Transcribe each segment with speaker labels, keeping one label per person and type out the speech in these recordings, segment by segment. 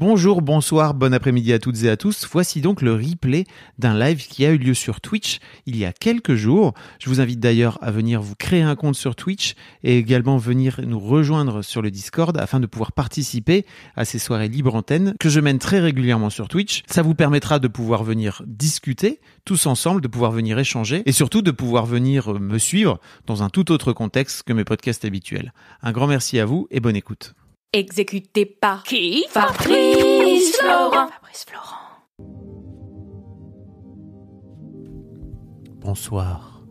Speaker 1: Bonjour, bonsoir, bon après-midi à toutes et à tous. Voici donc le replay d'un live qui a eu lieu sur Twitch il y a quelques jours. Je vous invite d'ailleurs à venir vous créer un compte sur Twitch et également venir nous rejoindre sur le Discord afin de pouvoir participer à ces soirées libre antenne que je mène très régulièrement sur Twitch. Ça vous permettra de pouvoir venir discuter tous ensemble, de pouvoir venir échanger et surtout de pouvoir venir me suivre dans un tout autre contexte que mes podcasts habituels. Un grand merci à vous et bonne écoute.
Speaker 2: Exécuté par qui? Fabrice Florent. Fabrice Florent.
Speaker 1: Bonsoir.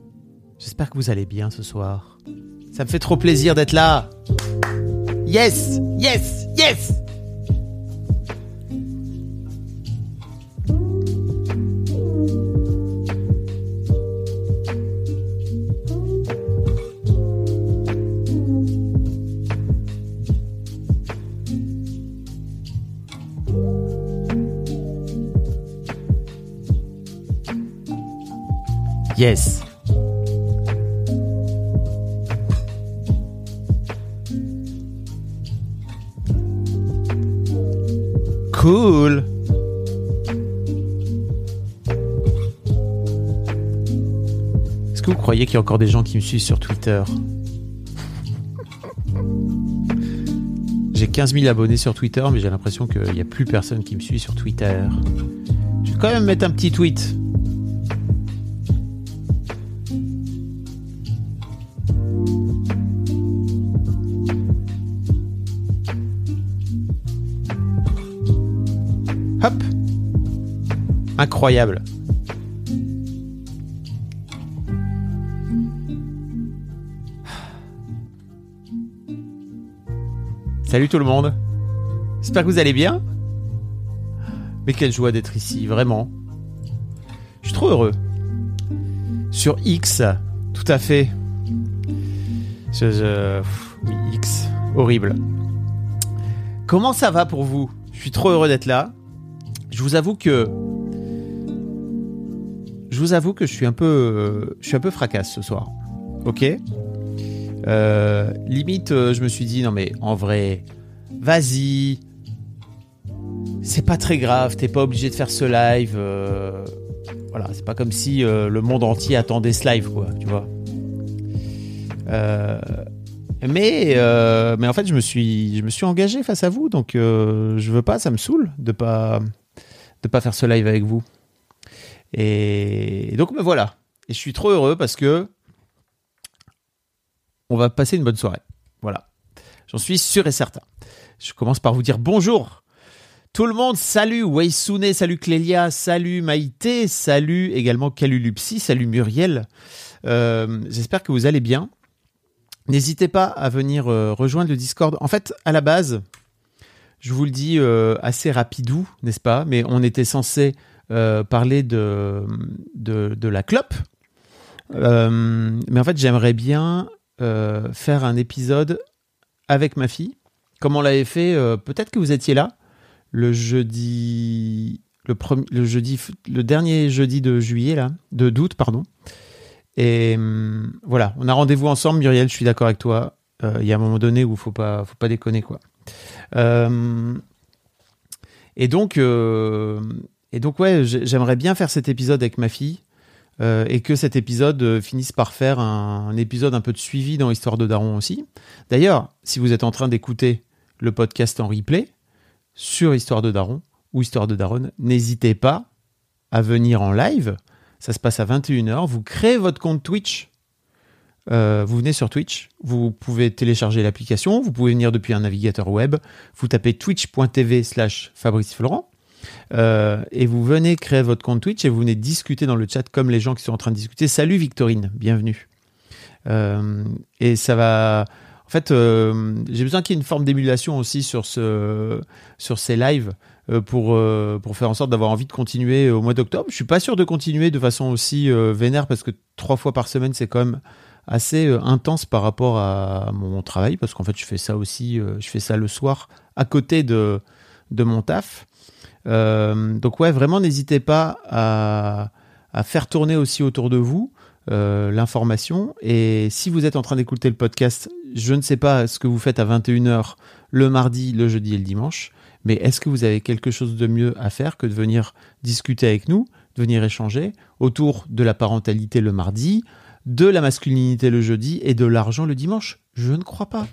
Speaker 1: J'espère que vous allez bien ce soir. Ça me fait trop plaisir d'être là. Yes, yes, yes. Yes. Cool. Est-ce que vous croyez qu'il y a encore des gens qui me suivent sur Twitter? J'ai 15 000 abonnés sur Twitter, mais j'ai l'impression qu'il n'y a plus personne qui me suit sur Twitter. Je vais quand même mettre un petit tweet. Incroyable. Salut tout le monde. J'espère que vous allez bien. Mais quelle joie d'être ici, vraiment. Je suis trop heureux. Sur X, tout à fait. Oui, X, horrible. Comment ça va pour vous? Je suis trop heureux d'être là. Je vous avoue que je vous avoue que je suis un peu euh, je suis un peu fracasse ce soir. OK? Euh, limite euh, je me suis dit non mais en vrai vas-y c'est pas très grave, t'es pas obligé de faire ce live voilà, c'est pas comme si le monde entier attendait ce live quoi, tu vois. Mais, mais en fait, je me suis, je me suis engagé face à vous, donc je veux pas, ça me saoule de pas, de pas faire ce live avec vous. Et donc me voilà. Et je suis trop heureux parce que on va passer une bonne soirée. Voilà, j'en suis sûr et certain. Je commence par vous dire bonjour. Tout le monde, salut Weisune, salut Clélia, salut Maïté, salut également Calulupsi, salut Muriel. Euh, J'espère que vous allez bien. N'hésitez pas à venir euh, rejoindre le Discord. En fait, à la base, je vous le dis euh, assez rapidou, n'est-ce pas? Mais on était censé euh, parler de, de, de la clope. Euh, mais en fait, j'aimerais bien euh, faire un épisode avec ma fille, comme on l'avait fait. Peut-être que vous étiez là le jeudi, le, premier, le jeudi, le dernier jeudi de juillet là, de d'août, pardon. Et hum, voilà, on a rendez-vous ensemble, Muriel. Je suis d'accord avec toi. Il y a un moment donné où faut pas, faut pas déconner quoi. Et donc, et donc ouais, j'ai- j'aimerais bien faire cet épisode avec ma fille euh, et que cet épisode euh, finisse par faire un, épisode un peu de suivi dans Histoire de Daron aussi. D'ailleurs, si vous êtes en train d'écouter le podcast en replay sur Histoire de Daron ou Histoire de Daron, n'hésitez pas à venir en live. Ça se passe à 21h. Vous créez votre compte Twitch. Euh, vous venez sur Twitch, vous pouvez télécharger l'application, vous pouvez venir depuis un navigateur web, vous tapez twitch.tv slash Fabrice Florent, euh, et vous venez créer votre compte Twitch et vous venez discuter dans le chat comme les gens qui sont en train de discuter. Salut Victorine, bienvenue. Euh, et ça va. En fait, euh, j'ai besoin qu'il y ait une forme d'émulation aussi sur, ce, sur ces lives pour, pour faire en sorte d'avoir envie de continuer au mois d'octobre. Je suis pas sûr de continuer de façon aussi vénère parce que trois fois par semaine, c'est quand même assez intense par rapport à mon travail parce qu'en fait, je fais ça aussi, je fais ça le soir à côté de, de mon taf. Euh, donc ouais, vraiment, n'hésitez pas à, faire tourner aussi autour de vous euh, l'information. Et si vous êtes en train d'écouter le podcast, je ne sais pas ce que vous faites à 21h le mardi, le jeudi et le dimanche, mais est-ce que vous avez quelque chose de mieux à faire que de venir discuter avec nous, de venir échanger autour de la parentalité le mardi, de la masculinité le jeudi et de l'argent le dimanche? Je ne crois pas.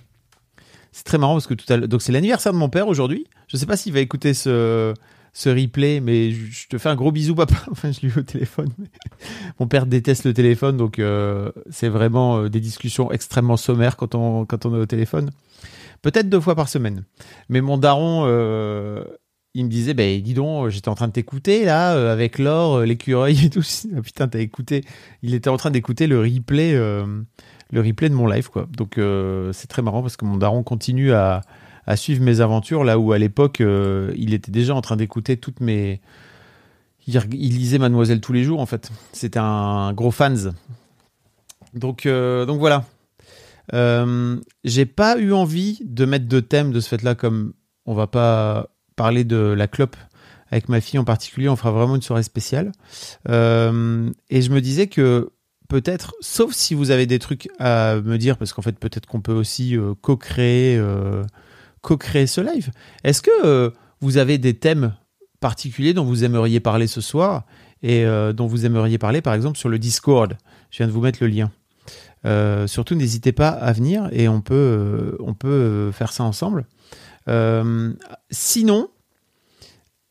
Speaker 1: C'est très marrant parce que tout à l'heure, donc c'est l'anniversaire de mon père aujourd'hui. Je ne sais pas s'il va écouter ce, ce replay, mais je te fais un gros bisou, papa. Enfin, je lui ai au téléphone. mais Mon père déteste le téléphone, donc euh, c'est vraiment euh, des discussions extrêmement sommaires quand on, quand on est au téléphone. Peut-être deux fois par semaine. Mais mon daron, euh, il me disait, ben dis donc, j'étais en train de t'écouter là, avec l'or, l'écureuil et tout. Ah, putain, t'as écouté. Il était en train d'écouter le replay, le replay de mon live, quoi. Donc c'est très marrant parce que mon daron continue à, à suivre mes aventures là où à l'époque euh, il était déjà en train d'écouter toutes mes il, lisait Mademoiselle tous les jours en fait. C'était un gros fans. Donc euh, donc voilà. Euh, j'ai pas eu envie de mettre de thème de ce fait là comme on va pas parler de la clope avec ma fille en particulier on fera vraiment une soirée spéciale. Et je me disais que peut-être, sauf si vous avez des trucs à me dire, parce qu'en fait, peut-être qu'on peut aussi co-créer, co-créer ce live. Est-ce que euh, vous avez des thèmes particuliers dont vous aimeriez parler ce soir et euh, dont vous aimeriez parler, par exemple, sur le Discord? Je viens de vous mettre le lien. Euh, surtout, n'hésitez pas à venir et on peut, faire ça ensemble. Sinon,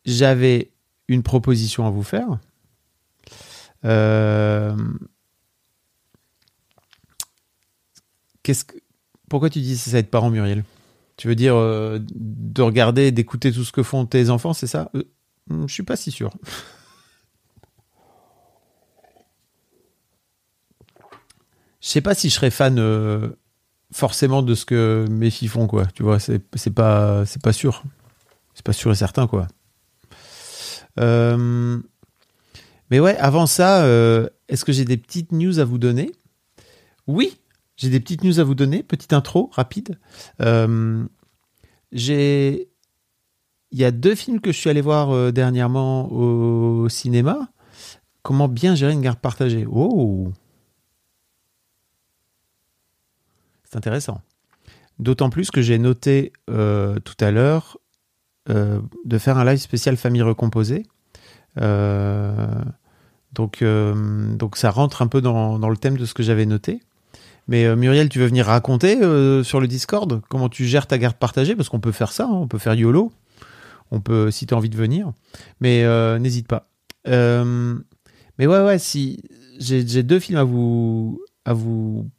Speaker 1: j'avais une proposition à vous faire. Pourquoi tu dis ça être parent, Muriel? Tu veux dire euh, de regarder, d'écouter tout ce que font tes enfants, c'est ça? Euh, Je suis pas si sûr. Je sais pas si je serais fan euh, forcément de ce que mes filles font, quoi. Tu vois, c'est pas, c'est pas sûr. C'est pas sûr et certain, quoi. Euh, mais ouais, avant ça, est-ce que j'ai des petites news à vous donner? Oui, j'ai des petites news à vous donner. Petite intro rapide. Euh, il y a deux films que je suis allé voir euh, dernièrement au cinéma. Comment bien gérer une garde partagée? Oh, c'est intéressant. D'autant plus que j'ai noté euh, tout à l'heure de faire un live spécial famille recomposée. Donc, donc ça rentre un peu dans le thème de ce que j'avais noté. Mais euh, Muriel, tu veux venir raconter euh, sur le Discord comment tu gères ta garde partagée? Parce qu'on peut faire ça, hein, on peut faire YOLO. On peut, si tu as envie de venir. Mais euh, n'hésite pas. Euh, mais ouais, ouais, si j'ai deux films à vous, à vous,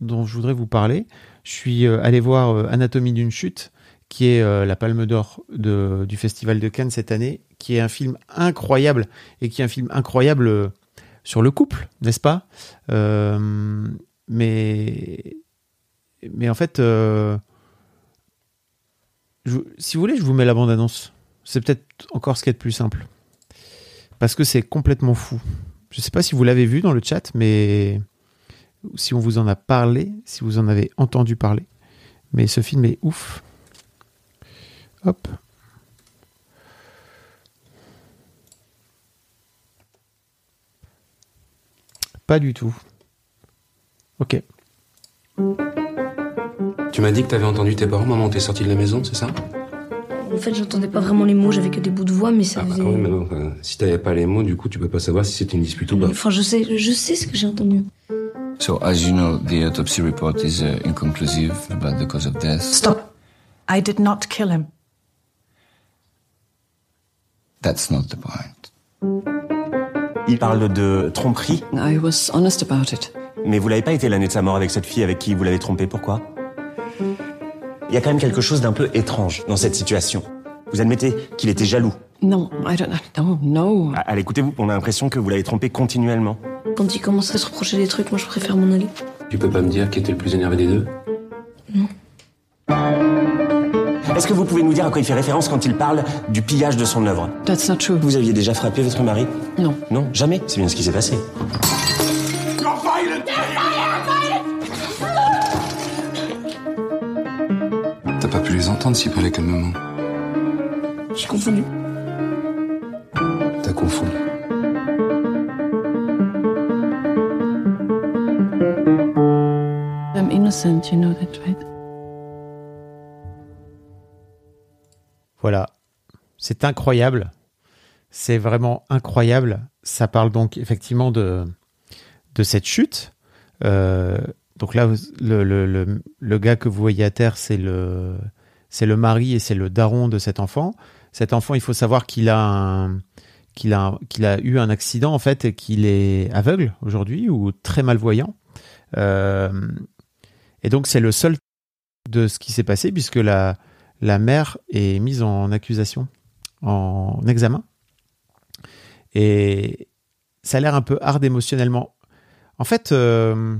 Speaker 1: dont je voudrais vous parler. Je suis euh, allé voir euh, Anatomie d'une chute, qui est euh, la Palme d'Or du Festival de Cannes cette année, qui est un film incroyable et qui est un film incroyable euh, sur le couple, n'est-ce pas? Euh, Mais mais en fait, euh, si vous voulez, je vous mets la bande-annonce. C'est peut-être encore ce qui est de plus simple. Parce que c'est complètement fou. Je sais pas si vous l'avez vu dans le chat, mais si on vous en a parlé, si vous en avez entendu parler. Mais ce film est ouf. Hop. Pas du tout. Ok.
Speaker 3: Tu m'as dit que t'avais entendu tes parents, maman, t'es sorti de la maison, c'est ça?
Speaker 4: En fait, j'entendais pas vraiment les mots, j'avais que des bouts de voix, mais ça
Speaker 3: Ah bah
Speaker 4: faisait.
Speaker 3: oui, mais non, enfin, si t'avais pas les mots, du coup, tu peux pas savoir si c'était une dispute ou pas.
Speaker 4: Enfin, je sais, je sais ce que j'ai entendu.
Speaker 5: So, as you know, the autopsy report is uh, inconclusive about the cause of death.
Speaker 6: Stop. I did not kill him.
Speaker 5: That's not the point.
Speaker 7: Il parle de tromperie,
Speaker 6: I was honest about it.
Speaker 7: Mais vous l'avez pas été l'année de sa mort avec cette fille avec qui vous l'avez trompé, pourquoi? Il y a quand même quelque chose d'un peu étrange dans cette situation. Vous admettez qu'il était jaloux?
Speaker 6: No, I don't know. No,
Speaker 7: Ah, Allez, écoutez-vous, on a l'impression que vous l'avez trompé continuellement.
Speaker 4: Quand il commence à se reprocher des trucs, moi je préfère m'en aller.
Speaker 3: Tu peux pas me dire qui était le plus énervé des deux?
Speaker 7: Est-ce que vous pouvez nous dire à quoi il fait référence quand il parle du pillage de son œuvre?
Speaker 6: That's not true.
Speaker 7: Vous aviez déjà frappé votre mari?
Speaker 6: Non.
Speaker 7: Non, jamais. C'est bien ce qui s'est passé.
Speaker 5: T'as pas pu les entendre s'ils parlaient calmement.
Speaker 4: J'ai confondu.
Speaker 5: T'as confondu.
Speaker 6: I'm innocent, you know that, right?
Speaker 1: Voilà. C'est incroyable. C'est vraiment incroyable. Ça parle donc effectivement de, de cette chute. Euh, donc là, le, le, le, gars que vous voyez à terre, c'est le, c'est le mari et c'est le daron de cet enfant. Cet enfant, il faut savoir qu'il a qu'il a, qu'il a eu un accident en fait et qu'il est aveugle aujourd'hui ou très malvoyant. Euh, et donc c'est le seul de ce qui s'est passé puisque la, la mère est mise en accusation, en examen. Et ça a l'air un peu hard émotionnellement. En fait, euh,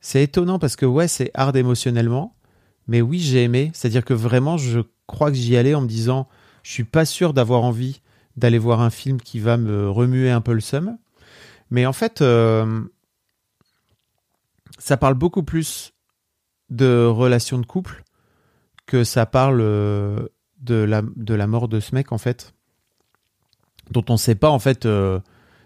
Speaker 1: c'est étonnant parce que ouais, c'est hard émotionnellement. Mais oui, j'ai aimé. C'est-à-dire que vraiment, je crois que j'y allais en me disant, je suis pas sûr d'avoir envie d'aller voir un film qui va me remuer un peu le seum. Mais en fait, euh, ça parle beaucoup plus de relations de couple que ça parle euh, de la, mort de ce mec, en fait, dont on ne sait pas, en fait,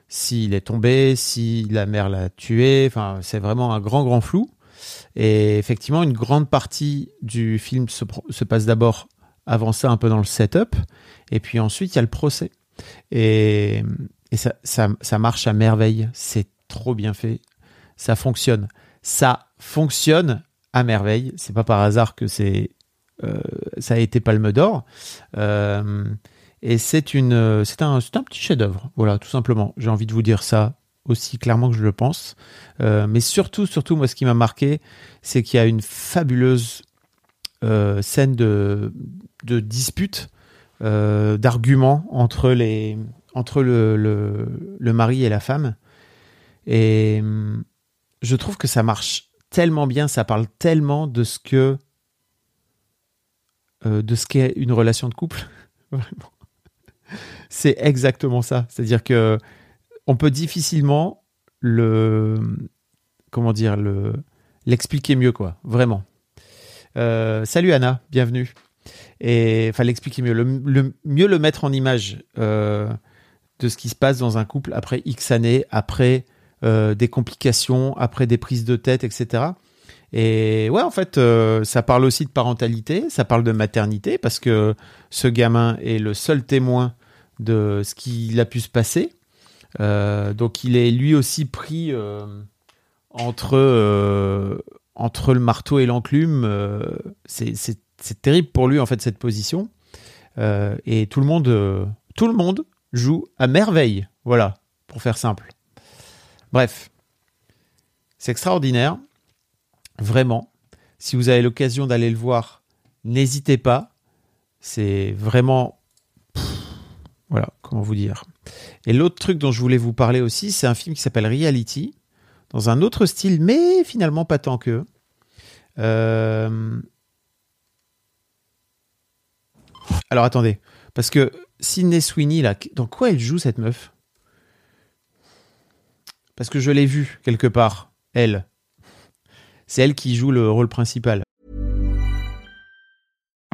Speaker 1: s'il est tombé, si la mère l'a tué. Enfin, c'est vraiment un grand, grand flou. Et effectivement, une grande partie du film se, passe d'abord avant ça, un peu dans le setup, et puis ensuite, il y a le procès. Et, ça, ça marche à merveille. C'est trop bien fait. Ça fonctionne. Ça fonctionne à merveille. C'est pas par hasard que c'est euh, ça a été Palme d'Or. Euh, et c'est une, c'est un, c'est un petit chef-d'œuvre. Voilà, tout simplement. J'ai envie de vous dire ça aussi clairement que je le pense. Euh, mais surtout, surtout, moi, ce qui m'a marqué, c'est qu'il y a une fabuleuse euh, scène de, de dispute, euh, d'arguments entre les, entre le, le, mari et la femme. Et hum, je trouve que ça marche tellement bien, ça parle tellement de ce que euh, de ce qu'est une relation de couple. Vraiment. C'est exactement ça. C'est-à-dire que on peut difficilement le comment dire le l'expliquer mieux quoi. Vraiment. Euh, salut Anna, bienvenue. Et enfin l'expliquer mieux, le, mieux le mettre en image euh, de ce qui se passe dans un couple après X années, après euh, des complications, après des prises de tête, etc. Et ouais, en fait, ça parle aussi de parentalité, ça parle de maternité, parce que ce gamin est le seul témoin de ce qu'il a pu se passer. Euh, donc il est lui aussi pris euh, entre, euh, entre le marteau et l'enclume. C'est- terrible pour lui, en fait, cette position. Et tout le monde, tout le monde joue à merveille. Voilà, pour faire simple. Bref, c'est extraordinaire. Vraiment. Si vous avez l'occasion d'aller le voir, n'hésitez pas. C'est vraiment. Voilà, comment vous dire. Et l'autre truc dont je voulais vous parler aussi, c'est un film qui s'appelle Reality, dans un autre style, mais finalement pas tant que. Euh, Alors attendez, parce que Sydney Sweeney, dans quoi elle joue cette meuf? Parce que je l'ai vue quelque part, elle. C'est elle qui joue le rôle principal.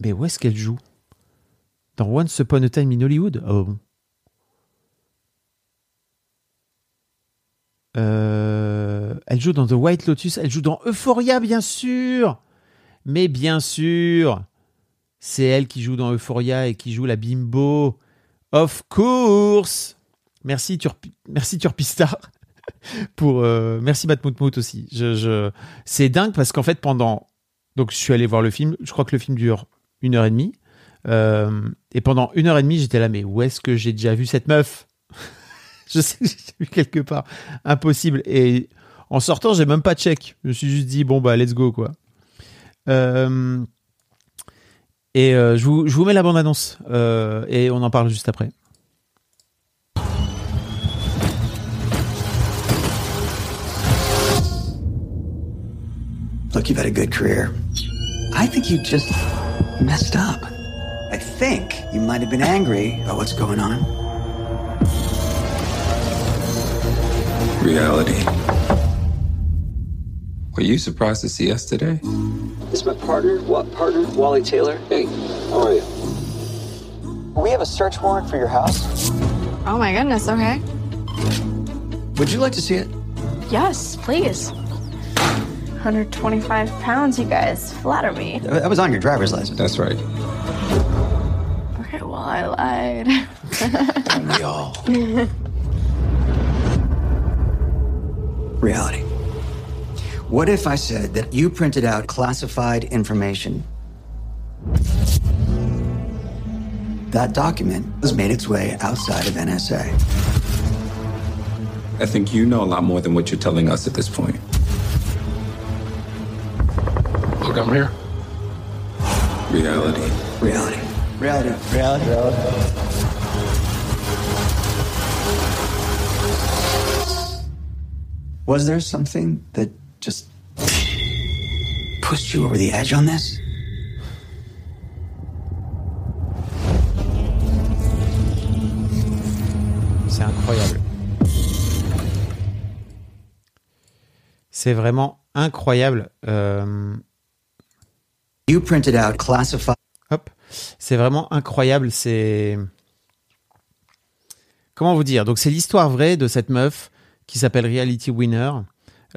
Speaker 1: Mais où est-ce qu'elle joue? Dans Once Upon a Time in Hollywood? Oh bon? Euh, elle joue dans The White Lotus, elle joue dans Euphoria, bien sûr Mais bien sûr C'est elle qui joue dans Euphoria et qui joue la bimbo. Of course Merci, Turpi- merci Turpistar. pour euh, merci Matmoutmout aussi. C'est dingue parce qu'en fait pendant donc je suis allé voir le film. Je crois que le film dure une heure et demie. Euh, et pendant une heure et demie j'étais là mais où est-ce que j'ai déjà vu cette meuf? Je sais que j'ai vu quelque part. Impossible. Et en sortant j'ai même pas check. Je me suis juste dit bon bah let's go quoi. Euh, et euh, je, vous, je vous mets la bande annonce euh, et on en parle juste après.
Speaker 8: Look, you've had a good career. I think you just messed up. I think you might have been angry about what's going on.
Speaker 9: Reality. Were you surprised to see us today?
Speaker 10: This is my partner, what partner? Wally Taylor. Hey, how are you? We have a search warrant for your house.
Speaker 11: Oh my goodness, okay.
Speaker 8: Would you like to see it?
Speaker 11: Yes, please. 125 pounds, you guys. Flatter me.
Speaker 8: That was on your driver's license.
Speaker 9: That's right.
Speaker 11: Okay, well, I lied.
Speaker 8: We all. Reality. What if I said that you printed out classified information? That document has made its way outside of NSA.
Speaker 9: I think you know a lot more than what you're telling us at this point.
Speaker 3: Look, I'm here?
Speaker 9: Reality.
Speaker 8: Reality. Reality. Reality. Was there something that just pushed you over the edge on this?
Speaker 1: C'est incroyable. C'est vraiment incroyable. Euh,
Speaker 8: You printed out classified.
Speaker 1: Hop. C'est vraiment incroyable. C'est. Comment vous dire? Donc, c'est l'histoire vraie de cette meuf qui s'appelle Reality Winner.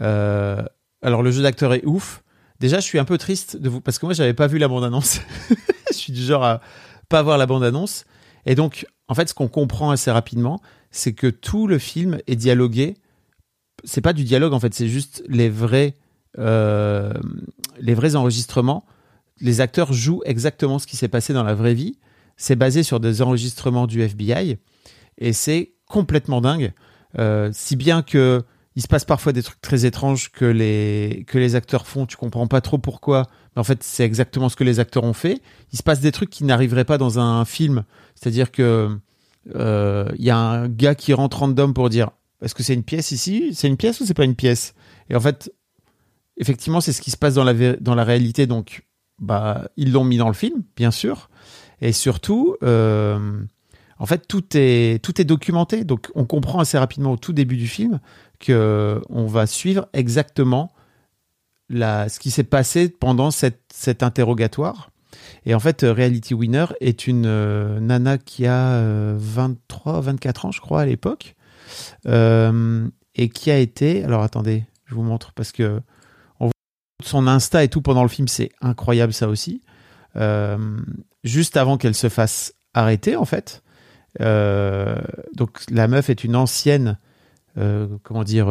Speaker 1: Euh, alors, le jeu d'acteur est ouf. Déjà, je suis un peu triste de vous parce que moi, j'avais pas vu la bande-annonce. je suis du genre à pas voir la bande-annonce. Et donc, en fait, ce qu'on comprend assez rapidement, c'est que tout le film est dialogué. C'est pas du dialogue, en fait, c'est juste les vrais, euh, les vrais enregistrements les acteurs jouent exactement ce qui s'est passé dans la vraie vie. C'est basé sur des enregistrements du FBI et c'est complètement dingue. Euh, si bien que il se passe parfois des trucs très étranges que les que les acteurs font, tu comprends pas trop pourquoi, mais en fait c'est exactement ce que les acteurs ont fait. Il se passe des trucs qui n'arriveraient pas dans un film, c'est-à-dire que euh, il y a un gars qui rentre random pour dire est-ce que c'est une pièce ici? C'est une pièce ou c'est pas une pièce? Et en fait, effectivement, c'est ce qui se passe dans la dans la réalité, donc bah, ils l'ont mis dans le film, bien sûr. Et surtout, euh, en fait, tout est, tout est documenté. Donc, on comprend assez rapidement au tout début du film que on va suivre exactement la, ce qui s'est passé pendant cette, cet interrogatoire. Et en fait, euh, Reality Winner est une euh, nana qui a euh, 23, 24 ans, je crois, à l'époque. Et qui a été. Alors, attendez, je vous montre parce que son Insta et tout pendant le film, c'est incroyable ça aussi. Euh, juste avant qu'elle se fasse arrêter, en fait. Euh, donc la meuf est une ancienne, euh, comment dire,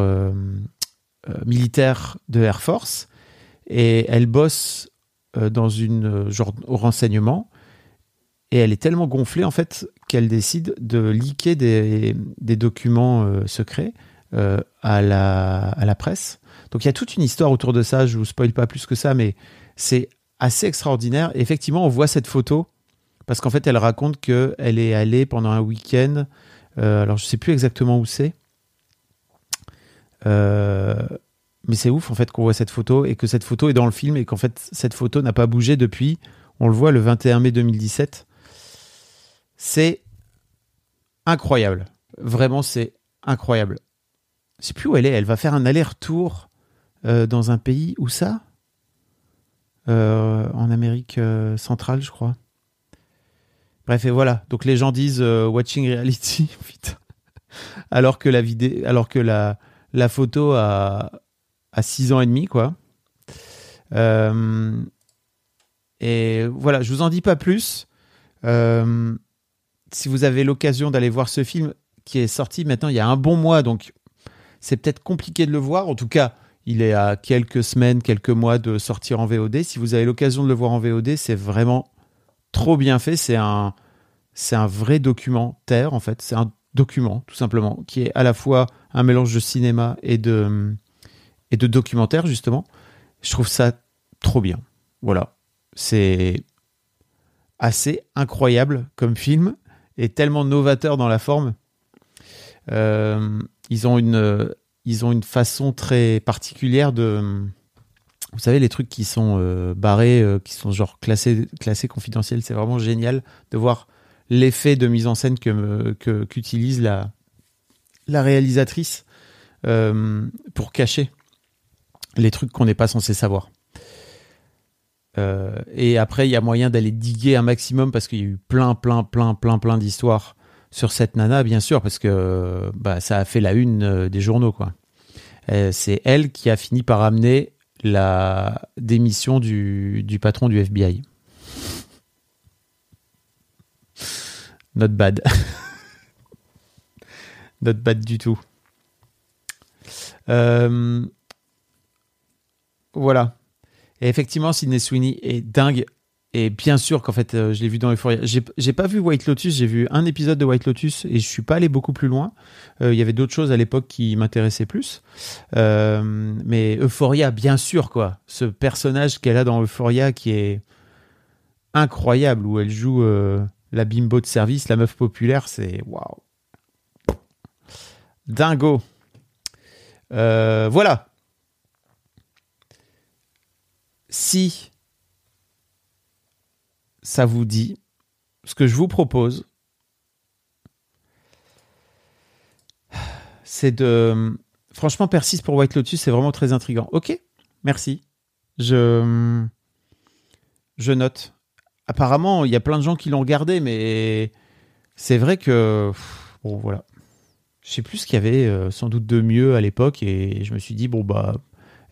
Speaker 1: militaire de Air Force et elle bosse dans une genre au renseignement et elle est tellement gonflée en fait qu'elle décide de leaker des, des documents secrets à, la, à la presse. Donc il y a toute une histoire autour de ça, je vous spoil pas plus que ça, mais c'est assez extraordinaire. Et effectivement, on voit cette photo parce qu'en fait, elle raconte qu'elle est allée pendant un week-end. euh, alors je sais plus exactement où c'est. Euh, mais c'est ouf en fait qu'on voit cette photo et que cette photo est dans le film et qu'en fait cette photo n'a pas bougé depuis. On le voit le 21 mai 2017. C'est incroyable. Vraiment, c'est incroyable. Je sais plus où elle est. Elle va faire un aller-retour euh, dans un pays. Où ça? Euh, En Amérique euh, centrale, je crois. Bref, et voilà. Donc les gens disent watching reality, putain. Alors que la vidéo, alors que la, la photo a, a 6 ans et demi, quoi. Et voilà, je vous en dis pas plus. Si vous avez l'occasion d'aller voir ce film, qui est sorti maintenant il y a un bon mois, donc c'est peut-être compliqué de le voir. En tout cas, il est à quelques semaines, quelques mois de sortir en VOD. Si vous avez l'occasion de le voir en VOD, c'est vraiment trop bien fait. C'est un, c'est un vrai documentaire, en fait. C'est un document, tout simplement, qui est à la fois un mélange de cinéma et de, et de documentaire, justement. Je trouve ça trop bien. Voilà. C'est assez incroyable comme film et tellement novateur dans la forme. Euh, ils ont une ils ont une façon très particulière de vous savez les trucs qui sont euh, barrés euh, qui sont genre classés classés confidentiels. C'est vraiment génial de voir l'effet de mise en scène que que- qu'utilise la la réalisatrice euh, pour cacher les trucs qu'on n'est pas censé savoir. Et après il y a moyen d'aller diguer un maximum parce qu'il y a eu plein plein plein plein plein d'histoires sur cette nana bien sûr parce que bah, ça a fait la une euh, des journaux c'est elle qui a fini par amener la démission du, du patron du FBI. Not bad. Not bad du tout. Euh, voilà. Et effectivement, Sidney Sweeney est dingue. Et bien sûr qu'en fait, euh, je l'ai vu dans Euphoria. J'ai pas vu White Lotus, j'ai vu un épisode de White Lotus et je suis pas allé beaucoup plus loin. Euh, Il y avait d'autres choses à l'époque qui m'intéressaient plus. Euh, mais Euphoria, bien sûr, quoi. Ce personnage qu'elle a dans Euphoria qui est incroyable, où elle joue la bimbo de service, la meuf populaire, c'est waouh. Dingo. Voilà. Si ça vous dit, ce que je vous propose, c'est de. Franchement, persiste pour White Lotus, c'est vraiment très intriguant. Ok, merci. Je. Je note. Apparemment, il y a plein de gens qui l'ont regardé, mais c'est vrai que. Bon, voilà. Je sais plus ce qu'il y avait euh, sans doute de mieux à l'époque, et je me suis dit, bon, bah,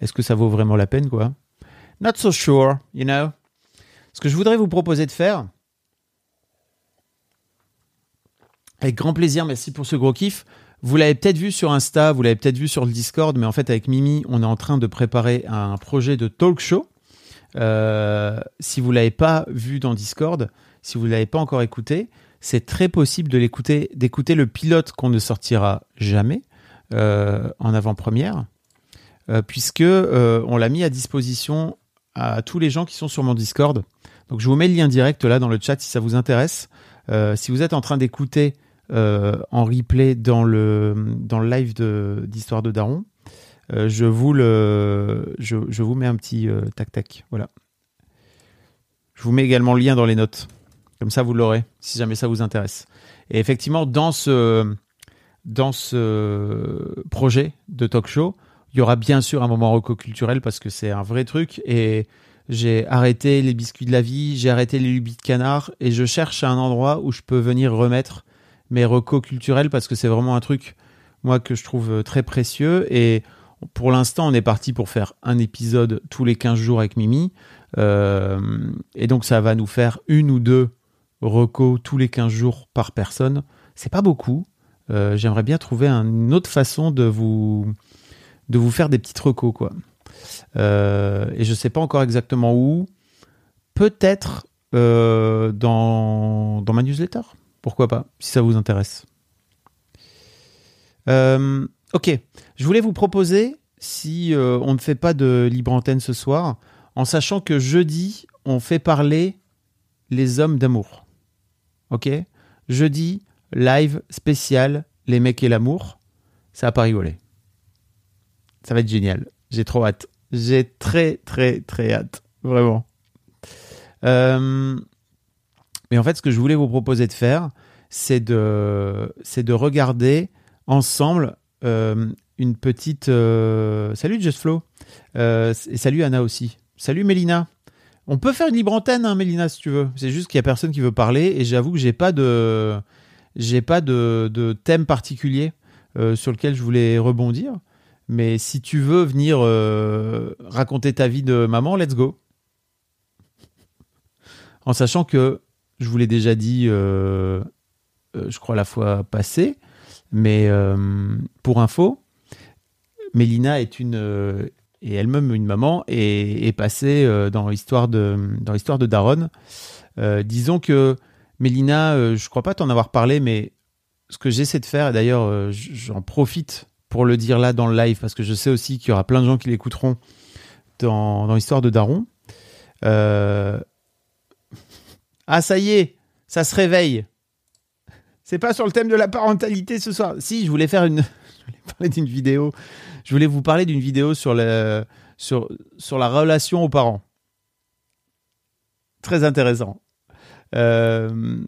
Speaker 1: est-ce que ça vaut vraiment la peine, quoi? Not so sure, you know? Ce que je voudrais vous proposer de faire, avec grand plaisir, merci pour ce gros kiff. Vous l'avez peut-être vu sur Insta, vous l'avez peut-être vu sur le Discord, mais en fait avec Mimi, on est en train de préparer un projet de talk show. Euh, si vous l'avez pas vu dans Discord, si vous l'avez pas encore écouté, c'est très possible de l'écouter, d'écouter le pilote qu'on ne sortira jamais euh, en avant-première, euh, puisque euh, on l'a mis à disposition à tous les gens qui sont sur mon Discord. Donc je vous mets le lien direct là dans le chat si ça vous intéresse. Euh, si vous êtes en train d'écouter euh, en replay dans le, dans le live d'Histoire de, Daron, euh, je, vous le, je, je vous mets un petit tac-tac. Voilà. Je vous mets également le lien dans les notes. Comme ça, vous l'aurez, si jamais ça vous intéresse. Et effectivement, dans ce, dans ce projet de talk show, il y aura bien sûr un moment reco culturel parce que c'est un vrai truc. Et j'ai arrêté les biscuits de la vie, j'ai arrêté les lubies de canard et je cherche un endroit où je peux venir remettre mes recos culturels parce que c'est vraiment un truc, moi, que je trouve très précieux. Et pour l'instant, on est parti pour faire un épisode tous les 15 jours avec Mimi. Euh, et donc, ça va nous faire une ou deux recos tous les 15 jours par personne. C'est pas beaucoup. Euh, J'aimerais bien trouver un- une autre façon de vous, de vous faire des petites recos, quoi. Euh, et je sais pas encore exactement où. Peut-être euh, dans, dans ma newsletter. Pourquoi pas, si ça vous intéresse. Euh, ok, je voulais vous proposer, si on ne fait pas de libre antenne ce soir, en sachant que jeudi, on fait parler les hommes d'amour. Ok Jeudi, live spécial, les mecs et l'amour. Ça va pas rigoler. Ça va être génial. J'ai trop hâte. J'ai très, très, très hâte. Vraiment. Euh, mais en fait, ce que je voulais vous proposer de faire, c'est de, c'est de regarder ensemble euh, une petite. euh, Salut Just Flow. Et salut Anna aussi. Salut Mélina. On peut faire une libre antenne, hein, Mélina, si tu veux. C'est juste qu'il y a personne qui veut parler et j'avoue que j'ai pas de, j'ai pas de, de thème particulier sur lequel je voulais rebondir. Mais si tu veux venir euh, raconter ta vie de maman, let's go. En sachant que je vous l'ai déjà dit, euh, euh, je crois la fois passée, Mais pour info, Mélina est une et elle-même une maman et est passée dans l'histoire de dans l'histoire de Daron. Disons que Mélina, je crois pas t'en avoir parlé, mais ce que j'essaie de faire, et d'ailleurs j'en profite pour le dire là dans le live, parce que je sais aussi qu'il y aura plein de gens qui l'écouteront dans, l'histoire de Daron. Euh, Ah ça y est, ça se réveille. C'est pas sur le thème de la parentalité ce soir. Si, je voulais faire une, je voulais parler d'une vidéo. Je voulais vous parler d'une vidéo sur la relation aux parents. Très intéressant. Euh,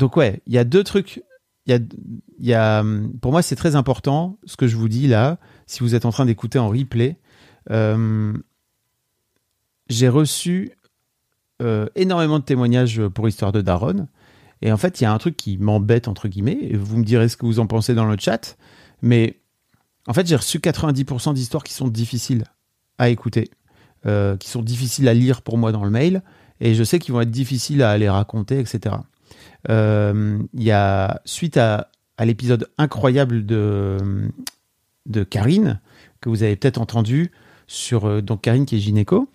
Speaker 1: Donc ouais, il y a deux trucs. Y y a, pour moi, c'est très important ce que je vous dis là. Si vous êtes en train d'écouter en replay, euh, j'ai reçu euh, énormément de témoignages pour Histoire de Daron. Et en fait, il y a un truc qui m'embête, entre guillemets, et vous me direz ce que vous en pensez dans le chat, mais en fait, j'ai reçu 90% d'histoires qui sont difficiles à écouter, euh, qui sont difficiles à lire pour moi dans le mail, et je sais qu'ils vont être difficiles à les raconter, etc. Euh, Il y a, suite à, l'épisode incroyable de, de Karine, que vous avez peut-être entendu, sur euh, donc Karine qui est gynéco,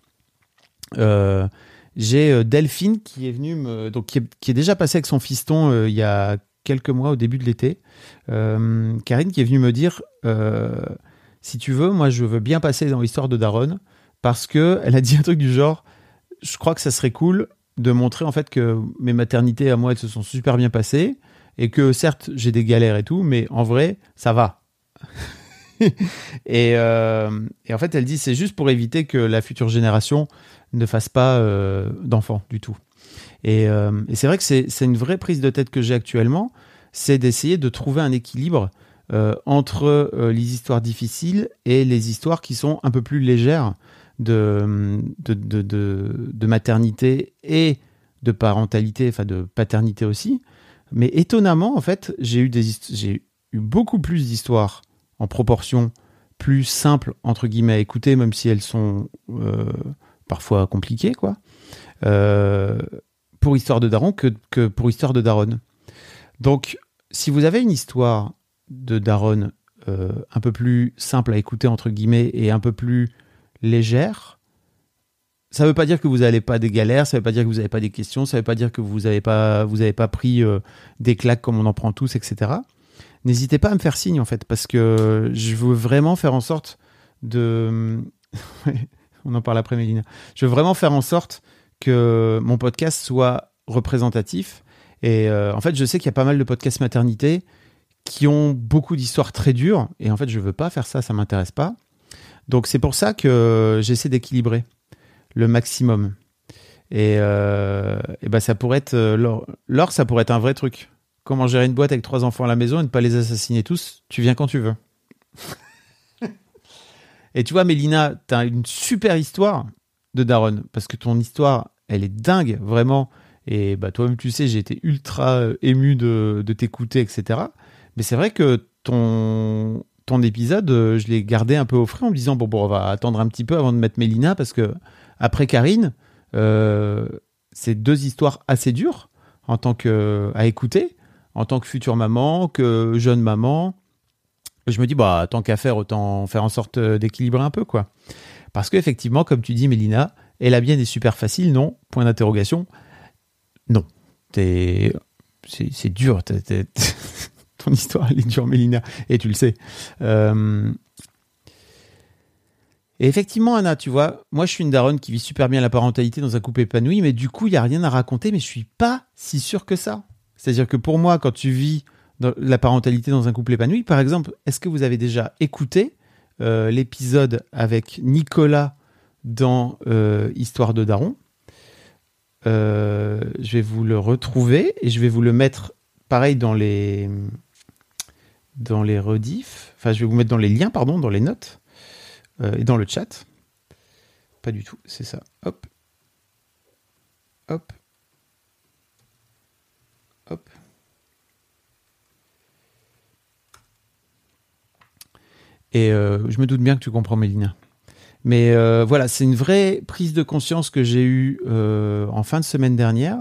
Speaker 1: euh, j'ai euh, Delphine qui est venue me, donc qui est, déjà passée avec son fiston euh, il y a quelques mois au début de l'été. Euh, Karine qui est venue me dire euh, si tu veux, moi je veux bien passer dans l'histoire de Daron parce que elle a dit un truc du genre je crois que ça serait cool de montrer en fait que mes maternités à moi elles se sont super bien passées et que certes j'ai des galères et tout mais en vrai ça va. et, euh, et en fait elle dit c'est juste pour éviter que la future génération ne fasse pas euh, d'enfants du tout. Et, euh, et c'est vrai que c'est une vraie prise de tête que j'ai actuellement, c'est d'essayer de trouver un équilibre entre les histoires difficiles et les histoires qui sont un peu plus légères de, de, de, de, maternité et de parentalité, enfin de paternité aussi. Mais étonnamment, en fait, j'ai eu, eu beaucoup plus d'histoires en proportion plus simples, entre guillemets, à écouter, même si elles sont euh, parfois compliquées, quoi, euh, pour Histoire de Daron que, que pour Histoire de Daron. Donc, si vous avez une histoire de Daron euh, un peu plus simple à écouter, entre guillemets, et un peu plus légère, ça ne veut pas dire que vous n'avez pas des galères, ça ne veut pas dire que vous n'avez pas des questions, ça ne veut pas dire que vous n'avez pas, pas pris euh, des claques comme on en prend tous, etc. N'hésitez pas à me faire signe, en fait, parce que je veux vraiment faire en sorte de... on en parle après, Mélina. Je veux vraiment faire en sorte que mon podcast soit représentatif. Et euh, en fait, je sais qu'il y a pas mal de podcasts maternité qui ont beaucoup d'histoires très dures. Et en fait, je veux pas faire ça, ça m'intéresse pas. Donc c'est pour ça que j'essaie d'équilibrer le maximum. Et, euh, ben ça pourrait être euh, Laure, ça pourrait être un vrai truc. Comment gérer une boîte avec trois enfants à la maison et ne pas les assassiner tous? Tu viens quand tu veux. et tu vois, Mélina, tu as une super histoire de Daron parce que ton histoire, elle est dingue, vraiment. Et bah, toi-même, tu sais, j'ai été ultra euh, ému de, de t'écouter, etc. Mais c'est vrai que ton, ton épisode, euh, je l'ai gardé un peu au frais en me disant bon, bon, on va attendre un petit peu avant de mettre Mélina parce que après Karine, euh, c'est deux histoires assez dures en tant que à écouter, en tant que future maman, que jeune maman. Je me dis bah tant qu'à faire, autant faire en sorte euh, d'équilibrer un peu quoi. Parce qu'effectivement, comme tu dis, Mélina, et la mienne est super facile, non? Point d'interrogation. Non. C'est dur. t'es- t'es- Histoire, elle est Mélina. Et tu le sais. Euh, Et effectivement, Anna, tu vois, moi je suis une daronne qui vit super bien la parentalité dans un couple épanoui, mais du coup, il n'y a rien à raconter, mais je suis pas si sûr que ça. C'est-à-dire que pour moi, quand tu vis dans la parentalité dans un couple épanoui, par exemple, est-ce que vous avez déjà écouté euh, l'épisode avec Nicolas dans euh, Histoire de Daron? Je vais vous le retrouver et je vais vous le mettre pareil dans les dans les rediffs. Enfin, je vais vous mettre dans les liens, pardon, dans les notes euh, et dans le chat. Pas du tout, c'est ça. Hop. Hop. Hop. Et euh, je me doute bien que tu comprends, Mélina. Mais euh, voilà, c'est une vraie prise de conscience que j'ai eue en fin de semaine dernière.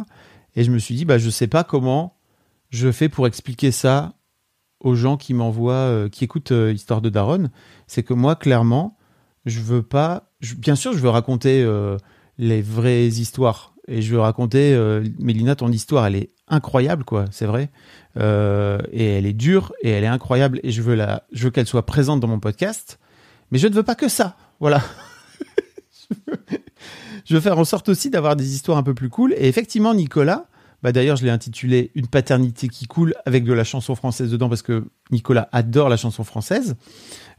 Speaker 1: Et je me suis dit, bah, je sais pas comment je fais pour expliquer ça aux gens qui m'envoient, euh, qui écoutent euh, Histoire de Daron, c'est que moi, clairement, je veux pas. je- bien sûr, je veux raconter euh, les vraies histoires. Et je veux raconter, euh, Mélina, ton histoire, elle est incroyable, quoi, c'est vrai. Et elle est dure, et elle est incroyable, et je veux, la, je veux qu'elle soit présente dans mon podcast. Mais je ne veux pas que ça, voilà. je veux faire en sorte aussi d'avoir des histoires un peu plus cool. Et effectivement, Nicolas, bah d'ailleurs, je l'ai intitulé Une paternité qui coule avec de la chanson française dedans parce que Nicolas adore la chanson française.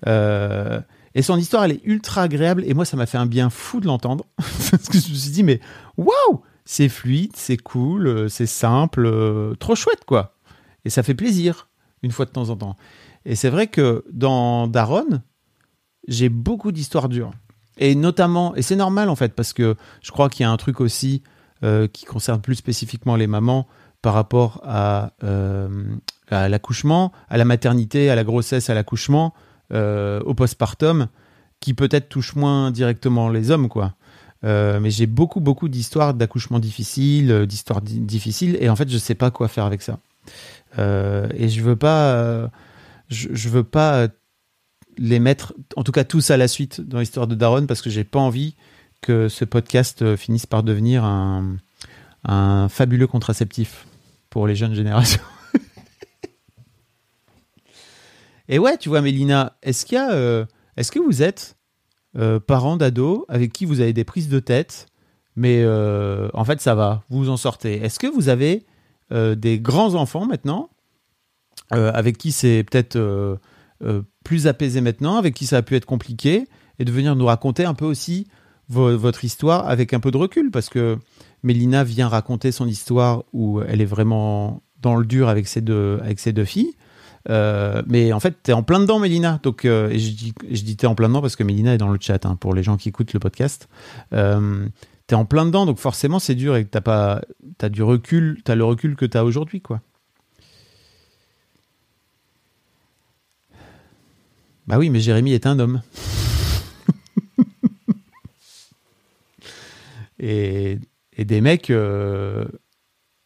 Speaker 1: Euh, et son histoire, elle est ultra agréable. Et moi, ça m'a fait un bien fou de l'entendre. parce que je me suis dit, mais waouh, c'est fluide, c'est cool, euh, c'est simple, euh, trop chouette, quoi. Et ça fait plaisir, une fois de temps en temps. Et c'est vrai que dans Daron, j'ai beaucoup d'histoires dures. Et notamment, et c'est normal en fait, parce que je crois qu'il y a un truc aussi euh, qui concerne plus spécifiquement les mamans par rapport à, euh, à l'accouchement, à la maternité, à la grossesse, à l'accouchement, euh, au postpartum, qui peut-être touche moins directement les hommes, quoi. Mais j'ai beaucoup, beaucoup d'histoires d'accouchement difficiles, d'histoires di- difficiles, et en fait, je sais pas quoi faire avec ça. Et je veux pas, je, veux pas les mettre, en tout cas tous à la suite dans l'histoire de Daron, parce que j'ai pas envie que ce podcast euh, finisse par devenir un, fabuleux contraceptif pour les jeunes générations. Et ouais, tu vois, Mélina, est-ce qu'il y a, euh, est-ce que vous êtes euh, parent d'ado avec qui vous avez des prises de tête, mais euh, en fait ça va, vous vous en sortez. Est-ce que vous avez des grands enfants maintenant avec qui c'est peut-être plus apaisé maintenant, avec qui ça a pu être compliqué, et de venir nous raconter un peu aussi votre histoire avec un peu de recul, parce que Mélina vient raconter son histoire où elle est vraiment dans le dur avec ses deux, avec ses deux filles. Euh, mais en fait, t'es en plein dedans, Mélina. Donc, euh, je dis, je dis t'es en plein dedans parce que Mélina est dans le chat hein, pour les gens qui écoutent le podcast. Euh, t'es en plein dedans, donc forcément c'est dur et t'as pas, t'as du recul, t'as le recul que t'as aujourd'hui, quoi. Bah oui, mais Jérémy est un homme. Et, des mecs, euh,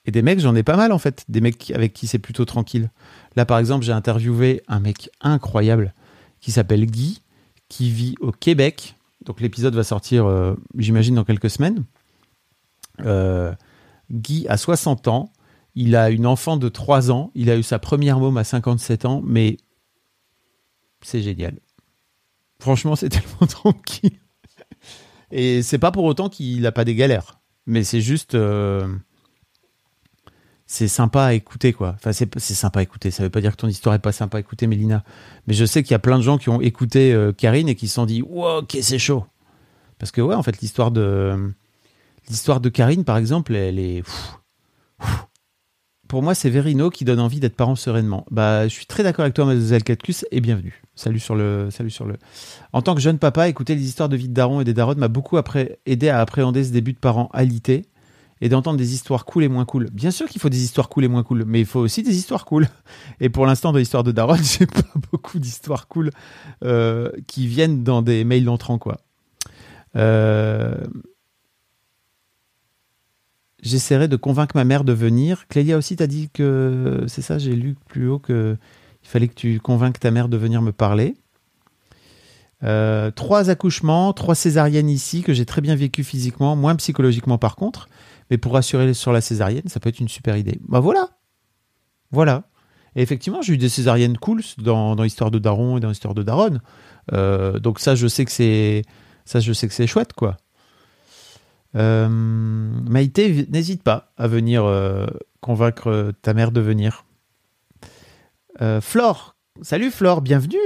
Speaker 1: et des mecs, j'en ai pas mal en fait. Des mecs avec qui c'est plutôt tranquille. Là, par exemple, j'ai interviewé un mec incroyable qui s'appelle Guy, qui vit au Québec. Donc l'épisode va sortir, euh, j'imagine, dans quelques semaines. Euh, Guy a 60 ans. Il a une enfant de 3 ans. Il a eu sa première môme à 57 ans. Mais c'est génial. Franchement, c'est tellement tranquille. Et c'est pas pour autant qu'il n'a pas des galères. Mais c'est juste. euh, c'est sympa à écouter, quoi. Enfin, c'est sympa à écouter. Ça veut pas dire que ton histoire est pas sympa à écouter, Mélina. Mais je sais qu'il y a plein de gens qui ont écouté euh, Karine et qui se sont dit Wow, ok, c'est chaud. Parce que, ouais, en fait, l'histoire de. L'histoire de Karine, par exemple, elle est. Pour moi, c'est Verino qui donne envie d'être parent sereinement. Bah, je suis très d'accord avec toi, mademoiselle Catcus, et bienvenue. Salut sur le, salut sur le. En tant que jeune papa, écouter les histoires de vie de daron et des darons m'a beaucoup aidé à appréhender ce début de parent alité et d'entendre des histoires cool et moins cool. Bien sûr qu'il faut des histoires cool et moins cool, mais il faut aussi des histoires cool. Et pour l'instant, dans l'histoire de daron, j'ai pas beaucoup d'histoires cool euh, qui viennent dans des mails entrants, quoi. Euh, J'essaierai de convaincre ma mère de venir. Clélia aussi t'a dit que c'est ça, j'ai lu plus haut que il fallait que tu convainques ta mère de venir me parler. Euh, trois accouchements, trois césariennes ici que j'ai très bien vécu physiquement, moins psychologiquement par contre. Mais pour rassurer sur la césarienne, ça peut être une super idée. Bah voilà, voilà. Et effectivement, j'ai eu des césariennes cool dans, dans l'histoire de Daron et dans l'histoire de Daronne. Euh, donc ça, je sais que c'est ça, je sais que c'est chouette, quoi. Euh, Maïté, n'hésite pas à venir euh, convaincre ta mère de venir. Euh, Flore, salut Flore, bienvenue.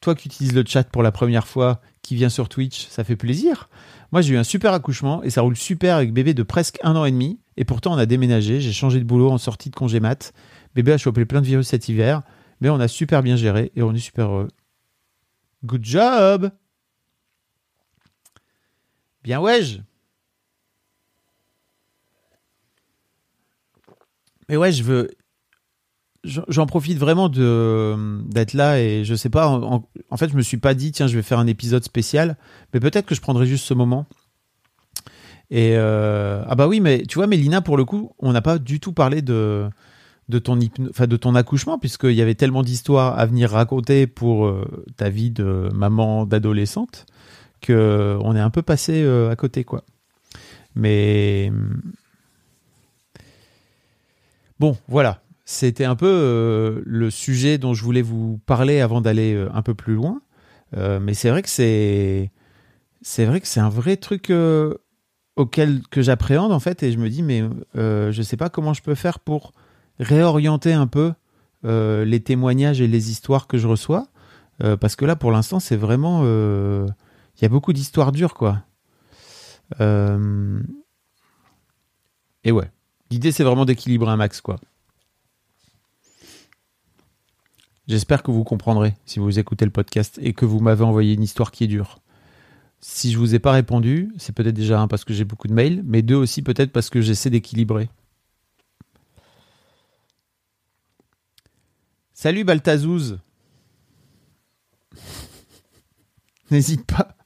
Speaker 1: Toi qui utilises le chat pour la première fois, qui vient sur Twitch, ça fait plaisir. Moi, j'ai eu un super accouchement et ça roule super avec bébé de presque un an et demi. Et pourtant, on a déménagé. J'ai changé de boulot en sortie de congé mat. Bébé a chopé plein de virus cet hiver, mais on a super bien géré et on est super heureux. Good job! Bien, ouais. Mais ouais, je veux. J'en profite vraiment d'être là et je sais pas. En, fait, je me suis pas dit tiens, je vais faire un épisode spécial, mais peut-être que je prendrai juste ce moment. Et euh, ah bah oui, mais tu vois, Mélina, pour le coup, on n'a pas du tout parlé de de ton, de ton accouchement, puisqu'il y avait tellement d'histoires à venir raconter pour euh, ta vie de maman d'adolescente que on est un peu passé euh, à côté, quoi. Mais bon, voilà. C'était un peu euh, le sujet dont je voulais vous parler avant d'aller euh, un peu plus loin. Euh, mais c'est vrai que c'est vrai que c'est un vrai truc auquel que j'appréhende en fait et je me dis mais je sais pas comment je peux faire pour réorienter un peu les témoignages et les histoires que je reçois parce que là pour l'instant c'est vraiment il y a beaucoup d'histoires dures quoi et ouais l'idée c'est vraiment d'équilibrer un max quoi J'espère que vous comprendrez si vous écoutez le podcast et que vous m'avez envoyé une histoire qui est dure. Si je vous ai pas répondu, c'est peut-être déjà un parce que j'ai beaucoup de mails, mais deux aussi peut-être parce que j'essaie d'équilibrer. Salut Baltazouz. N'hésite pas.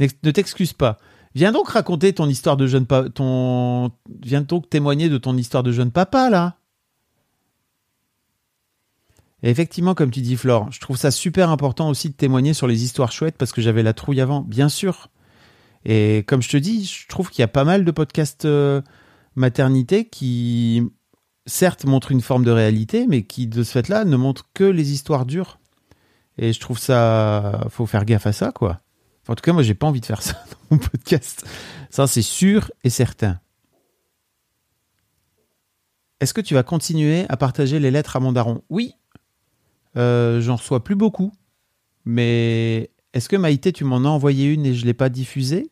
Speaker 1: Ne t'excuse pas. Viens donc raconter ton histoire de jeune papa. Viens donc témoigner de ton histoire de jeune papa là. Effectivement, comme tu dis, Flore, je trouve ça super important aussi de témoigner sur les histoires chouettes parce que j'avais la trouille avant, bien sûr. Et comme je te dis, je trouve qu'il y a pas mal de podcasts euh, maternité qui, certes, montrent une forme de réalité, mais qui, de ce fait-là, ne montrent que les histoires dures. Et je trouve ça. Faut faire gaffe à ça, quoi. En tout cas, moi, j'ai pas envie de faire ça dans mon podcast. Ça, c'est sûr et certain. Est-ce que tu vas continuer à partager les lettres à mon daron? Oui, euh, J'en reçois plus beaucoup. Mais est-ce que Maïté, tu m'en as envoyé une et je l'ai pas diffusée?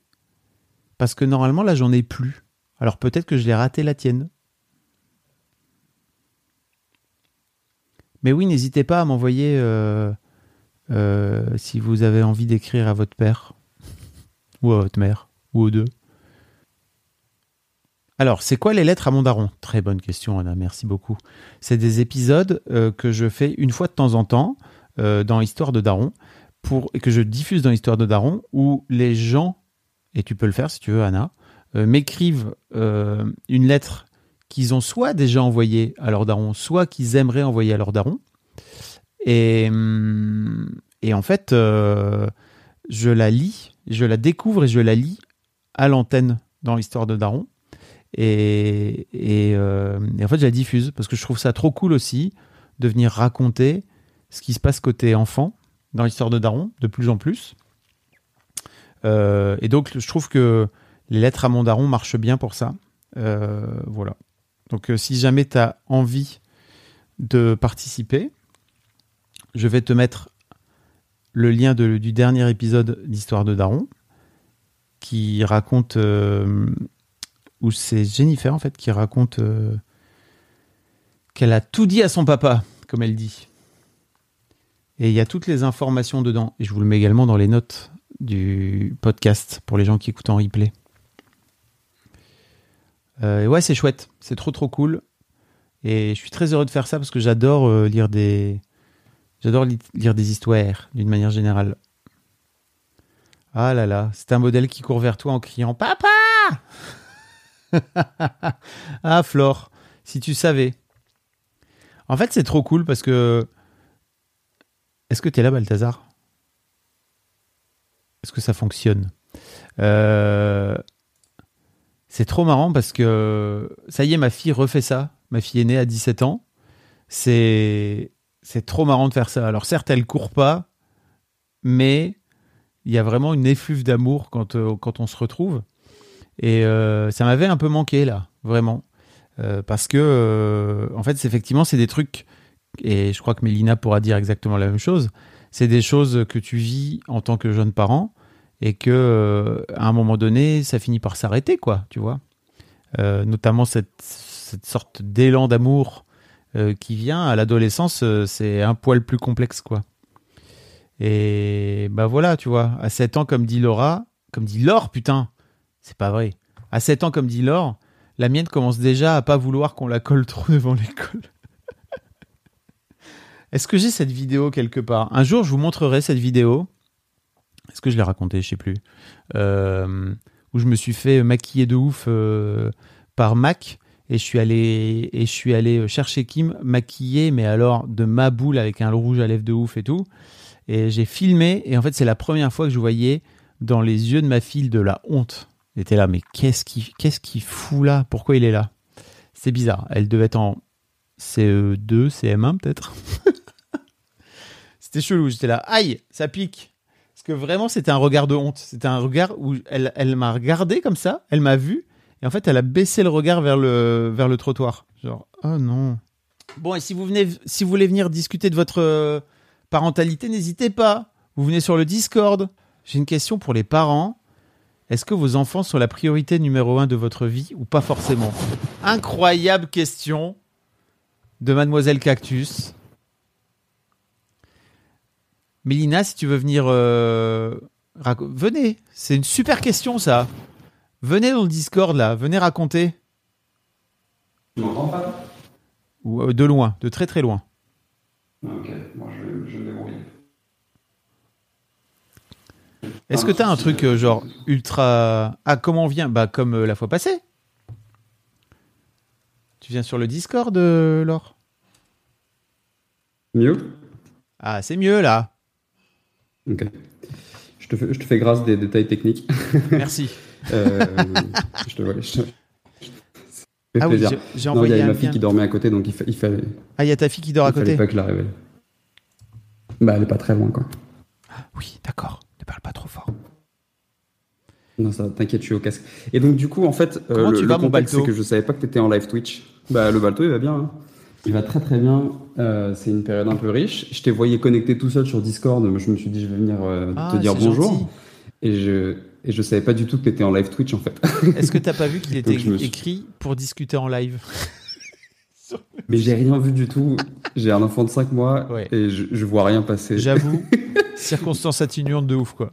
Speaker 1: Parce que normalement, là, j'en ai plus. Alors peut-être que je l'ai raté la tienne. Mais oui, n'hésitez pas à m'envoyer euh, euh, si vous avez envie d'écrire à votre père ou à votre mère ou aux deux. Alors, c'est quoi les lettres à mon daron? Très bonne question, Anna, merci beaucoup. C'est des épisodes euh, que je fais une fois de temps en temps euh, dans Histoire de Daron, pour, et que je diffuse dans Histoire de Daron, où les gens, et tu peux le faire si tu veux, Anna, m'écrivent une lettre qu'ils ont soit déjà envoyée à leur daron, soit qu'ils aimeraient envoyer à leur daron. Et, hum, et en fait, euh, je la lis, je la découvre et je la lis à l'antenne dans l'histoire de Daron. Et, euh, et en fait, je la diffuse parce que je trouve ça trop cool aussi de venir raconter ce qui se passe côté enfant dans l'histoire de Daron, de plus en plus. Euh, et donc, je trouve que les lettres à mon daron marchent bien pour ça. Euh, voilà. Donc, euh, si jamais tu as envie de participer, je vais te mettre le lien du dernier épisode d'Histoire de Daron qui raconte, euh, où c'est Jennifer en fait qui raconte euh, qu'elle a tout dit à son papa, comme elle dit. Et il y a toutes les informations dedans. Et je vous le mets également dans les notes du podcast pour les gens qui écoutent en replay. Euh, ouais, c'est chouette. C'est trop trop cool. Et je suis très heureux de faire ça parce que j'adore lire des. J'adore li- lire des histoires d'une manière générale. Ah là là, c'est un modèle qui court vers toi en criant Papa Ah Flore, si tu savais. En fait, c'est trop cool parce que. Est-ce que tu es là, Balthazar? Est-ce que ça fonctionne? Euh, C'est trop marrant parce que ça y est, ma fille refait ça. Ma fille est née à 17 ans. C'est c'est trop marrant de faire ça. Alors certes, elle court pas, mais il y a vraiment une effluve d'amour quand, euh, quand on se retrouve. Et euh, ça m'avait un peu manqué là, vraiment. Euh, parce que, en fait, effectivement, c'est des trucs, et je crois que Mélina pourra dire exactement la même chose, c'est des choses que tu vis en tant que jeune parent, et que à un moment donné, ça finit par s'arrêter, quoi, tu vois. Notamment cette, cette sorte d'élan d'amour euh, qui vient à l'adolescence, euh, c'est un poil plus complexe, quoi. Et bah voilà, tu vois, à 7 ans, comme dit Laura, comme dit Laure, putain, c'est pas vrai. À 7 ans, comme dit Laure, la mienne commence déjà à pas vouloir qu'on la colle trop devant l'école. Est-ce que j'ai cette vidéo quelque part? Un jour, je vous montrerai cette vidéo. Est-ce que je l'ai raconté Je sais plus. Euh, où je me suis fait maquiller de ouf par Mac Et je suis allé, et je suis allé chercher Kim maquillée, mais alors de ma boule avec un rouge à lèvres de ouf et tout. Et j'ai filmé, et en fait, c'est la première fois que je voyais dans les yeux de ma fille de la honte. Elle était là, mais qu'est-ce qu'il qu'est-ce qu'il fout là? Pourquoi il est là? C'est bizarre. Elle devait être en CE2, CM1 peut-être? c'était chelou. J'étais là, aïe, ça pique. Parce que vraiment, c'était un regard de honte. C'était un regard où elle, elle m'a regardé comme ça, elle m'a vu, et en fait, elle a baissé le regard vers le, trottoir. Genre, oh non. Bon, et si vous, venez, si vous voulez venir discuter de votre euh, parentalité, n'hésitez pas. Vous venez sur le Discord. J'ai une question pour les parents. Est-ce que vos enfants sont la priorité numéro un de votre vie ou pas forcément? Incroyable question de Mademoiselle Cactus. Mélina, si tu veux venir, euh, venez. C'est une super question ça. Venez dans le Discord là, venez raconter.
Speaker 12: Tu m'entends pas
Speaker 1: Ou euh, de loin, de très très loin.
Speaker 12: Ok, moi je, je me débrouille.
Speaker 1: Est-ce que t'as un truc euh, genre ultra. Ah, comment on vient? Bah, comme euh, la fois passée. Tu viens sur le Discord, euh, Laure?
Speaker 12: Mieux?
Speaker 1: Ah, c'est mieux là.
Speaker 12: Ok. Je te fais, je te fais grâce des détails techniques.
Speaker 1: Merci.
Speaker 12: Euh, je te vois. Je fait
Speaker 1: Ah oui, j'ai- j'ai
Speaker 12: Non, il
Speaker 1: envoyé
Speaker 12: y a ma fille
Speaker 1: lien.
Speaker 12: qui dormait à côté, donc il, fa- il fallait.
Speaker 1: Ah, il y a ta fille qui dort à
Speaker 12: il fallait
Speaker 1: côté
Speaker 12: pas que je la révèle. Bah, elle est pas très loin, quoi.
Speaker 1: Oui, d'accord. Ne parle pas trop fort.
Speaker 12: Non, ça, t'inquiète, je suis au casque. Et donc, du coup, en fait, euh,
Speaker 1: Comment
Speaker 12: le,
Speaker 1: tu
Speaker 12: le
Speaker 1: vas, mon
Speaker 12: contexte, c'est que je savais pas que t'étais en live Twitch. Bah, le balto, il va bien. hein. Il va très très bien. Euh, c'est une période un peu riche. Je t'ai voyé connecté tout seul sur Discord. Je me suis dit, je vais venir euh,
Speaker 1: Ah,
Speaker 12: te dire bonjour.
Speaker 1: gentil.
Speaker 12: Et je, et je savais pas du tout que t'étais en live Twitch, en fait.
Speaker 1: Est-ce que t'as pas vu qu'il était
Speaker 12: suis-
Speaker 1: écrit pour discuter en live
Speaker 12: Mais j'ai rien vu du tout. J'ai un enfant de 5 mois et je, je vois rien passer.
Speaker 1: J'avoue, circonstance atténuante de ouf, quoi.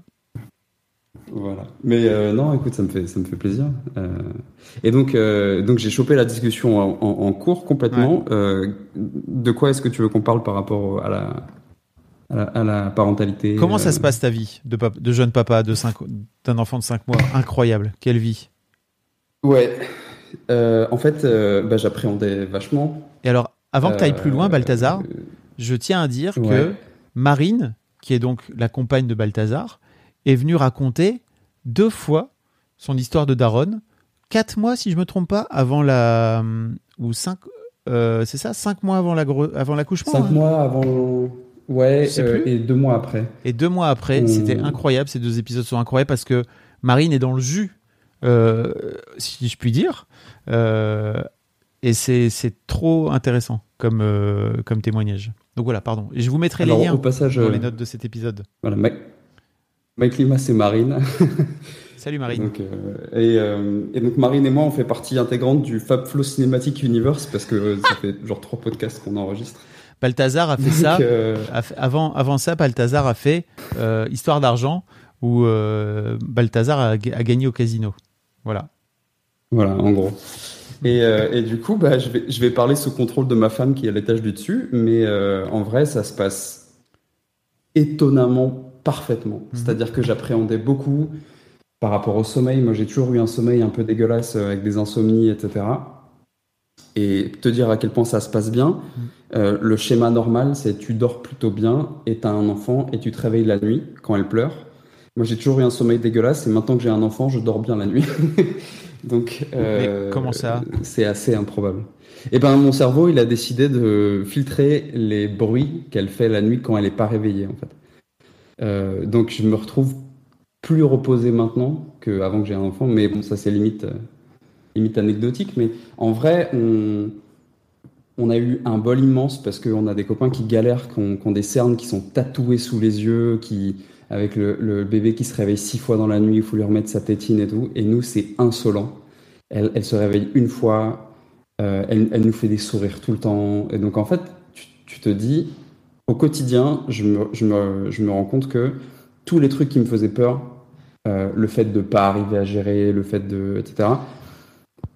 Speaker 12: Voilà. Mais euh, non, écoute, ça me fait, ça me fait plaisir. Euh, et donc, euh, donc j'ai chopé la discussion en, en- en cours complètement. De quoi est-ce que tu veux qu'on parle par rapport à la, à la, à la parentalité
Speaker 1: Comment ça
Speaker 12: euh,
Speaker 1: se passe ta vie de, jeune papa d'un enfant de 5 mois? Incroyable. Quelle vie?
Speaker 12: Ouais. Euh, en fait, euh, bah, j'appréhendais vachement.
Speaker 1: Et alors, avant que tu ailles plus loin,
Speaker 12: Euh,
Speaker 1: Balthazar, je tiens à dire que. Marine, qui est donc la compagne de Balthazar, est venue raconter deux fois son histoire de Daronne, quatre mois, si je me trompe pas, avant la. ou cinq. euh, c'est ça, cinq mois avant la gro- avant l'accouchement.
Speaker 12: Cinq
Speaker 1: hein?
Speaker 12: mois avant. Ouais, euh, et deux mois après.
Speaker 1: Et deux mois après,
Speaker 12: On-
Speaker 1: c'était incroyable. Ces deux épisodes sont incroyables parce que Marine est dans le jus, euh, si je puis dire. Euh, et c'est trop intéressant comme, comme témoignage. Donc voilà, pardon. Et je vous mettrai
Speaker 12: Alors,
Speaker 1: les liens
Speaker 12: au passage,
Speaker 1: dans les notes de cet épisode.
Speaker 12: Voilà, Mike, Mike Lima, c'est Marine.
Speaker 1: Salut Marine.
Speaker 12: Donc, euh, et, euh, et donc Marine et moi, on fait partie intégrante du Fab Flow Cinematic Universe parce que ça fait genre trois podcasts qu'on enregistre.
Speaker 1: Balthazar a fait ça.
Speaker 12: euh,
Speaker 1: a fait- avant, avant ça, Balthazar a fait euh, Histoire d'argent où euh, Balthazar a, ga- a gagné au casino. Voilà.
Speaker 12: Voilà, en gros. Et, euh, et du coup, bah, je, vais, je vais parler sous contrôle de ma femme qui est à l'étage du dessus, mais euh, en vrai, ça se passe étonnamment parfaitement. C'est-à-dire que j'appréhendais beaucoup par rapport au sommeil. Moi, j'ai toujours eu un sommeil un peu dégueulasse avec des insomnies, etc. Et te dire à quel point ça se passe bien, euh, le schéma normal, c'est tu dors plutôt bien et tu as un enfant et tu te réveilles la nuit quand elle pleure. Moi, j'ai toujours eu un sommeil dégueulasse et maintenant que j'ai un enfant, je dors bien la nuit. Donc, euh,
Speaker 1: Mais comment ça
Speaker 12: C'est assez improbable. Et ben, mon cerveau, il a décidé de filtrer les bruits qu'elle fait la nuit quand elle n'est pas réveillée, en fait. Euh, donc, je me retrouve plus reposé maintenant qu'avant que j'ai un enfant, mais bon, ça c'est limite, limite anecdotique. Mais en vrai, on, a eu un bol immense parce qu'on a des copains qui galèrent, qui ont, qui des cernes qui sont tatouées sous les yeux, qui, avec le, bébé qui se réveille six fois dans la nuit, il faut lui remettre sa tétine et tout. Et nous, c'est insolent. Elle, se réveille une fois, euh, elle, nous fait des sourires tout le temps. Et donc, en fait, tu, te dis, au quotidien, je me, rends compte que tous les trucs qui me faisaient peur, euh, le fait de pas arriver à gérer, le fait de. etc.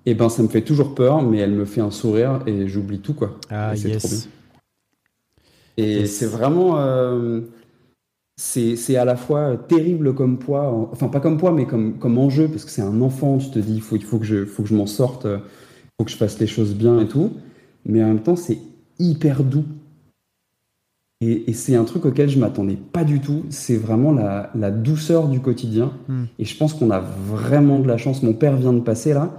Speaker 12: Et ben, ça me fait toujours peur, mais elle me fait un sourire et j'oublie tout, quoi.
Speaker 1: Ah,
Speaker 12: Et
Speaker 1: yes.
Speaker 12: trop bien. Et c'est vraiment. euh, c'est à la fois terrible comme poids, en- enfin pas comme poids, mais comme, comme enjeu, parce que c'est un enfant, tu te dis, il faut, il faut que je, faut que je m'en sorte. faut que je fasse les choses bien et tout, mais en même temps, c'est hyper doux. Et, et c'est un truc auquel je m'attendais pas du tout. C'est vraiment la, la douceur du quotidien.
Speaker 1: Hmm.
Speaker 12: Et je pense qu'on a vraiment de la chance. Mon père vient de passer là.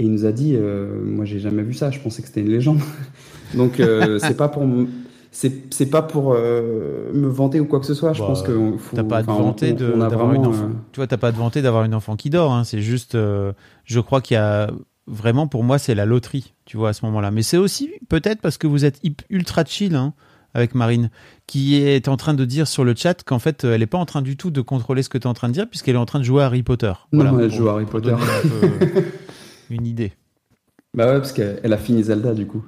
Speaker 12: Et il nous a dit, euh, moi j'ai jamais vu ça, je pensais que c'était une légende. Donc euh, c'est pas pour c'est c'est pas pour euh, me vanter ou quoi que ce soit. Je
Speaker 1: Bah,
Speaker 12: pense que faut-
Speaker 1: T'as pas vanter de-
Speaker 12: a
Speaker 1: d'avoir une enfant.
Speaker 12: euh,
Speaker 1: Tu vois, t'as pas à te vanter d'avoir une enfant qui dort. hein. C'est juste, euh, je crois qu'il y a vraiment pour moi c'est la loterie. Tu vois à ce moment-là. Mais c'est aussi peut-être parce que vous êtes ultra chill hein, avec Marine, qui est en train de dire sur le chat qu'en fait elle est pas en train du tout de contrôler ce que tu es en train de dire puisqu'elle est en train de jouer à Harry Potter.
Speaker 12: Non, elle
Speaker 1: pour-
Speaker 12: joue à Harry Potter.
Speaker 1: une idée.
Speaker 12: Bah ouais, parce qu'elle elle a fini Zelda du coup.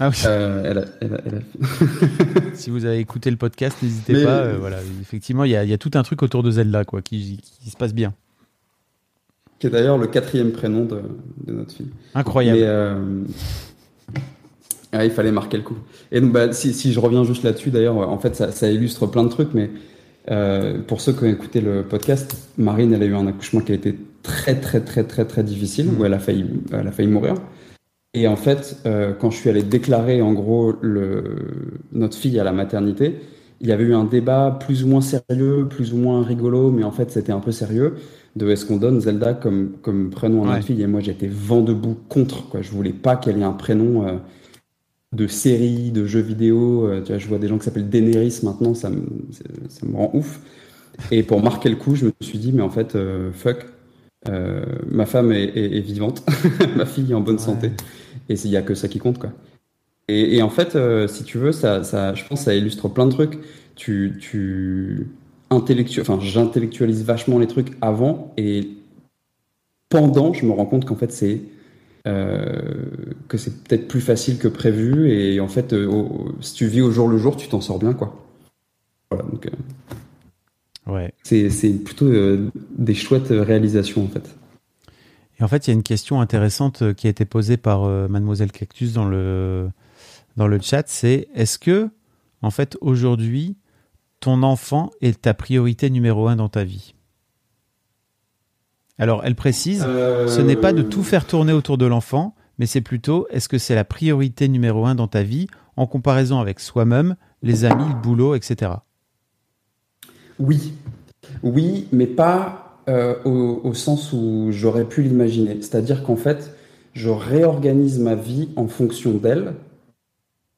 Speaker 1: Ah oui.
Speaker 12: Euh, elle a- elle a- elle a-
Speaker 1: si vous avez écouté le podcast, n'hésitez
Speaker 12: Mais-
Speaker 1: pas. euh, voilà, effectivement, il y, a- il y a tout un truc autour de Zelda quoi, qui, qui se passe bien.
Speaker 12: qui est d'ailleurs le quatrième prénom de, de notre fille.
Speaker 1: Incroyable.
Speaker 12: Mais, euh, ah, il fallait marquer le coup. Et donc, bah, si, si je reviens juste là-dessus, d'ailleurs, en fait, ça, ça illustre plein de trucs, mais euh, pour ceux qui ont écouté le podcast, Marine, elle a eu un accouchement qui a été très, très, très, très, très difficile, où elle a failli, elle a failli mourir. Et en fait, euh, quand je suis allé déclarer, en gros, le, notre fille à la maternité, il y avait eu un débat plus ou moins sérieux, plus ou moins rigolo, mais en fait, c'était un peu sérieux, de est-ce qu'on donne Zelda comme, comme prénom à
Speaker 1: Ouais.
Speaker 12: notre fille? Et moi, j'étais vent debout contre, quoi. Je voulais pas qu'elle ait un prénom euh, de série, de jeux vidéo. Euh, tu vois, je vois des gens qui s'appellent Daenerys maintenant, ça me, ça me rend ouf. Et pour marquer le coup, je me suis dit, mais en fait, fuck, euh, ma femme est, est- est vivante, ma fille est en bonne santé, et il n'y a que ça qui compte, quoi. Et, et en fait, euh, si tu veux, ça, ça, je pense que ça illustre plein de trucs. Tu, tu intellectu... enfin, j'intellectualise vachement les trucs avant et pendant, je me rends compte qu'en fait, c'est euh, que c'est peut-être plus facile que prévu. Et en fait, au- si tu vis au jour le jour, tu t'en sors bien, quoi. Voilà, donc
Speaker 1: Ouais.
Speaker 12: c'est plutôt euh, des chouettes réalisations, en fait.
Speaker 1: Et en fait, il y a une question intéressante euh, qui a été posée par euh, Mademoiselle Cactus dans le, dans le chat, c'est est-ce que, en fait, aujourd'hui, ton enfant est ta priorité numéro un dans ta vie? Alors, elle précise,
Speaker 12: Euh,
Speaker 1: ce n'est pas de tout faire tourner autour de l'enfant, mais c'est plutôt est-ce que c'est la priorité numéro un dans ta vie en comparaison avec soi-même, les amis, le boulot, etc.
Speaker 12: Oui, oui, mais pas euh, au, au sens où j'aurais pu l'imaginer. C'est-à-dire qu'en fait, je réorganise ma vie en fonction d'elle.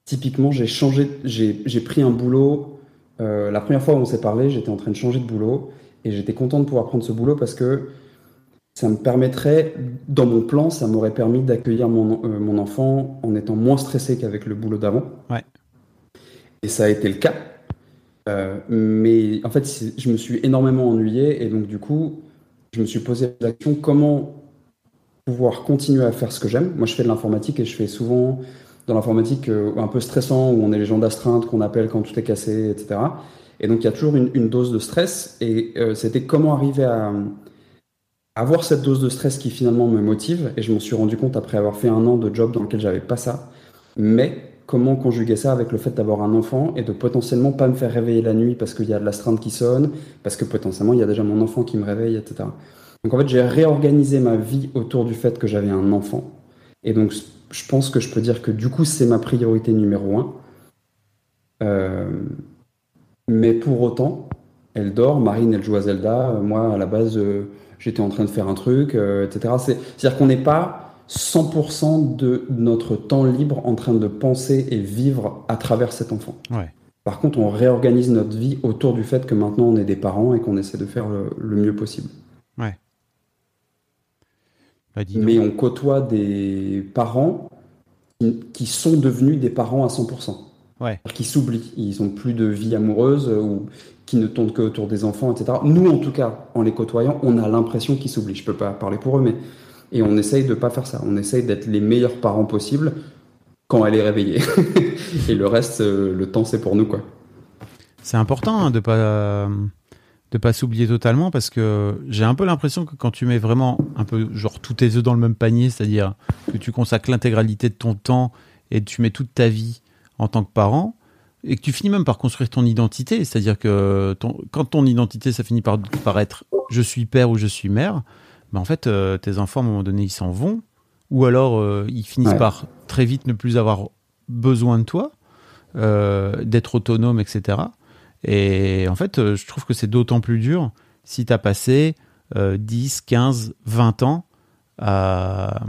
Speaker 12: Typiquement, j'ai changé, j'ai pris un boulot. euh, la première fois où on s'est parlé, j'étais en train de changer de boulot et j'étais content de pouvoir prendre ce boulot parce que ça me permettrait, dans mon plan, ça m'aurait permis d'accueillir mon, euh, mon enfant en étant moins stressé qu'avec le boulot d'avant.
Speaker 1: Ouais.
Speaker 12: Et ça a été le cas. Euh, mais en fait, je me suis énormément ennuyé et donc du coup, je me suis posé la question comment pouvoir continuer à faire ce que j'aime? Moi, je fais de l'informatique et je fais souvent dans l'informatique euh, un peu stressant où on est les gens d'astreinte qu'on appelle quand tout est cassé, etc. Et donc, il y a toujours une, une dose de stress et euh, c'était comment arriver à avoir cette dose de stress qui finalement me motive. Et je m'en suis rendu compte après avoir fait un an de job dans lequel j'avais pas ça. Mais comment conjuguer ça avec le fait d'avoir un enfant et de potentiellement pas me faire réveiller la nuit parce qu'il y a de l'astreinte qui sonne, parce que potentiellement il y a déjà mon enfant qui me réveille, etc. Donc en fait, j'ai réorganisé ma vie autour du fait que j'avais un enfant. Et donc, je pense que je peux dire que du coup, c'est ma priorité numéro un. Euh, mais pour autant, elle dort, Marine, elle joue à Zelda, moi, à la base, euh, j'étais en train de faire un truc, euh, etc. C'est- C'est-à-dire qu'on n'est pas 100% de notre temps libre en train de penser et vivre à travers cet enfant.
Speaker 1: Ouais.
Speaker 12: Par contre, on réorganise notre vie autour du fait que maintenant on est des parents et qu'on essaie de faire le, le mieux possible.
Speaker 1: Ouais. Bah.
Speaker 12: Mais on côtoie des parents qui, qui sont devenus des parents à 100%.
Speaker 1: Ouais.
Speaker 12: Qui s'oublient. Ils n'ont plus de vie amoureuse ou qui ne tournent que autour des enfants, etc. Nous, en tout cas, en les côtoyant, on a l'impression qu'ils s'oublient. Je peux pas parler pour eux, mais. Et on essaye de pas faire ça. On essaye d'être les meilleurs parents possibles quand elle est réveillée. et le reste, euh, le temps, c'est pour nous, quoi.
Speaker 1: C'est important hein, de pas de pas s'oublier totalement parce que j'ai un peu l'impression que quand tu mets vraiment un peu genre tous tes œufs dans le même panier, c'est-à-dire que tu consacres l'intégralité de ton temps et tu mets toute ta vie en tant que parent et que tu finis même par construire ton identité, c'est-à-dire que quand ton identité ça finit par, par être je suis père ou je suis mère, ben en fait euh, tes enfants à un moment donné ils s'en vont ou alors euh, ils finissent
Speaker 12: Ouais.
Speaker 1: par très vite ne plus avoir besoin de toi, euh, d'être autonome, etc. Et en fait, je trouve que c'est d'autant plus dur si tu as passé euh, 10, 15, 20 ans à,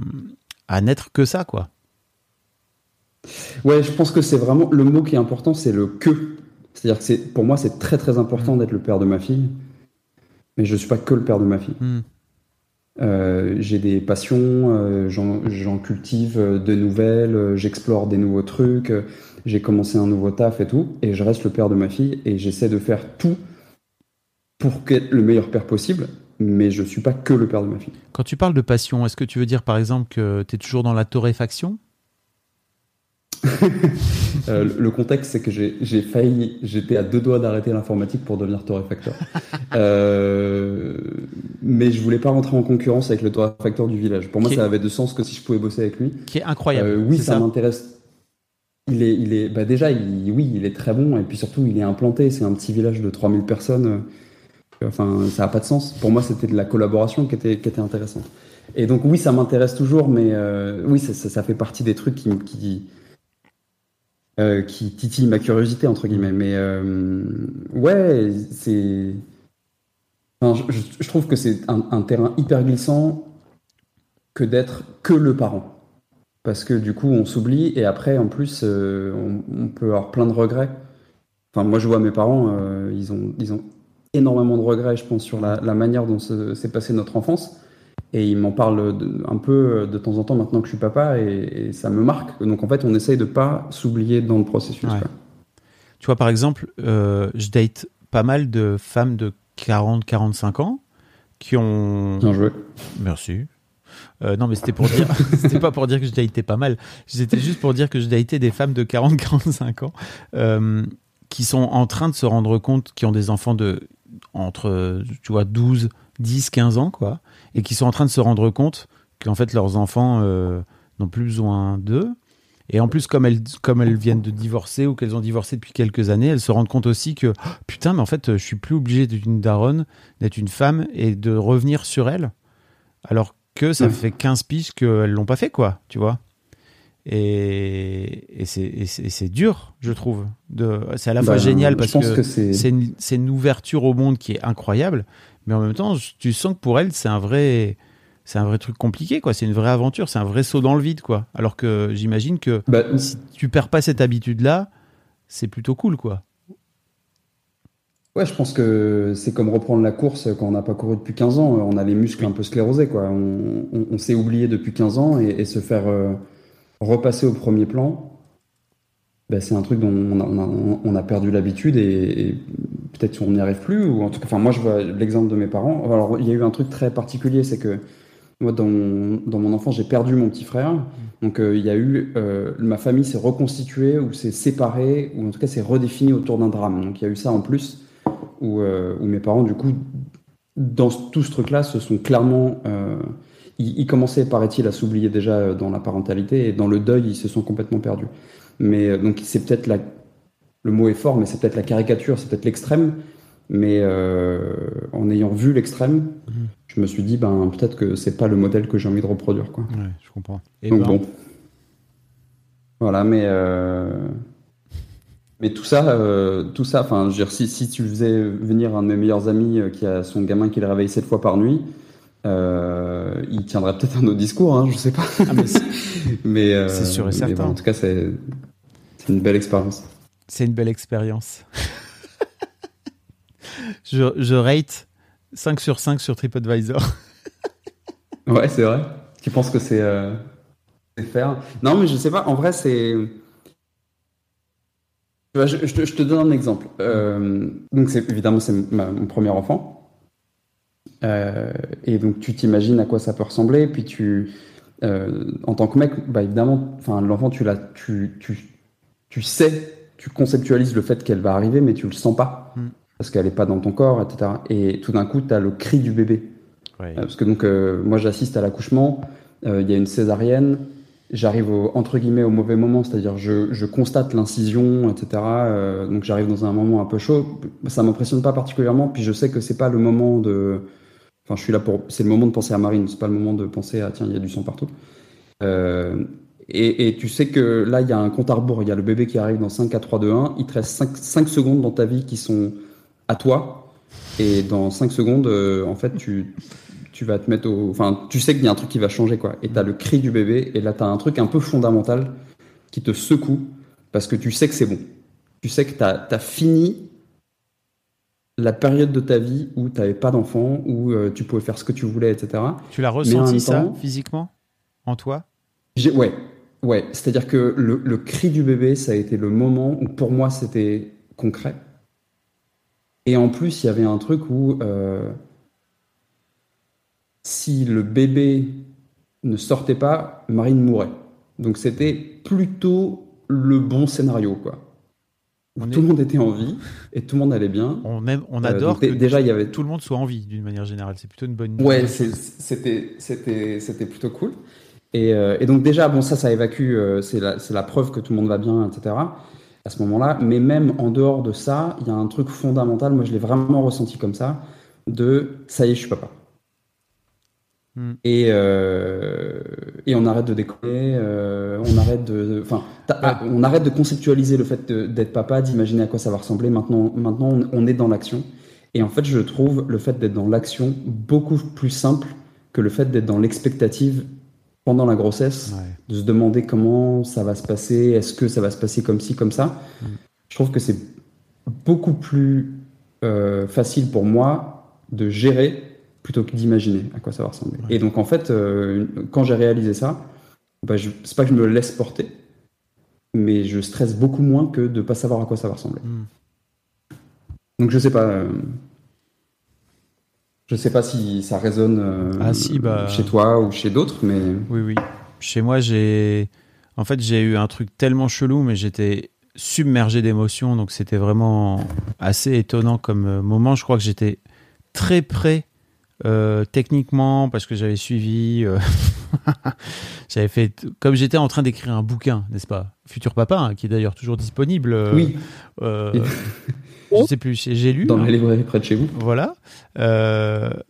Speaker 1: à n'être que ça, quoi.
Speaker 12: Ouais, je pense que c'est vraiment le mot qui est important, c'est le que. C'est-à-dire que pour moi, c'est très très important d'être le père de ma fille, mais je suis pas que le père de ma fille.
Speaker 1: Hmm.
Speaker 12: Euh, j'ai des passions, euh, j'en, cultive euh, de nouvelles, j'explore des nouveaux trucs, j'ai commencé un nouveau taf et tout, et je reste le père de ma fille et j'essaie de faire tout pour être le meilleur père possible, mais je suis pas que le père de ma fille.
Speaker 1: Quand tu parles de passion, est-ce que tu veux dire par exemple que tu es toujours dans la torréfaction?
Speaker 12: Euh, le- contexte, c'est que j'ai failli, j'étais à deux doigts d'arrêter l'informatique pour devenir torréfacteur. Euh, mais je voulais pas rentrer en concurrence avec le torréfacteur du village. Pour moi,
Speaker 1: Qui est-
Speaker 12: ça avait de sens que si je pouvais bosser avec lui.
Speaker 1: Qui est incroyable.
Speaker 12: Euh, oui, ça,
Speaker 1: ça
Speaker 12: m'intéresse. Il est, il est, bah déjà, il, oui, il est très bon, et puis surtout, il est implanté. C'est un petit village de 3000 personnes. Enfin, ça n'a pas de sens. Pour moi, c'était de la collaboration qui était, qui était intéressante. Et donc, oui, ça m'intéresse toujours, mais euh, oui, ça, ça, ça fait partie des trucs qui, qui, euh, qui titillent ma curiosité, entre guillemets. Mais euh, ouais, c'est. Je, trouve que c'est un, terrain hyper glissant que d'être que le parent. Parce que du coup, on s'oublie et après, en plus, euh, on, peut avoir plein de regrets. Enfin, moi, je vois mes parents, ils, ont, ils ont énormément de regrets, je pense, sur la, manière dont se- s'est passée notre enfance. Et ils m'en parlent de- un peu de temps en temps maintenant que je suis papa et, et ça me marque. Donc, en fait, on essaye de pas s'oublier dans le processus.
Speaker 1: Ouais.
Speaker 12: quoi.
Speaker 1: Tu vois, par exemple, euh, je date pas mal de femmes de 40-45 ans qui ont.
Speaker 12: Bien joué.
Speaker 1: Merci. Euh, non, mais c'était pour dire, c'était pas pour dire que je datais pas mal. C'était juste pour dire que je datais des femmes de 40-45 ans euh, qui sont en train de se rendre compte, qui ont des enfants de entre, tu vois, 12, 10, 15 ans, quoi, et qui sont en train de se rendre compte qu'en fait leurs enfants euh, n'ont plus besoin d'eux. Et en plus, comme elles, comme elles viennent de divorcer ou qu'elles ont divorcé depuis quelques années, elles se rendent compte aussi que oh, putain, mais en fait, je suis plus obligé d'être une daronne, d'être une femme et de revenir sur elles. Alors que ça
Speaker 12: Ouais.
Speaker 1: fait 15 piges qu'elles l'ont pas fait, quoi, tu vois. Et, et c'est- dur, je trouve. C'est à la fois
Speaker 12: Bah,
Speaker 1: génial
Speaker 12: je
Speaker 1: parce que,
Speaker 12: que c'est-
Speaker 1: c'est une, c'est une ouverture au monde qui est incroyable, mais en même temps, tu sens que pour elles, c'est un vrai, c'est un vrai truc compliqué, quoi. C'est une vraie aventure, c'est un vrai saut dans le vide, quoi. Alors que j'imagine que
Speaker 12: Bah,
Speaker 1: si tu perds pas cette habitude-là, c'est plutôt cool, quoi.
Speaker 12: Ouais, je pense que c'est comme reprendre la course quand on n'a pas couru depuis 15 ans. On a les muscles un peu sclérosés, quoi. On, on- on s'est oublié depuis 15 ans et, et se faire euh, repasser au premier plan, ben, c'est un truc dont on a, on on perdu l'habitude et, peut-être qu'on n'y arrive plus. Ou en tout cas, moi, je vois l'exemple de mes parents. Alors, il y a eu un truc très particulier, c'est que moi, dans mon, enfance, j'ai perdu mon petit frère. Donc, euh, il y a eu. euh, ma famille s'est reconstituée ou s'est séparée, ou en tout cas, s'est redéfinie autour d'un drame. Donc, il y a eu ça en plus, où, euh, mes parents, du coup, dans tout ce truc-là, se sont clairement. ils, commençaient, paraît-il, à s'oublier déjà dans la parentalité, et dans le deuil, ils se sont complètement perdus. Mais euh, donc, c'est peut-être la. Le mot est fort, mais c'est peut-être la caricature, c'est peut-être l'extrême. Mais euh, en ayant vu l'extrême, je me suis dit, ben, peut-être que c'est pas le modèle que j'ai envie de reproduire. Quoi.
Speaker 1: Ouais, je comprends. Et
Speaker 12: Donc
Speaker 1: ben,
Speaker 12: bon. Voilà, mais euh, mais tout ça, euh, tout ça, enfin, si, si tu faisais venir un de mes meilleurs amis qui a son gamin qui le réveille sept fois par nuit, euh, il tiendrait peut-être un autre discours, hein, je sais pas. mais euh,
Speaker 1: c'est sûr et
Speaker 12: mais
Speaker 1: certain.
Speaker 12: bon, en tout cas, c'est une belle expérience.
Speaker 1: c'est une belle expérience. je, je rate 5 sur 5 sur TripAdvisor.
Speaker 12: Ouais, c'est vrai. Tu penses que c'est euh, faire? Non, mais je sais pas. En vrai, c'est. Je, je te, je te donne un exemple. Euh, donc, c'est évidemment, c'est mon premier enfant. Euh, et donc, tu t'imagines à quoi ça peut ressembler. Puis, tu, euh, en tant que mec, bah, évidemment, enfin, l'enfant, tu l'as, tu, tu, tu sais, tu conceptualises le fait qu'elle va arriver, mais tu le sens pas
Speaker 1: Mm.
Speaker 12: parce qu'elle est pas dans ton corps, etc. Et tout d'un coup, tu as le cri du bébé.
Speaker 1: Ouais.
Speaker 12: Euh, Parce que donc, euh, moi, j'assiste à l'accouchement. euh, Il y a une césarienne. J'arrive au, entre guillemets au mauvais moment, c'est-à-dire je, je constate l'incision, etc. euh, donc j'arrive dans un moment un peu chaud. Ça m'impressionne pas particulièrement. Puis je sais que c'est pas le moment de. Enfin, je suis là pour. C'est le moment de penser à Marine. C'est pas le moment de penser à tiens, il y a du sang partout. Euh, et, et tu sais que là, il y a un compte à rebours. Il y a le bébé qui arrive dans 5, 4, 3, 2, 1. Il te reste 5, 5 secondes dans ta vie qui sont à toi. Et dans 5 secondes, euh, en fait, tu, tu vas te mettre au. Enfin, tu sais qu'il y a un truc qui va changer, quoi. Et tu as le cri du bébé. Et là, tu as un truc un peu fondamental qui te secoue parce que tu sais que c'est bon. Tu sais que tu as, fini la période de ta vie où tu n'avais pas d'enfant, où euh, tu pouvais faire ce que tu voulais, etc.
Speaker 1: Tu l'as ressenti ça physiquement? En toi?
Speaker 12: Ouais, ouais. C'est-à-dire que le, le, cri du bébé, ça a été le moment où pour moi c'était concret. Et en plus, il y avait un truc où euh, si le bébé ne sortait pas, Marine mourait. Donc c'était plutôt le bon scénario, quoi. tout le monde était en vie et tout le monde allait bien.
Speaker 1: On aime, on euh, adore que déjà il y avait tout le monde soit en vie d'une manière générale. C'est plutôt une bonne.
Speaker 12: Ouais, c'était plutôt cool. Et, euh, et, donc déjà bon ça ça évacue, euh, c'est la, la preuve que tout le monde va bien, etc. À ce moment-là, mais même en dehors de ça, il y a un truc fondamental. Moi je l'ai vraiment ressenti comme ça. De ça y est, je suis papa. Hmm. Et, euh, et on arrête de déconner, on arrête de, enfin, on arrête de conceptualiser le fait d'être papa, d'imaginer à quoi ça va ressembler. Maintenant, maintenant, on, est dans l'action. Et en fait, je trouve le fait d'être dans l'action beaucoup plus simple que le fait d'être dans l'expectative pendant la grossesse, de se demander comment ça va se passer, est-ce que ça va se passer comme ci, comme ça. Hmm. Je trouve que c'est beaucoup plus euh, facile pour moi de gérer plutôt que d'imaginer à quoi ça va ressembler. Et donc en fait, euh, quand j'ai réalisé ça, bah, c'est pas que je me laisse porter, mais je stresse beaucoup moins que de pas savoir à quoi ça va ressembler. Hmm. Donc je sais pas. Euh, je sais pas si ça résonne euh,
Speaker 1: ah, si, bah...
Speaker 12: chez toi ou chez d'autres, mais.
Speaker 1: Oui, oui. Chez moi, j'ai. En fait, j'ai eu un truc tellement chelou, mais j'étais submergé d'émotions, donc c'était vraiment assez étonnant comme moment. Je crois que j'étais très près euh, techniquement, parce que j'avais suivi, euh, j'avais fait, comme j'étais en train d'écrire un bouquin, n'est-ce pas? Futur Papa, hein, qui est d'ailleurs toujours disponible. Euh,
Speaker 12: oui.
Speaker 1: je sais plus, j'ai lu.
Speaker 12: Dans la librairie près de chez vous.
Speaker 1: Voilà.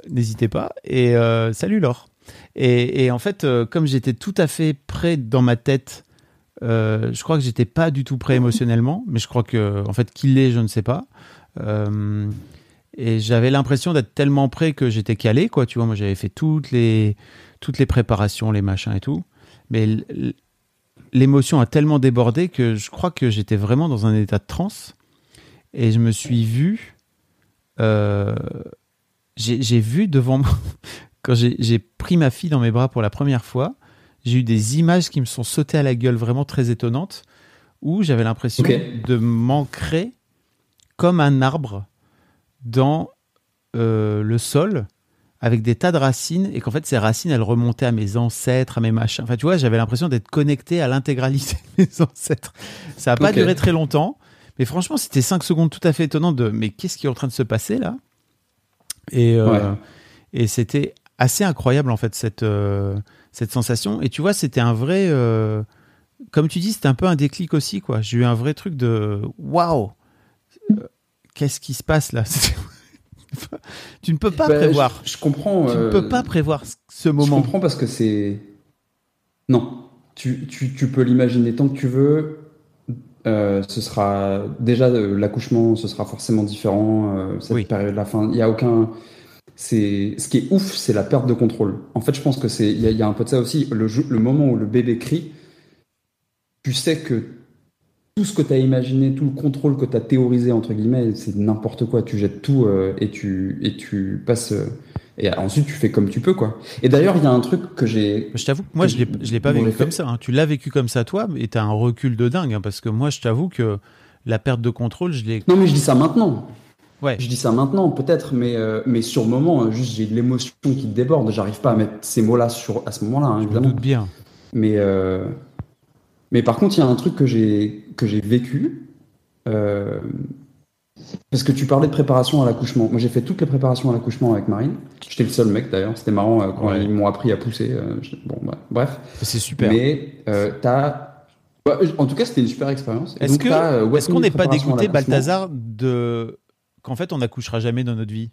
Speaker 1: N'hésitez pas. Et salut Laure. Et, et en fait, comme j'étais tout à fait prêt dans ma tête, je crois que j'étais pas du tout prêt émotionnellement, mais je crois que, en fait, qu'il l'est, je ne sais pas. Et j'avais l'impression d'être tellement prêt que j'étais calé, quoi. Tu vois, moi, j'avais fait toutes les, toutes les préparations, les machins et tout. Mais l'émotion a tellement débordé que je crois que j'étais vraiment dans un état de transe. Et je me suis vu. Euh, j'ai vu devant moi. Quand j'ai pris ma fille dans mes bras pour la première fois, j'ai eu des images qui me sont sautées à la gueule vraiment très étonnantes, où j'avais l'impression de m'ancrer comme un arbre dans euh, le sol avec des tas de racines et qu'en fait ces racines elles remontaient à mes ancêtres, à mes machins. Enfin tu vois, j'avais l'impression d'être connecté à l'intégralité de mes ancêtres. Ça n'a pas duré très longtemps, mais franchement c'était 5 secondes tout à fait étonnant de mais qu'est-ce qui est en train de se passer là? Et, euh, et c'était assez incroyable en fait cette, euh, cette sensation. Et tu vois, c'était un vrai... comme tu dis, c'était un peu un déclic aussi quoi. J'ai eu un vrai truc de waouh qu'est-ce qui se passe là? Tu ne peux pas bah, prévoir.
Speaker 12: Je, comprends.
Speaker 1: Tu ne peux euh, pas prévoir ce moment. Je
Speaker 12: comprends parce que c'est. Non. Tu, peux l'imaginer tant que tu veux. Euh, ce sera déjà euh, l'accouchement, ce sera forcément différent. cette période, la fin, il y a aucun. C'est ce qui est ouf, c'est la perte de contrôle. En fait, je pense que c'est il y, a un peu de ça aussi. Le, le moment où le bébé crie, tu sais que tout ce que tu as imaginé, tout le contrôle que tu as théorisé, entre guillemets, c'est n'importe quoi. Tu jettes tout euh, et, tu, et tu passes. Euh, et ensuite, tu fais comme tu peux, quoi. Et d'ailleurs, il y a un truc que j'ai.
Speaker 1: Je t'avoue, moi, je ne l'ai pas vécu comme ça. Hein. Tu l'as vécu comme ça, toi, et tu as un recul de dingue, hein, parce que moi, je t'avoue que la perte de contrôle, je l'ai.
Speaker 12: Non, mais je dis ça maintenant.
Speaker 1: Ouais.
Speaker 12: Je dis ça maintenant, peut-être, mais, euh, mais sur le moment, juste j'ai de l'émotion qui déborde. J'arrive pas à mettre ces mots-là sur à ce moment-là, hein, évidemment.
Speaker 1: Je doute bien.
Speaker 12: Mais. Mais par contre, il y a un truc que j'ai que j'ai vécu. Euh, parce que tu parlais de préparation à l'accouchement. Moi, j'ai fait toutes les préparations à l'accouchement avec Marine. J'étais le seul mec d'ailleurs. C'était marrant euh, quand ils m'ont appris à pousser. Euh, bon, bah, bref.
Speaker 1: C'est super.
Speaker 12: Mais t'as. Bah, en tout cas, c'était une super expérience.
Speaker 1: Est-ce que est-ce qu'on n'est pas dégoûté, Balthazar, de qu'en fait on n'accouchera jamais dans notre vie?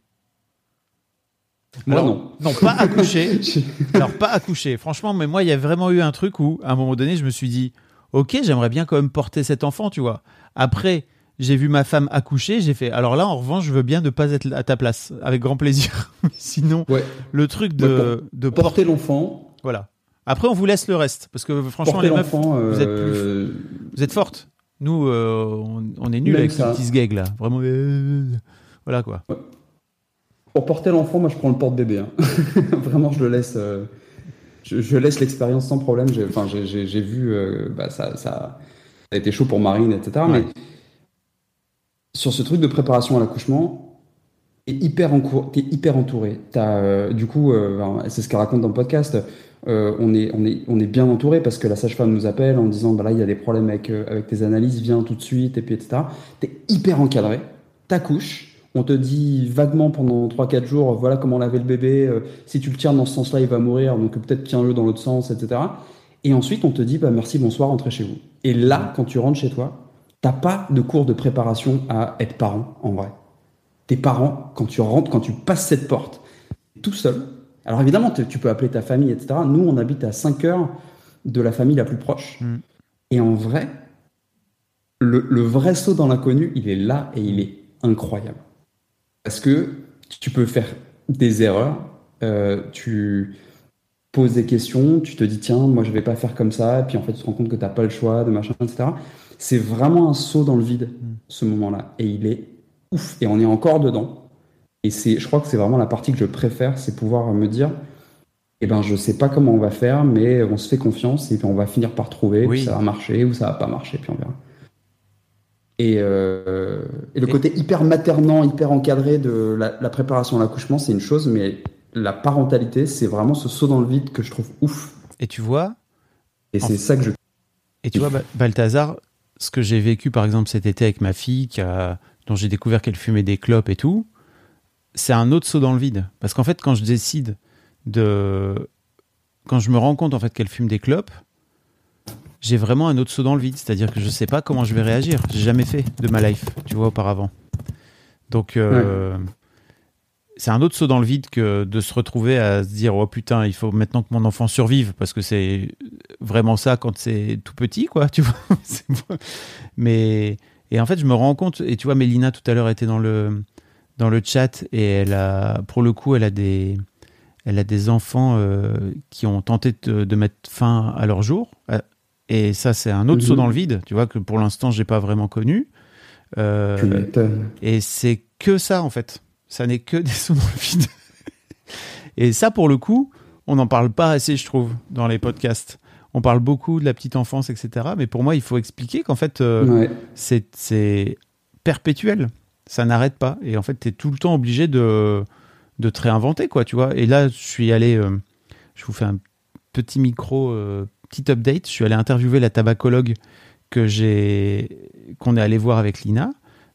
Speaker 12: Moi,
Speaker 1: Alors,
Speaker 12: non.
Speaker 1: Non, pas accoucher. Alors, pas accoucher. Franchement, mais moi, il y a vraiment eu un truc où, à un moment donné, je me suis dit, ok, j'aimerais bien quand même porter cet enfant, tu vois. Après, j'ai vu ma femme accoucher, j'ai fait, alors là, en revanche, je veux bien ne pas être à ta place, avec grand plaisir. Sinon,
Speaker 12: Ouais.
Speaker 1: le truc de,
Speaker 12: Ouais,
Speaker 1: de
Speaker 12: Porter l'enfant,
Speaker 1: Voilà. Après, on vous laisse le reste, parce que franchement, les meufs, vous êtes
Speaker 12: euh,
Speaker 1: plus, vous êtes fortes. Nous, euh, on, on est nuls
Speaker 12: Même
Speaker 1: avec
Speaker 12: ça.
Speaker 1: ce petit sgeg là. Vraiment, euh, voilà quoi.
Speaker 12: Pour porter l'enfant, moi je prends le porte-bébé. hein. Vraiment, je le laisse. Je, je laisse l'expérience sans problème. J'ai, enfin, j'ai, j'ai- j'ai vu, euh, bah, ça, a été chaud pour Marine, etc. Mais sur ce truc de préparation à l'accouchement, t'es hyper, encou- t'es hyper entouré. T'as, euh, du coup, euh, c'est ce qu'elle raconte dans le podcast. on, est, on, est, on est bien entouré parce que la sage-femme nous appelle en disant bah là il y a des problèmes avec, avec tes analyses, viens tout de suite, et puis etc. T'es hyper encadré, t'accouches, on te dit vaguement pendant 3-4 jours voilà comment laver le bébé, euh, si tu le tiens dans ce sens-là il va mourir, donc peut-être tiens-le dans l'autre sens, etc. Et ensuite on te dit bah merci, bonsoir, rentrez chez vous. Et là, quand tu rentres chez toi, t'as pas de cours de préparation à être parent en vrai. Tes parents, quand tu rentres, quand tu passes cette porte, tout seul. Alors évidemment, tu peux appeler ta famille, etc. Nous, on habite à 5 heures de la famille la plus proche. Et en vrai, le, le vrai saut dans l'inconnu, il est là et il est incroyable. Parce que tu peux faire des erreurs, euh, tu poses des questions, tu te dis tiens, moi je vais pas faire comme ça, et puis en fait tu te rends compte que t'as pas le choix, de machin, etc. C'est vraiment un saut dans le vide, ce moment-là. Et il est ouf. Et on est encore dedans. Et c'est, je crois que c'est vraiment la partie que je préfère, c'est pouvoir me dire, eh ben, je sais pas comment on va faire, mais on se fait confiance et puis on va finir par trouver,
Speaker 1: Oui.
Speaker 12: puis ça va marcher ou ça va pas marcher, puis on verra. Et, euh, et le côté hyper maternant, hyper encadré de la, la préparation à l'accouchement, c'est une chose, mais la parentalité, c'est vraiment ce saut dans le vide que je trouve ouf.
Speaker 1: Et tu vois,
Speaker 12: Et c'est ça que je.
Speaker 1: Et tu vois, Ba- Balthazar, ce que j'ai vécu par exemple cet été avec ma fille, qui a- dont j'ai découvert qu'elle fumait des clopes et tout, c'est un autre saut dans le vide. Parce qu'en fait, quand je décide de. Quand je me rends compte en fait qu'elle fume des clopes, j'ai vraiment un autre saut dans le vide. C'est-à-dire que je sais pas comment je vais réagir. J'ai jamais fait de ma life, tu vois, auparavant. Donc, euh, c'est un autre saut dans le vide que de se retrouver à se dire oh putain, il faut maintenant que mon enfant survive parce que c'est vraiment ça quand c'est tout petit, quoi, tu vois. Mais et en fait, je me rends compte et tu vois, Mélina tout à l'heure était dans le dans le chat et elle a pour le coup, elle a des elle a des enfants euh, qui ont tenté de, de mettre fin à leur jour. Et ça, c'est un autre
Speaker 12: Mhm.
Speaker 1: saut dans le vide, tu vois, que pour l'instant, j'ai pas vraiment connu. Euh, et c'est que ça, en fait. Ça n'est que des sauts dans le vide. Et ça, pour le coup, on n'en parle pas assez, je trouve, dans les podcasts. On parle beaucoup de la petite enfance, etc. Mais pour moi, il faut expliquer qu'en fait, euh,
Speaker 12: Ouais.
Speaker 1: c'est- c'est perpétuel. Ça n'arrête pas. Et en fait, tu es tout le temps obligé de, de te réinventer, quoi, tu vois. Et là, je suis allé... euh, je vous fais un petit micro, euh, petit update. Je suis allé interviewer la tabacologue que j'ai qu'on est allé voir avec Lina.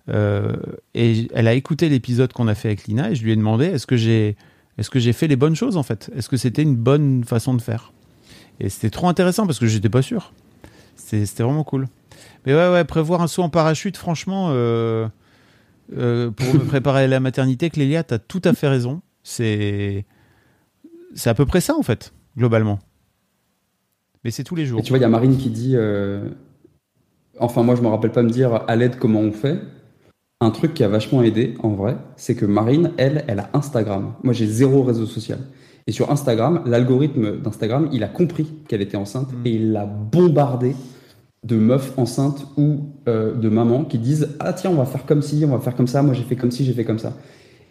Speaker 1: Euh, et elle a écouté l'épisode qu'on a fait avec Lina et je lui ai demandé est-ce que j'ai est-ce que j'ai fait les bonnes choses en fait? Est-ce que c'était une bonne façon de faire? Et c'était trop intéressant parce que j'étais pas sûr. C'était vraiment cool. Mais ouais, ouais, prévoir un saut en parachute, franchement, euh, euh, pour me préparer à la maternité, Clélia, t'as tout à fait raison. C'est c'est à peu près ça en fait, globalement. Mais c'est tous les jours.
Speaker 12: Et tu vois, il y a Marine qui dit. euh, Enfin, moi, je me rappelle pas me dire à l'aide comment on fait. Un truc qui a vachement aidé, en vrai, c'est que Marine, elle, elle a Instagram. Moi, j'ai zéro réseau social. Et sur Instagram, l'algorithme d'Instagram, il a compris qu'elle était enceinte et il l'a bombardée de meufs enceintes ou euh, de mamans qui disent Ah, tiens, on va faire comme ci, on va faire comme ça. Moi, j'ai fait comme ci, j'ai fait comme ça.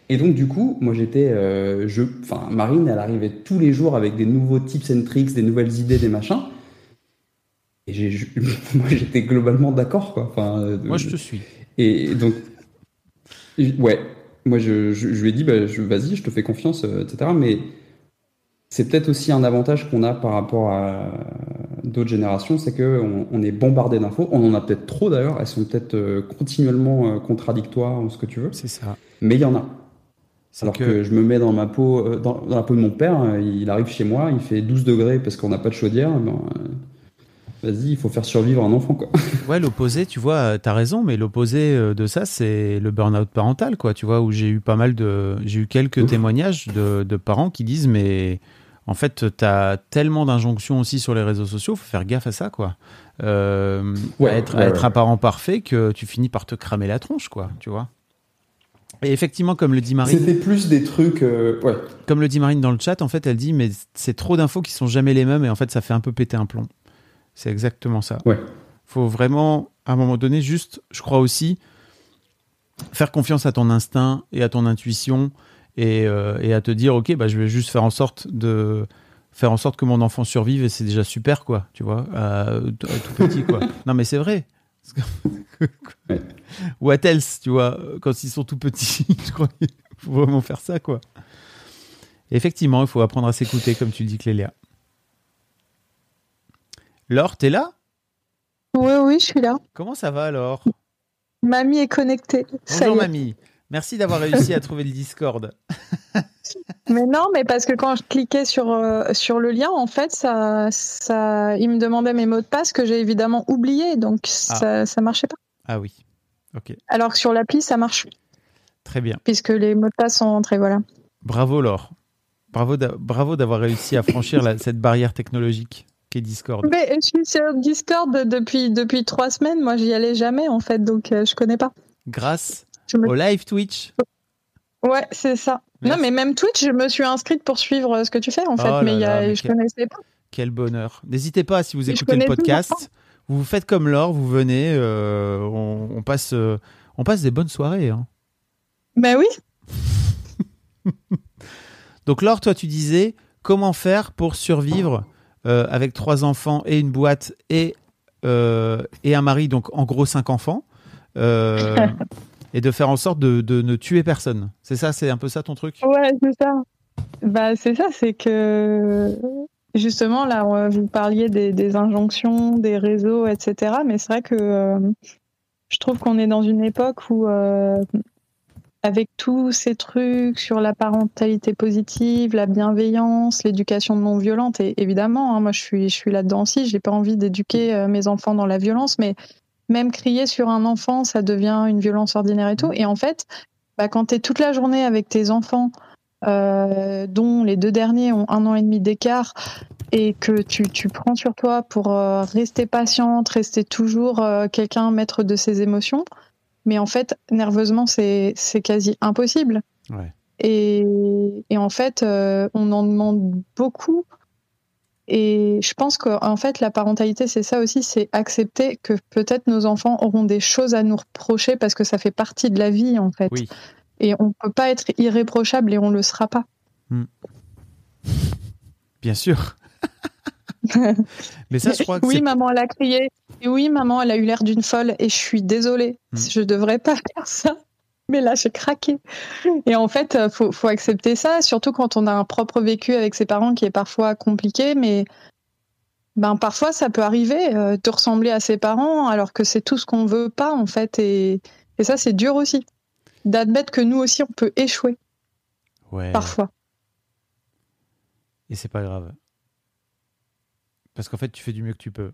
Speaker 12: Et donc, du coup, moi, j'étais. euh, je... Enfin, Marine, elle arrivait tous les jours avec des nouveaux tips and tricks, des nouvelles idées, des machins. Et j'ai, moi, j'étais globalement d'accord, quoi. Enfin, euh,
Speaker 1: Moi, je te suis.
Speaker 12: Et donc, ouais, moi, je, je, je lui ai dit, bah, vas-y, je te fais confiance, euh, etc. Mais c'est peut-être aussi un avantage qu'on a par rapport à d'autres générations, c'est qu'on on est bombardé d'infos. On en a peut-être trop d'ailleurs. Elles sont peut-être continuellement contradictoires ou ce que tu veux.
Speaker 1: C'est ça.
Speaker 12: Mais il y en a. Alors
Speaker 1: que-
Speaker 12: que... je me mets dans ma peau, euh, dans, dans la peau de mon père, euh, il arrive chez moi, il fait 12 degrés parce qu'on n'a pas de chaudière. ben, euh, Vas-y, il faut faire survivre un enfant, quoi.
Speaker 1: Ouais, l'opposé, tu vois, t'as raison, mais l'opposé euh, de ça, c'est le burn-out parental, quoi. Tu vois, où j'ai eu pas mal de, j'ai eu quelques témoignages de, de parents qui disent, mais en fait, t'as tellement d'injonctions aussi sur les réseaux sociaux, faut faire gaffe à ça, quoi. Euh,
Speaker 12: Ouais,
Speaker 1: à être, à
Speaker 12: ouais,
Speaker 1: être
Speaker 12: ouais.
Speaker 1: un parent parfait que tu finis par te cramer la tronche, quoi. Tu vois. Et effectivement, comme le dit Marine,
Speaker 12: C'était plus des trucs. euh, ouais.
Speaker 1: comme le dit Marine dans le chat, en fait, elle dit, mais c'est trop d'infos qui sont jamais les mêmes, et en fait, ça fait un peu péter un plomb. C'est exactement ça.
Speaker 12: Ouais.
Speaker 1: Faut vraiment, à un moment donné, juste, je crois aussi, faire confiance à ton instinct et à ton intuition et, euh, et à te dire, ok, bah, je vais juste faire en sorte de faire en sorte que mon enfant survive et c'est déjà super, quoi, tu vois, tout petit, quoi. non, mais c'est vrai. What else, tu vois, quand ils sont tout petits, je crois qu'il faut vraiment faire ça, quoi. Effectivement, il faut apprendre à s'écouter, comme tu le dis, Clélia. Laure, t'es là?
Speaker 13: Oui, oui, je suis là.
Speaker 1: Comment ça va alors
Speaker 13: Mamie est connectée. Ça
Speaker 1: Bonjour
Speaker 13: y est.
Speaker 1: mamie. Merci d'avoir réussi à trouver le Discord.
Speaker 13: Mais non, mais parce que quand je cliquais sur, euh, sur le lien, en fait, ça, ça, il me demandait mes mots de passe que j'ai évidemment oubliés, donc ça, ça marchait pas.
Speaker 1: Ah oui. Ok.
Speaker 13: Alors que sur l'appli, ça marche,
Speaker 1: Très bien.
Speaker 13: puisque les mots de passe sont entrés, voilà.
Speaker 1: Bravo Laure. Bravo d'a- bravo d'avoir réussi à franchir la- cette barrière technologique qu'est Discord.
Speaker 13: Mais je suis sur Discord depuis, depuis trois semaines, moi j'y allais jamais, en fait, donc euh, je connais pas.
Speaker 1: Grâce
Speaker 13: me-
Speaker 1: au live Twitch.
Speaker 13: Ouais, c'est ça. Non, mais même Twitch, je me suis inscrite pour suivre euh, ce que tu fais, en fait,
Speaker 1: Oh
Speaker 13: mais,
Speaker 1: là
Speaker 13: il y a-
Speaker 1: là, mais
Speaker 13: je
Speaker 1: quel-
Speaker 13: connaissais pas.
Speaker 1: Quel bonheur. N'hésitez pas, si vous écoutez le podcast, vous vous faites comme Laure, vous venez, euh, on, on passe, euh, on passe des bonnes soirées. hein.
Speaker 13: Ben oui.
Speaker 1: Donc Laure, toi tu disais comment faire pour survivre euh, avec trois enfants et une boîte et, euh, et un mari, donc en gros cinq enfants, euh, et de faire en sorte de, de ne tuer personne. C'est ça, c'est un peu ça ton truc?
Speaker 13: Ouais, c'est ça. Bah, c'est ça, c'est que justement, là, vous parliez des, des injonctions, des réseaux, etc. Mais c'est vrai que euh, je trouve qu'on est dans une époque où, euh, avec tous ces trucs sur la parentalité positive, la bienveillance, l'éducation non violente, et évidemment, hein, moi je suis, je suis là-dedans aussi, j'ai pas envie d'éduquer euh, mes enfants dans la violence, mais même crier sur un enfant, ça devient une violence ordinaire et tout. Et en fait, bah, quand tu es toute la journée avec tes enfants, euh, dont les deux derniers ont un an et demi d'écart, et que tu, tu prends sur toi pour euh, rester patiente, rester toujours euh, quelqu'un maître de ses émotions, mais en fait, nerveusement, c'est quasi impossible.
Speaker 1: Ouais.
Speaker 13: Et, et en fait, on en demande beaucoup. Et je pense qu'en fait, la parentalité, c'est ça aussi, c'est accepter que peut-être nos enfants auront des choses à nous reprocher parce que ça fait partie de la vie, en fait.
Speaker 1: Oui.
Speaker 13: Et on peut pas être irréprochable et on le sera pas.
Speaker 1: Bien sûr. Mais ça, je crois que
Speaker 13: oui, maman, elle a crié. Et oui, maman, elle a eu l'air d'une folle. Et je suis désolée.
Speaker 1: Hmm.
Speaker 13: Je devrais pas faire ça. Mais là, j'ai craqué. Et en fait, euh, faut, faut accepter ça, surtout quand on a un propre vécu avec ses parents qui est parfois compliqué. Mais ben, parfois, ça peut arriver euh, de ressembler à ses parents alors que c'est tout ce qu'on veut pas, en fait. Et, et ça, c'est dur aussi. D'admettre que nous aussi, on peut échouer
Speaker 1: Ouais.
Speaker 13: parfois.
Speaker 1: Et c'est pas grave. Parce qu'en fait, tu fais du mieux que tu peux.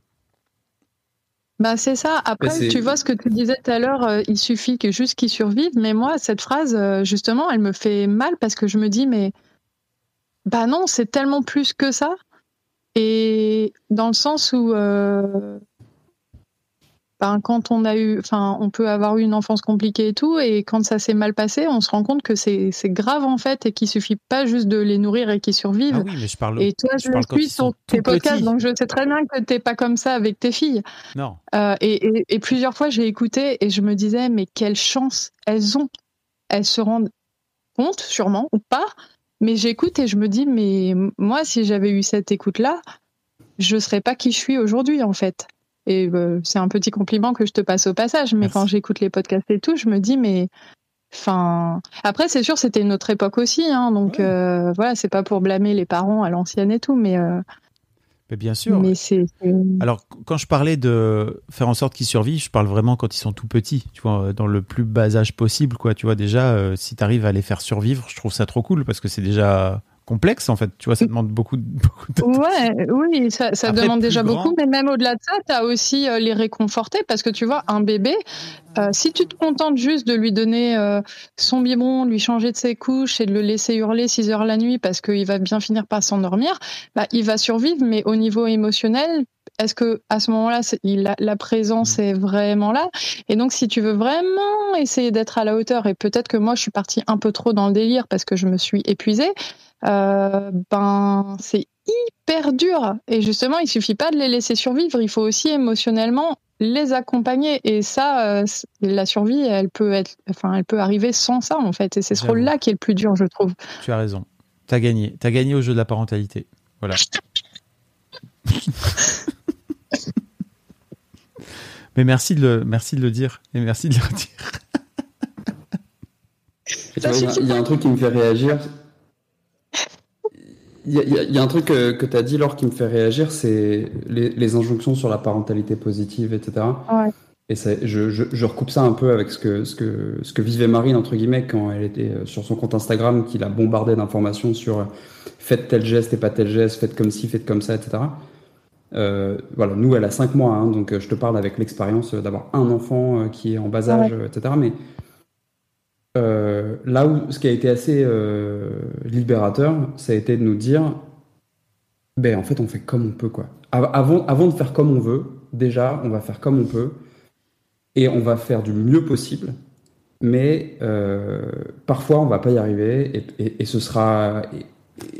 Speaker 13: Bah c'est ça. Après, tu vois ce que tu disais tout à l'heure, euh, il suffit que juste qu'ils survivent. Mais moi, cette phrase, euh, justement, elle me fait mal parce que je me dis, mais bah non, c'est tellement plus que ça. Et dans le sens où, euh, ben, quand on a eu, enfin, on peut avoir eu une enfance compliquée et tout, et quand ça s'est mal passé, on se rend compte que c'est grave en fait, et qu'il suffit pas juste de les nourrir et qu'ils survivent.
Speaker 1: Ah oui, mais je parle.
Speaker 13: Et toi,
Speaker 1: je
Speaker 13: suis sur tes podcasts, donc je sais très bien que t'es pas comme ça avec tes filles.
Speaker 1: Non.
Speaker 13: Euh, et, et- et plusieurs fois, j'ai écouté et je me disais, mais quelle chance elles ont. Elles se rendent compte, sûrement, ou pas. Mais j'écoute et je me dis, mais moi, si j'avais eu cette écoute-là, je serais pas qui je suis aujourd'hui, en fait. Et euh, c'est un petit compliment que je te passe au passage. Mais quand j'écoute les podcasts et tout, je me dis, mais. Enfin, après c'est sûr c'était une autre époque aussi, hein, donc euh, voilà c'est pas pour blâmer les parents à l'ancienne et tout, mais euh,
Speaker 1: Mais bien sûr.
Speaker 13: mais
Speaker 1: Alors, quand je parlais de faire en sorte qu'ils survivent, je parle vraiment quand ils sont tout petits, tu vois, dans le plus bas âge possible, quoi. Tu vois, déjà, euh, si tu arrives à les faire survivre, je trouve ça trop cool parce que c'est déjà complexe en fait. Tu vois, ça demande beaucoup, de- beaucoup de.
Speaker 13: Ouais, oui, ça, ça
Speaker 1: Après,
Speaker 13: demande déjà
Speaker 1: grand.
Speaker 13: beaucoup, mais même au-delà de ça, tu as aussi euh, les réconforter parce que tu vois, un bébé, euh, si tu te contentes juste de lui donner euh, son biberon, lui changer de ses couches et de le laisser hurler 6 heures la nuit parce qu'il va bien finir par s'endormir, bah, il va survivre, mais au niveau émotionnel, est-ce que à ce moment-là, c'est- il a- la présence est vraiment là? Et donc, si tu veux vraiment essayer d'être à la hauteur, et peut-être que moi, je suis partie un peu trop dans le délire parce que je me suis épuisée, euh, ben c'est hyper dur. Et justement, il suffit pas de les laisser survivre, il faut aussi émotionnellement les accompagner. Et ça, euh, la survie, elle peut être, enfin, elle peut arriver sans ça en fait. Et c'est ce rôle-là qui est le plus dur, je trouve.
Speaker 1: Tu as raison. T'as gagné. T'as gagné au jeu de la parentalité. Voilà. Mais merci de le, merci de le dire et merci de le dire.
Speaker 12: Il y a un truc qui me fait réagir. Il y y y a un truc que, que tu as dit, Laure, qui me fait réagir, c'est les, les injonctions sur la parentalité positive, etc.
Speaker 13: Ouais.
Speaker 12: Et ça, je, je, je recoupe ça un peu avec ce que, ce, que, ce que vivait Marine, entre guillemets, quand elle était euh, sur son compte Instagram, qui la bombardait d'informations sur euh, faites tel geste et pas tel geste, faites comme ci, faites comme ça, etc. Euh, voilà, nous, elle a 5 mois, hein, donc euh, je te parle avec l'expérience d'avoir un enfant qui est en bas âge,
Speaker 13: Ouais.
Speaker 12: etc. Mais euh, là où ce qui a été assez euh, libérateur, ça a été de nous dire, ben en fait, on fait comme on peut, quoi. Av- Avant, de faire comme on veut, déjà, on va faire comme on peut et on va faire du mieux possible. Mais euh, parfois, on va pas y arriver et, ce sera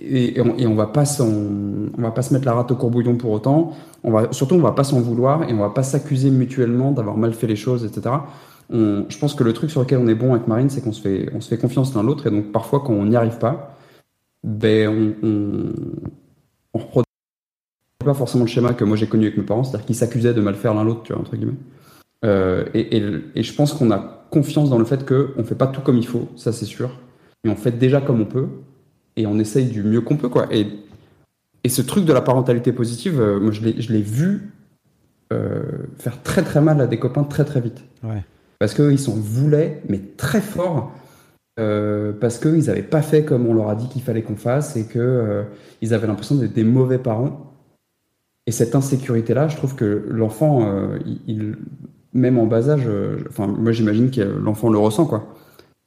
Speaker 12: et, on, on va pas on va pas se mettre la rate au courbouillon pour autant. On va surtout, on va pas s'en vouloir et on va pas s'accuser mutuellement d'avoir mal fait les choses, etc. Je pense que le truc sur lequel on est bon avec Marine, c'est qu'on se fait, on se fait confiance l'un l'autre et donc parfois quand on n'y arrive pas, ben on, on, on reproduit pas forcément le schéma que moi j'ai connu avec mes parents, c'est-à-dire qu'ils s'accusaient de mal faire l'un l'autre, tu vois, entre guillemets. Euh, et, et, je pense qu'on a confiance dans le fait qu'on fait pas tout comme il faut, ça c'est sûr, mais on fait déjà comme on peut et on essaye du mieux qu'on peut, quoi. Et, et ce truc de la parentalité positive, euh, moi je l'ai vu euh, faire très très mal à des copains très très vite.
Speaker 1: Ouais.
Speaker 12: Parce qu'ils s'en voulaient, mais très fort, euh, parce qu'ils n'avaient pas fait comme on leur a dit qu'il fallait qu'on fasse et qu'ils euh, avaient l'impression d'être des mauvais parents. Et cette insécurité-là, je trouve que l'enfant, euh, même en bas âge, enfin, moi j'imagine que l'enfant le ressent, quoi.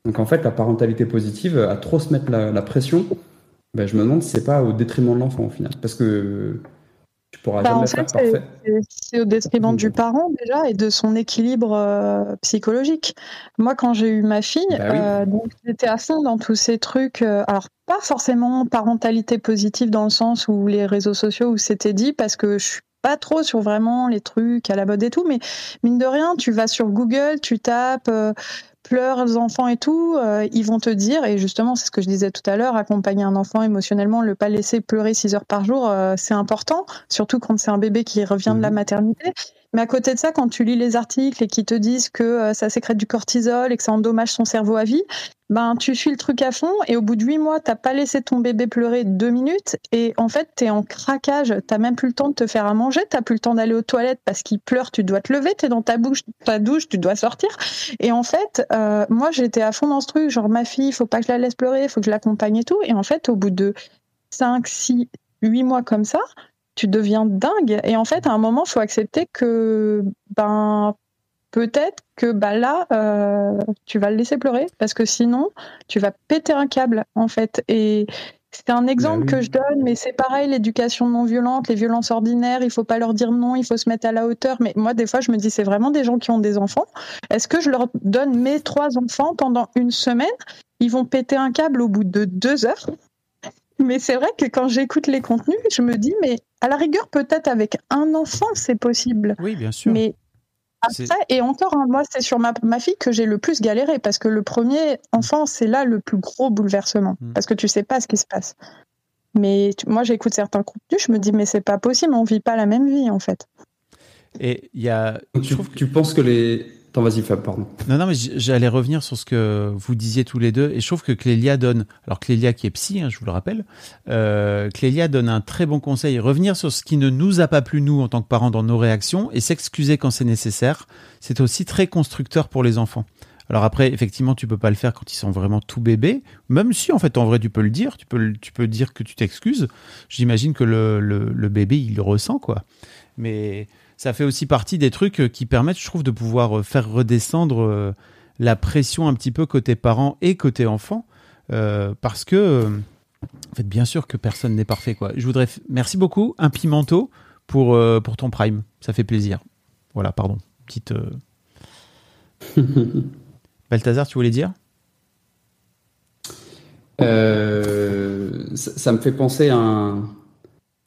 Speaker 12: Donc en fait, la parentalité positive, à trop se mettre la, la pression, ben, je me demande si c'est pas au détriment de l'enfant au final. Parce que tu pourras
Speaker 13: Bah,
Speaker 12: jamais
Speaker 13: en fait, c'est-
Speaker 12: parfait.
Speaker 13: c'est- c'est au détriment du parent déjà et de son équilibre euh, psychologique. Moi, quand j'ai eu ma fille,
Speaker 12: Bah oui.
Speaker 13: euh, donc j'étais à fond dans tous ces trucs. euh, alors pas forcément parentalité positive dans le sens où les réseaux sociaux où c'était dit, parce que je suis pas trop sur vraiment les trucs à la mode et tout, mais mine de rien, tu vas sur Google, tu tapes. Pleurent enfants et tout, euh, ils vont te dire, et justement c'est ce que je disais tout à l'heure, accompagner un enfant émotionnellement, le pas laisser pleurer 6 heures par jour, euh, c'est important, surtout quand c'est un bébé qui revient de la maternité. Mais à côté de ça, quand tu lis les articles et qui te disent que euh, ça sécrète du cortisol et que ça endommage son cerveau à vie, ben tu suis le truc à fond et au bout de huit mois, t'as pas laissé ton bébé pleurer deux minutes et en fait t'es en craquage, t'as même plus le temps de te faire à manger, t'as plus le temps d'aller aux toilettes parce qu'il pleure, tu dois te lever, t'es dans ta bouche, ta douche, tu dois sortir. Et en fait, euh, moi j'étais à fond dans ce truc, genre ma fille, faut pas que je la laisse pleurer, faut que je l'accompagne et tout. Et en fait, au bout de 5, 6, 8 mois comme ça, tu deviens dingue. Et en fait, à un moment, faut accepter que ben peut-être que bah là, euh, tu vas le laisser pleurer parce que sinon, tu vas péter un câble en fait. Et c'est un exemple
Speaker 12: Bah oui.
Speaker 13: que je donne, mais c'est pareil, l'éducation non violente, les violences ordinaires, il faut pas leur dire non, il faut se mettre à la hauteur. Mais moi, des fois, je me dis, c'est vraiment des gens qui ont des enfants. Est-ce que je leur donne mes trois enfants pendant une semaine? Ils vont péter un câble au bout de deux heures. Mais c'est vrai que quand j'écoute les contenus, je me dis, mais à la rigueur, peut-être avec un enfant, c'est possible.
Speaker 1: Oui, bien sûr.
Speaker 13: Mais après, et encore, hein, moi, c'est sur ma, ma fille que j'ai le plus galéré parce que le premier enfant, c'est là le plus gros bouleversement
Speaker 1: Mm.
Speaker 13: parce que tu sais pas ce qui se passe. Mais tu- moi, j'écoute certains contenus, je me dis, mais c'est pas possible, on vit pas la même vie en fait.
Speaker 1: Et il y a.
Speaker 12: Tu, tu penses que les. Attends, vas-y, Fab, pardon.
Speaker 1: Non, non, mais j'allais revenir sur ce que vous disiez tous les deux. Et je trouve que Clélia donne, alors Clélia qui est psy, hein, je vous le rappelle, euh, Clélia donne un très bon conseil. Revenir sur ce qui ne nous a pas plu, nous, en tant que parents, dans nos réactions, et s'excuser quand c'est nécessaire, c'est aussi très constructeur pour les enfants. Alors après, effectivement, tu peux pas le faire quand ils sont vraiment tout bébés. Même si, en fait, en vrai, tu peux le dire. Tu peux, tu peux dire que tu t'excuses. J'imagine que le, le, le bébé, il le ressent, quoi. Mais ça fait aussi partie des trucs euh, qui permettent, je trouve, de pouvoir euh, faire redescendre euh, la pression un petit peu côté parents et côté enfants. Euh, parce que, en fait, bien sûr que personne n'est parfait, quoi. Je voudrais. Merci beaucoup, un pimento, pour, euh, pour ton prime. Ça fait plaisir. Voilà, pardon. Petite. euh, Balthazar, tu voulais dire?
Speaker 12: Ça, ça me fait penser à un,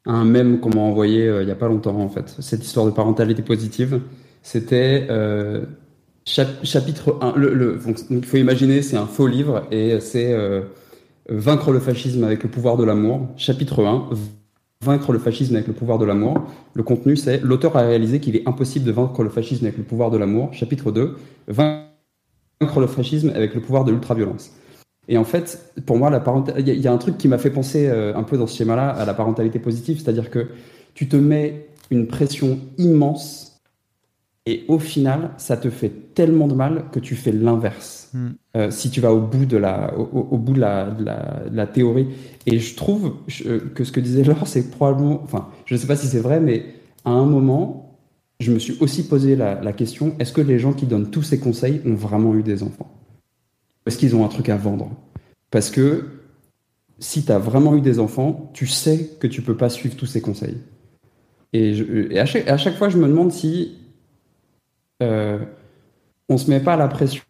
Speaker 12: un mème qu'on m'a envoyé euh, il y a pas longtemps en fait. Cette histoire de parentalité positive, c'était euh, chap- chapitre 1. Le, le- donc, il faut imaginer, c'est un faux livre et c'est euh, Vaincre le fascisme avec le pouvoir de l'amour. Chapitre 1. Vaincre le fascisme avec le pouvoir de l'amour. Le contenu, c'est l'auteur a réalisé qu'il est impossible de vaincre le fascisme avec le pouvoir de l'amour. Chapitre 2. Vaincre le fascisme avec le pouvoir de l'ultraviolence. Et en fait, pour moi, la il y, a- il y a un truc qui m'a fait penser euh, un peu dans ce schéma-là à la parentalité positive, c'est-à-dire que tu te mets une pression immense et au final, ça te fait tellement de mal que tu fais l'inverse.
Speaker 1: Hmm.
Speaker 12: Euh, si tu vas au bout de la, au, au- au bout de la, de la, de la théorie. Et je trouve je- que ce que disait Laure, c'est probablement, enfin, je ne sais pas si c'est vrai, mais à un moment, je me suis aussi posé la, la question est-ce que les gens qui donnent tous ces conseils ont vraiment eu des enfants? Est-ce qu'ils ont un truc à vendre Parce que si tu as vraiment eu des enfants, tu sais que tu peux pas suivre tous ces conseils. Et, je- et à, chaque, à chaque fois, je me demande si euh, on se met pas la pression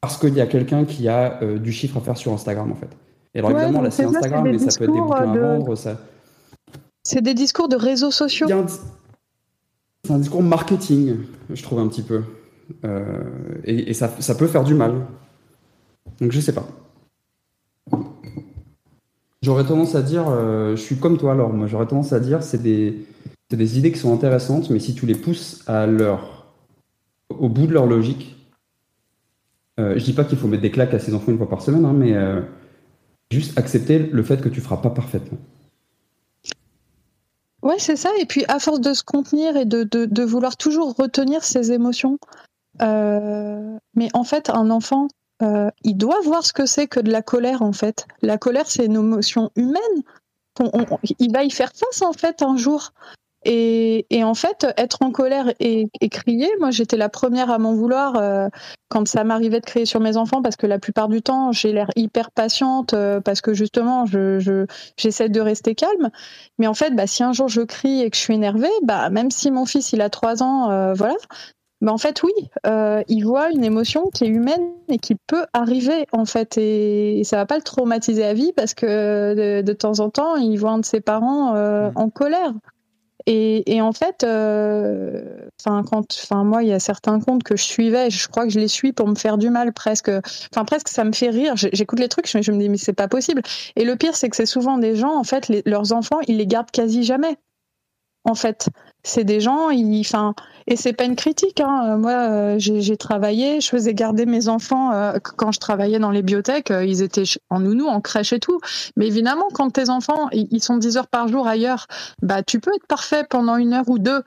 Speaker 12: parce qu'il y a quelqu'un qui a euh, du chiffre à faire sur Instagram, en fait. Et alors,
Speaker 13: Ouais,
Speaker 12: évidemment, là, c'est Instagram, mais ça peut être des à
Speaker 13: de-
Speaker 12: vendre. Ça...
Speaker 13: C'est des discours de réseaux sociaux.
Speaker 12: C'est un discours marketing, je trouve un petit peu. Euh, et ça, peut faire du mal. Donc je sais pas. J'aurais tendance à dire, euh, je suis comme toi alors, moi j'aurais tendance à dire c'est des, idées qui sont intéressantes, mais si tu les pousses à leur, au bout de leur logique, euh, je dis pas qu'il faut mettre des claques à ses enfants une fois par semaine, hein, mais euh, juste accepter le fait que tu feras pas parfaitement.
Speaker 13: Ouais, c'est ça. Et puis, à force de se contenir et de vouloir toujours retenir ses émotions, euh, mais en fait, un enfant, euh, il doit voir ce que c'est que de la colère, en fait. La colère, c'est une émotion humaine. On- il va y faire face, en fait, un jour. Et, en fait, être en colère et, crier, moi j'étais la première à m'en vouloir euh, quand ça m'arrivait de crier sur mes enfants parce que la plupart du temps j'ai l'air hyper patiente parce que justement je, je, j'essaie de rester calme. Mais en fait, bah, si un jour je crie et que je suis énervée, bah, même si mon fils il a trois ans, voilà, en fait oui, euh, il voit une émotion qui est humaine et qui peut arriver en fait et, et ça va pas le traumatiser à vie parce que de, de temps en temps il voit un de ses parents euh, en colère. Et, et en fait, euh, enfin quand, enfin moi il y a certains comptes que je suivais, je crois que je les suis pour me faire du mal presque. Enfin presque ça me fait rire. J'écoute les trucs, je, je me dis mais c'est pas possible. Et le pire c'est que c'est souvent des gens en fait les- leurs enfants ils les gardent quasi jamais. En fait, c'est des gens, ils, enfin, et c'est pas une critique. Hein. Euh, Moi, euh, j'ai travaillé, je faisais garder mes enfants euh, qu- quand je travaillais dans les bibliothèques, ils étaient en nounou, en crèche et tout. Mais évidemment, quand tes enfants, ils ils sont 10 heures par jour ailleurs, bah, tu peux être parfait pendant une heure ou deux.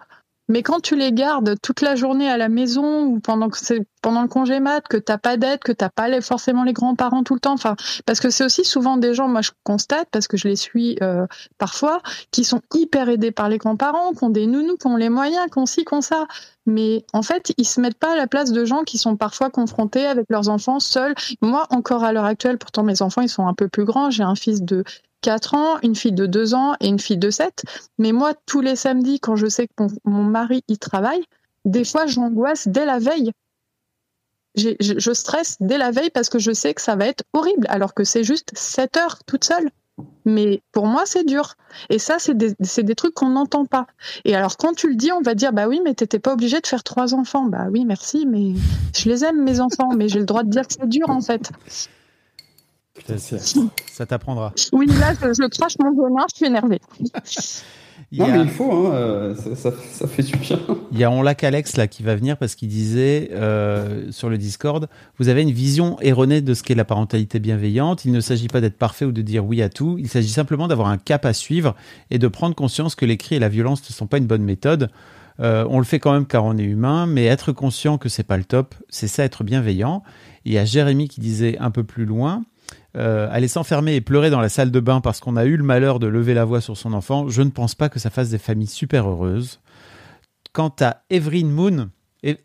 Speaker 13: Mais quand tu les gardes toute la journée à la maison ou pendant que c'est pendant le congé mat, que t'as pas d'aide, que t'as pas forcément les grands-parents tout le temps, enfin parce que c'est aussi souvent des gens, moi je constate parce que je les suis euh, parfois, qui sont hyper aidés par les grands-parents, qui ont des nounous, qui ont les moyens, qui ont ci, qui ont ça. Mais en fait, ils se mettent pas à la place de gens qui sont parfois confrontés avec leurs enfants seuls. Moi, encore à l'heure actuelle, pourtant mes enfants ils sont un peu plus grands. J'ai un fils de 4 ans, une fille de 2 ans et une fille de 7. Mais moi, tous les samedis, quand je sais que mon, mari y travaille, des fois j'angoisse dès la veille. Je, stresse dès la veille parce que je sais que ça va être horrible, alors que c'est juste 7 heures toute seule. Mais pour moi, c'est dur. Et ça, c'est des, trucs qu'on n'entend pas. Et alors, quand tu le dis, on va dire, bah oui, mais t'étais pas obligé de faire trois enfants. Bah oui, merci, mais je les aime, mes enfants, mais j'ai le droit de dire que c'est dur, en fait.
Speaker 1: Putain, ça t'apprendra.
Speaker 13: Oui, là, je, je crache mon venin, je suis énervée.
Speaker 1: Il
Speaker 12: Non,
Speaker 1: a-
Speaker 12: mais il faut, hein, euh, ça, ça- ça fait du bien.
Speaker 1: Il y a On lac Alex là qui va venir parce qu'il disait euh, sur le Discord, vous avez une vision erronée de ce qu'est la parentalité bienveillante. Il ne s'agit pas d'être parfait ou de dire oui à tout. Il s'agit simplement d'avoir un cap à suivre et de prendre conscience que les cris et la violence ne sont pas une bonne méthode. Euh, on le fait quand même car on est humain, mais être conscient que c'est pas le top, c'est ça être bienveillant. Il y a Jérémy qui disait un peu plus loin, euh, aller s'enfermer et pleurer dans la salle de bain parce qu'on a eu le malheur de lever la voix sur son enfant, je ne pense pas que ça fasse des familles super heureuses. Quant à Evelyn Moon,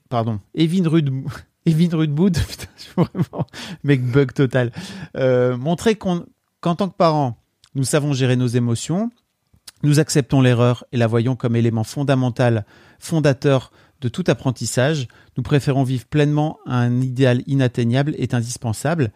Speaker 1: pardon, Evin Rude, Evin putain, je suis vraiment mec bug total. Euh, montrer qu'en tant que parents, nous savons gérer nos émotions, nous acceptons l'erreur et la voyons comme élément fondamental, fondateur de tout apprentissage. Nous préférons vivre pleinement un idéal inatteignable est indispensable.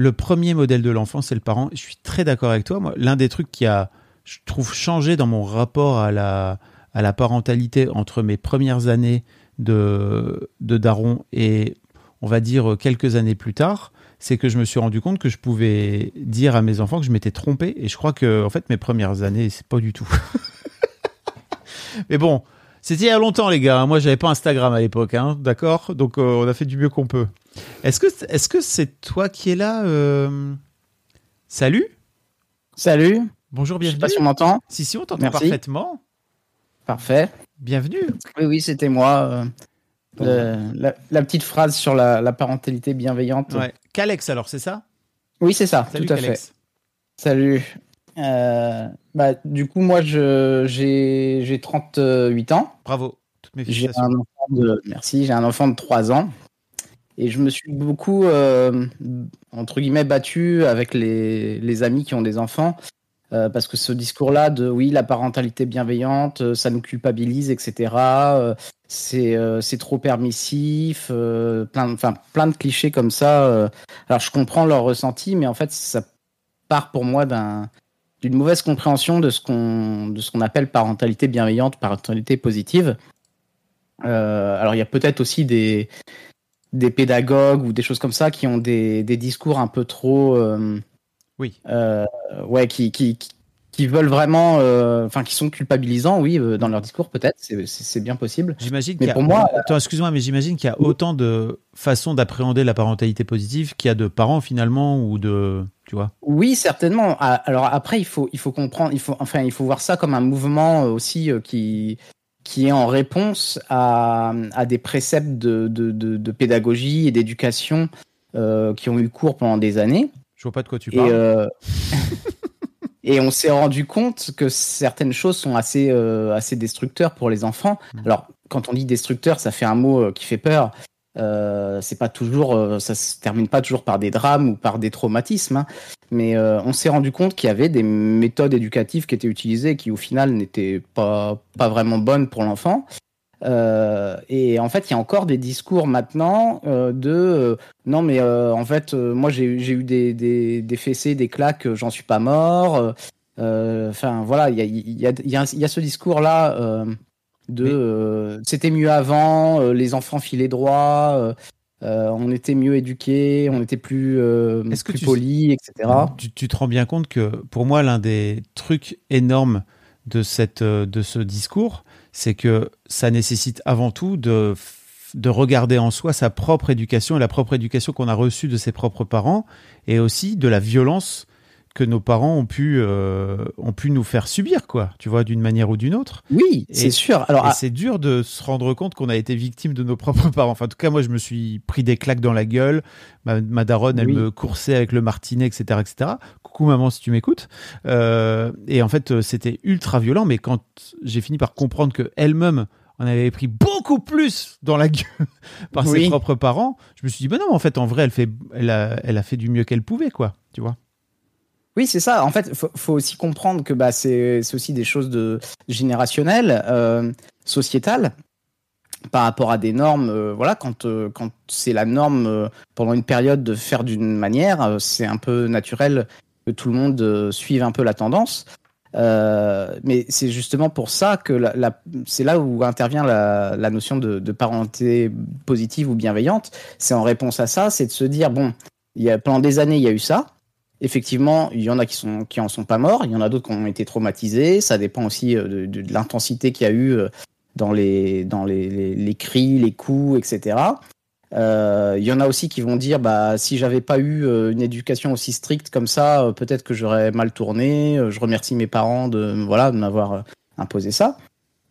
Speaker 1: Le premier modèle de l'enfant, c'est le parent. Je suis très d'accord avec toi. L'un des trucs qui a, je trouve, changé dans mon rapport à la, à la parentalité entre mes premières années de, de daron et, on va dire, quelques années plus tard, c'est que je me suis rendu compte que je pouvais dire à mes enfants que je m'étais trompé. Et je crois que, en fait, mes premières années, c'est pas du tout. Mais bon, c'était il y a longtemps, les gars. Moi, j'avais pas Instagram à l'époque, hein, d'accord? Donc, euh, on a fait du mieux qu'on peut. Est-ce que est-ce que c'est toi qui es là euh... Salut?
Speaker 14: Salut
Speaker 1: Bonjour, bienvenue.
Speaker 14: Je sais pas si on m'entend.
Speaker 1: Si, si, on t'entend parfaitement.
Speaker 14: Parfait.
Speaker 1: Bienvenue.
Speaker 14: Oui, oui, c'était moi. euh, le- la, la petite phrase sur la, la parentalité bienveillante.
Speaker 1: Ouais. Qu'Alex, alors, c'est ça?
Speaker 14: Oui, c'est ça,
Speaker 1: Salut,
Speaker 14: tout à fait. Salut. Euh, bah, du coup, moi, je- j'ai j'ai 38 ans.
Speaker 1: Bravo. Toutes mes
Speaker 14: un enfant de merci, j'ai un enfant de 3 ans et je me suis beaucoup euh, entre guillemets battu avec les, les amis qui ont des enfants euh, parce que ce discours-là de oui la parentalité bienveillante, ça nous culpabilise, etc. c'est c'est trop permissif, plein enfin plein de clichés comme ça. alors je comprends leur ressenti, mais en fait ça part pour moi d'un d'une mauvaise compréhension de ce qu'on de ce qu'on appelle parentalité bienveillante, parentalité positive. Euh, alors il y a peut-être aussi des des pédagogues ou des choses comme ça qui ont des, des discours un peu trop euh,
Speaker 1: oui
Speaker 14: euh, ouais qui, qui qui- qui veulent vraiment euh, enfin qui sont culpabilisants oui euh, dans leur discours peut-être c'est bien possible
Speaker 1: J'imagine
Speaker 14: mais
Speaker 1: qu'il y a...
Speaker 14: pour moi
Speaker 1: excuse-moi, mais j'imagine qu'il y a autant de façons d'appréhender la parentalité positive qu'il y a de parents finalement ou de. Tu vois
Speaker 14: Oui, certainement. Ah, Alors après, il faut, il faut comprendre, il faut, enfin, il faut voir ça comme un mouvement euh, aussi qui, qui est en réponse à, à des préceptes de, de, de, de pédagogie et d'éducation euh, qui ont eu cours pendant des années.
Speaker 1: Je vois pas de quoi tu
Speaker 14: Et,
Speaker 1: parles.
Speaker 14: euh, et on s'est rendu compte que certaines choses sont assez, euh, assez destructeurs pour les enfants.
Speaker 1: Mm.
Speaker 14: Alors, quand on dit destructeur, ça fait un mot euh, qui fait peur. Euh, c'est pas toujours, euh, ça se termine pas toujours par des drames ou par des traumatismes, hein. mais on s'est rendu compte qu'il y avait des méthodes éducatives qui étaient utilisées qui au final n'étaient pas pas vraiment bonnes pour l'enfant. Euh, et en fait, il y a encore des discours maintenant euh, de euh, non, mais en fait, moi j'ai eu des, des, des fessées, des claques, j'en suis pas mort. Enfin voilà, il y a, y, a, y, a, y a ce discours-là euh, de c'était mieux avant, les enfants filaient droit, on était mieux éduqués, on était plus,
Speaker 1: Est-ce que tu-
Speaker 14: polis, etc.
Speaker 1: Tu, tu te rends bien compte que pour moi, l'un des trucs énormes de, cette, de ce discours, c'est que ça nécessite avant tout de, regarder en soi sa propre éducation et la propre éducation qu'on a reçue de ses propres parents et aussi de la violence que nos parents ont pu, euh, ont pu nous faire subir, quoi, tu vois, d'une manière ou d'une autre.
Speaker 14: Oui, c'est sûr. Alors, ah-
Speaker 1: c'est dur de se rendre compte qu'on a été victime de nos propres parents. Enfin, en tout cas, moi, je me suis pris des claques dans la gueule. Ma, ma daronne, elle
Speaker 14: Oui.
Speaker 1: me coursait avec le martinet, etc., etc. Coucou maman, si tu m'écoutes. Euh, et en fait, euh, c'était ultra violent. Mais quand j'ai fini par comprendre que elle-même en avait pris beaucoup plus dans la gueule par ses propres parents, je me suis dit, ben non, en fait, en vrai, elle fait, elle a, elle a fait du mieux qu'elle pouvait, quoi. Tu vois.
Speaker 14: Oui, c'est ça. En fait, faut, faut aussi comprendre que bah, c'est aussi des choses de générationnelles, euh, sociétales, par rapport à des normes. euh, voilà, quand euh, quand c'est la norme euh, pendant une période de faire d'une manière, c'est un peu naturel que tout le monde suive un peu la tendance. Mais c'est justement pour ça que c'est là où intervient la, la notion de, de parenté positive ou bienveillante. C'est en réponse à ça, c'est de se dire bon, il y a pendant des années il y a eu ça. Effectivement, il y en a qui sont en sont pas morts, il y en a d'autres qui ont été traumatisés. Ça dépend aussi euh, de, l'intensité qu'il y a eu euh, dans les dans les, les, cris, les coups, etc. Euh, Il y en a aussi qui vont dire bah si j'avais pas eu une éducation aussi stricte comme ça, peut-être que j'aurais mal tourné. Je remercie mes parents de voilà de m'avoir imposé ça.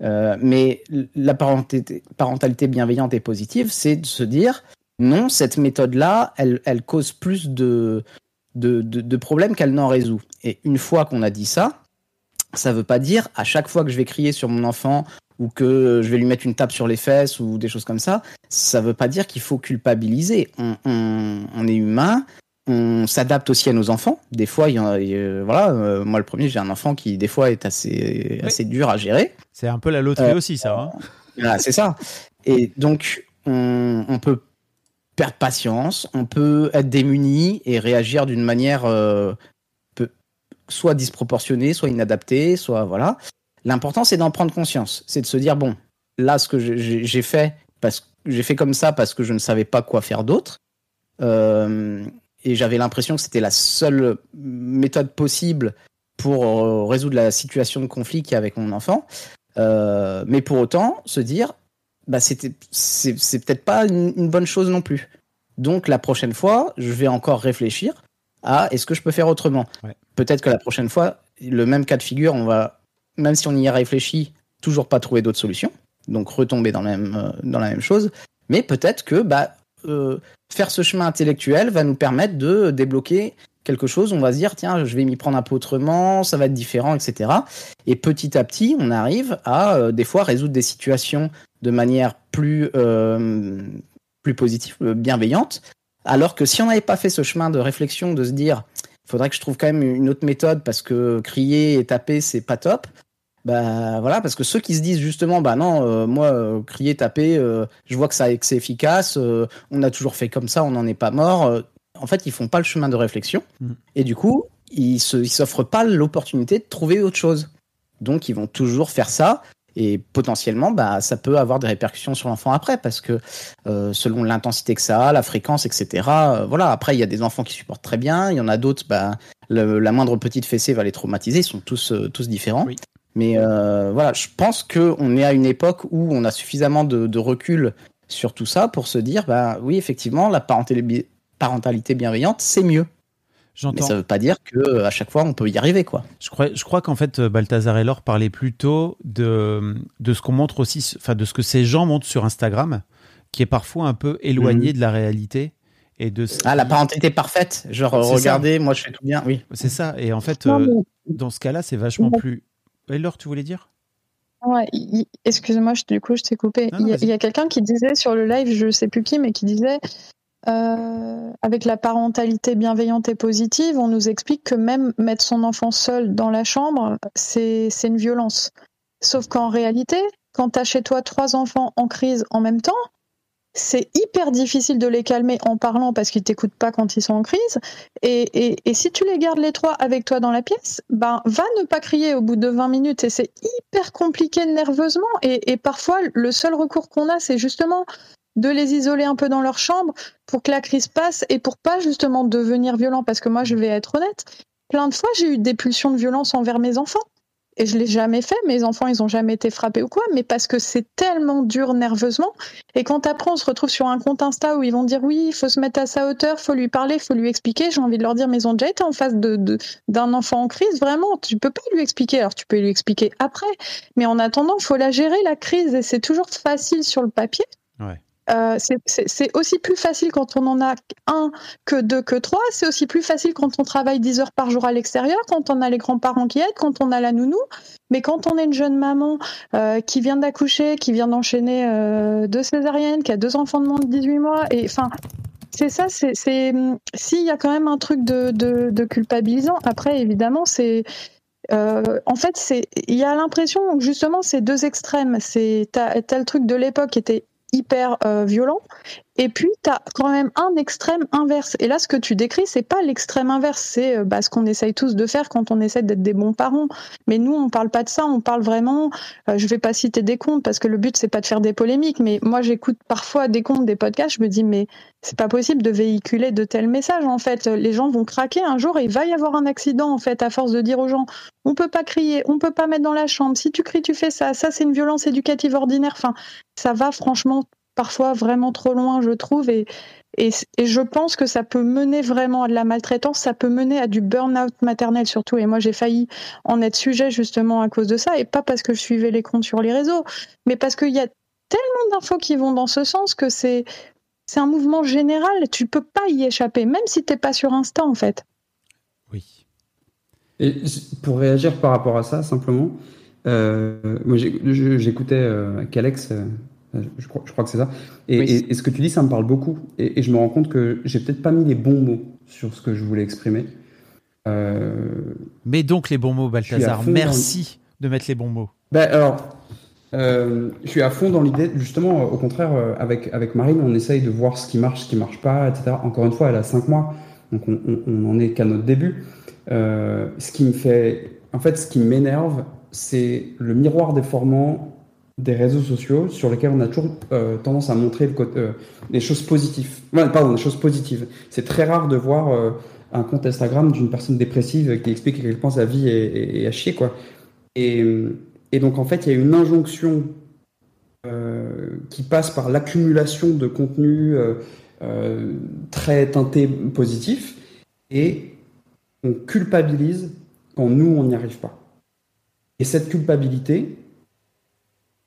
Speaker 14: Mais la parentalité, bienveillante et positive, c'est de se dire non, cette méthode-là, elle cause plus de, de, de, de problèmes qu'elle n'en résout. Et une fois qu'on a dit ça, ça veut pas dire à chaque fois que je vais crier sur mon enfant ou que je vais lui mettre une tape sur les fesses ou des choses comme ça, ça veut pas dire qu'il faut culpabiliser. On, on, on est humain, on s'adapte aussi à nos enfants. Des fois, il y a, euh, voilà, euh, moi le premier, j'ai un enfant qui des fois est assez assez dur à gérer.
Speaker 1: C'est un peu la loterie
Speaker 14: Euh,
Speaker 1: aussi, ça. hein.
Speaker 14: Voilà, c'est ça. Et donc, on, on peut perdre patience, on peut être démuni et réagir d'une manière euh, soit disproportionnée, soit inadaptée, soit voilà. L'important, c'est d'en prendre conscience. C'est de se dire bon, là, ce que j'ai- fait, parce j'ai fait comme ça parce que je ne savais pas quoi faire d'autre. Euh, et j'avais l'impression que c'était la seule méthode possible pour euh, résoudre la situation de conflit qu'il y a avec mon enfant. Mais pour autant, se dire, bah c'était, c'est, peut-être pas une, une bonne chose non plus. Donc la prochaine fois, je vais encore réfléchir à est-ce que je peux faire autrement? Peut-être que la prochaine fois, le même cas de figure, on va, même si on y a réfléchi, toujours pas trouver d'autres solutions. Donc retomber dans la même, euh, dans la même chose. Mais peut-être que bah, euh, faire ce chemin intellectuel va nous permettre de débloquer quelque chose. On va se dire, tiens, je vais m'y prendre un peu autrement, ça va être différent, etc. Et petit à petit, on arrive à euh, des fois résoudre des situations de manière plus, euh, plus positive, euh, bienveillante. Alors que si on n'avait pas fait ce chemin de réflexion, de se dire, il faudrait que je trouve quand même une autre méthode parce que crier et taper, c'est pas top. Bah voilà, parce que ceux qui se disent justement, bah non, euh, moi, euh, crier, taper, je vois que ça que c'est efficace, on a toujours fait comme ça, on n'en est pas mort. en fait, ils font pas le chemin de réflexion.
Speaker 1: Mm.
Speaker 14: Et du coup, ils se, ils s'offrent pas l'opportunité de trouver autre chose. Donc, ils vont toujours faire ça. Et potentiellement, bah, ça peut avoir des répercussions sur l'enfant après, parce que euh, selon l'intensité que ça a, la fréquence, etc. euh, voilà. Après, il y a des enfants qui supportent très bien. Il y en a d'autres, bah, le- la moindre petite fessée va les traumatiser. Ils sont tous, euh, tous différents. Mais voilà, je pense que on est à une époque où on a suffisamment de, de recul sur tout ça pour se dire, bah oui, effectivement, la parentalité bienveillante, c'est mieux. Mais ça veut pas dire que à chaque fois on peut y arriver, quoi.
Speaker 1: Je crois, je crois qu'en fait, euh, Balthazar et Laure parlaient plutôt de, de ce qu'on montre aussi, enfin, de ce que ces gens montrent sur Instagram, qui est parfois un peu éloigné
Speaker 14: Mhm.
Speaker 1: de la réalité. Et de ce
Speaker 14: Ah, la
Speaker 1: qui-
Speaker 14: parentalité parfaite, genre
Speaker 1: ça.
Speaker 14: regardez, moi je fais tout bien, oui.
Speaker 1: C'est ça. Et en fait,
Speaker 13: Non,
Speaker 1: euh,
Speaker 13: mais-
Speaker 1: dans ce cas-là, c'est vachement plus. Et Laure, tu voulais dire?
Speaker 13: Ouais, excuse-moi, du coup, je t'ai coupé.
Speaker 1: Non, non,
Speaker 13: il y a,
Speaker 1: vas-y.
Speaker 13: il y a quelqu'un qui disait sur le live, je sais plus qui, mais qui disait euh, avec la parentalité bienveillante et positive, on nous explique que même mettre son enfant seul dans la chambre, c'est une violence. Sauf qu'en réalité, quand tu as chez toi trois enfants en crise en même temps, c'est hyper difficile de les calmer en parlant parce qu'ils t'écoutent pas quand ils sont en crise. Et, si tu les gardes les trois avec toi dans la pièce, ben va ne pas crier au bout de 20 minutes et c'est hyper compliqué nerveusement. Et parfois, le seul recours qu'on a, c'est justement de les isoler un peu dans leur chambre pour que la crise passe et pour pas justement devenir violent. Parce que moi, je vais être honnête, plein de fois, j'ai eu des pulsions de violence envers mes enfants. Et je l'ai jamais fait. Mes enfants, ils ont jamais été frappés ou quoi. Mais parce que c'est tellement dur nerveusement. Et quand après, on se retrouve sur un compte Insta où ils vont dire oui, il faut se mettre à sa hauteur, faut lui parler, faut lui expliquer. J'ai envie de leur dire, mais ils ont déjà été en face de, de- d'un enfant en crise. Vraiment, tu peux pas lui expliquer. Alors, tu peux lui expliquer après. Mais en attendant, faut la gérer, la crise. Et c'est toujours facile sur le papier. Euh, c'est- aussi plus facile quand on en a un que deux que trois. C'est aussi plus facile quand on travaille 10 heures par jour à l'extérieur, quand on a les grands-parents qui aident, quand on a la nounou. Mais quand on est une jeune maman euh, qui vient d'accoucher, qui vient d'enchaîner euh, deux césariennes, qui a deux enfants de moins de 18 mois, et enfin, c'est ça, c'est, s'il y a quand même un truc de, culpabilisant. Après, évidemment, c'est, en fait, il y a l'impression que justement, c'est deux extrêmes. C'est, t'as, t'as le truc de l'époque qui était hyper euh, violent, et puis t'as quand même un extrême inverse. Et là, ce que tu décris, c'est pas l'extrême inverse, c'est euh, bah, ce qu'on essaye tous de faire quand on essaie d'être des bons parents. Mais nous, on parle pas de ça, on parle vraiment. euh, je vais pas citer des comptes parce que le but c'est pas de faire des polémiques, mais moi j'écoute parfois des comptes, des podcasts, je me dis mais c'est pas possible de véhiculer de tels messages en fait. Les gens vont craquer un jour et il va y avoir un accident en fait à force de dire aux gens on peut pas crier, on peut pas mettre dans la chambre. Si tu cries, tu fais ça. Ça c'est une violence éducative ordinaire. Enfin, ça va franchement parfois vraiment trop loin, je trouve. Et, et, et, je pense que ça peut mener vraiment à de la maltraitance, ça peut mener à du burn-out maternel surtout. Et moi, j'ai failli en être sujet justement à cause de ça, et pas parce que je suivais les comptes sur les réseaux, mais parce qu'il y a tellement d'infos qui vont dans ce sens que c'est c'est un mouvement général. Tu peux pas y échapper, même si t'es pas sur Insta en fait.
Speaker 1: Oui.
Speaker 12: Et pour réagir par rapport à ça, simplement, euh, moi j'écoutais euh, Calex. Je crois, je crois, que c'est ça. Et,
Speaker 14: Oui.
Speaker 12: et- et ce que tu dis, ça me parle beaucoup. Et, et je me rends compte que j'ai peut-être pas mis les bons mots sur ce que je voulais exprimer. Euh,
Speaker 1: Mets donc les bons mots, Balthazar.
Speaker 12: dans-
Speaker 1: Merci de mettre les bons mots.
Speaker 12: Ben alors, euh, je suis à fond dans l'idée, justement, euh, au contraire, euh, avec, avec Marine, on essaye de voir ce qui marche, ce qui marche pas, etc. Encore une fois, elle a 5 mois, donc on, on, on en est qu'à notre début. Euh, ce qui me fait, en fait, ce qui m'énerve, c'est le miroir déformant des réseaux sociaux sur lesquels on a toujours euh, tendance à montrer le côté, euh, choses positives. Pardon. C'est très rare de voir euh, un compte Instagram d'une personne dépressive qui explique à quel point sa vie est, à chier, quoi. Et, donc, en fait, il y a une injonction qui passe par l'accumulation de contenu très teinté positif et on culpabilise quand nous, on n'y arrive pas. Et cette culpabilité,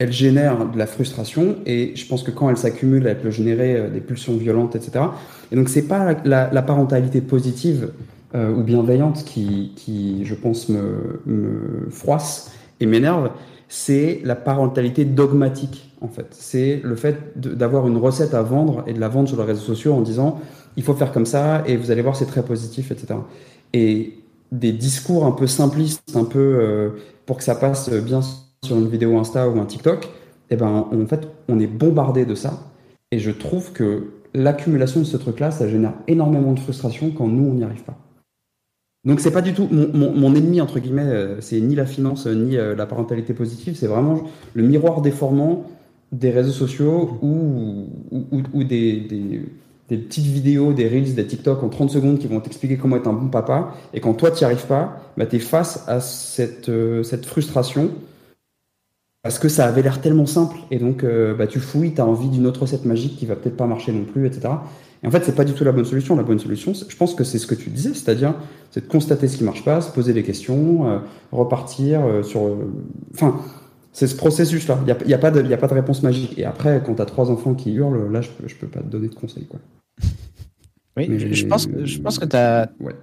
Speaker 12: elle génère de la frustration et je pense que quand elle s'accumule, elle peut générer euh, des pulsions violentes, etc. Et donc, c'est pas la, la- parentalité positive euh, ou bienveillante qui, qui, je pense, me, me froisse et m'énerve, c'est la parentalité dogmatique, en fait. C'est le fait d'avoir une recette à vendre et de la vendre sur les réseaux sociaux en disant il faut faire comme ça et vous allez voir, c'est très positif, etc. Et des discours un peu simplistes, un peu euh, pour que ça passe bien sur une vidéo Insta ou un TikTok, eh ben, en fait, on est bombardé de ça. Et je trouve que l'accumulation de ce truc-là, ça génère énormément de frustration quand nous, on n'y arrive pas. Donc c'est pas du tout mon, ennemi entre guillemets, euh, c'est ni la finance euh, ni euh, la parentalité positive, c'est vraiment le miroir déformant des réseaux sociaux ou, des, petites vidéos, des reels, des TikTok en 30 secondes qui vont t'expliquer comment être un bon papa. Et quand toi tu n'y arrives pas, bah, tu es face à cette frustration parce que ça avait l'air tellement simple et donc euh, bah, tu fouilles, tu as envie d'une autre recette magique qui va peut-être pas marcher non plus, etc. Et en fait, c'est pas du tout la bonne solution. La bonne solution, je pense que c'est ce que tu disais, c'est-à-dire c'est de constater ce qui marche pas, se poser des questions, euh, repartir euh, sur. Enfin, c'est ce processus-là. Il n'y a, y a, pas de- y a pas de réponse magique. Et après, quand tu as trois enfants qui hurlent, là, je je peux pas te donner de conseils. Quoi.
Speaker 14: Oui,
Speaker 12: Mais-
Speaker 14: je- pense, que- je pense que tu as,
Speaker 12: Ouais.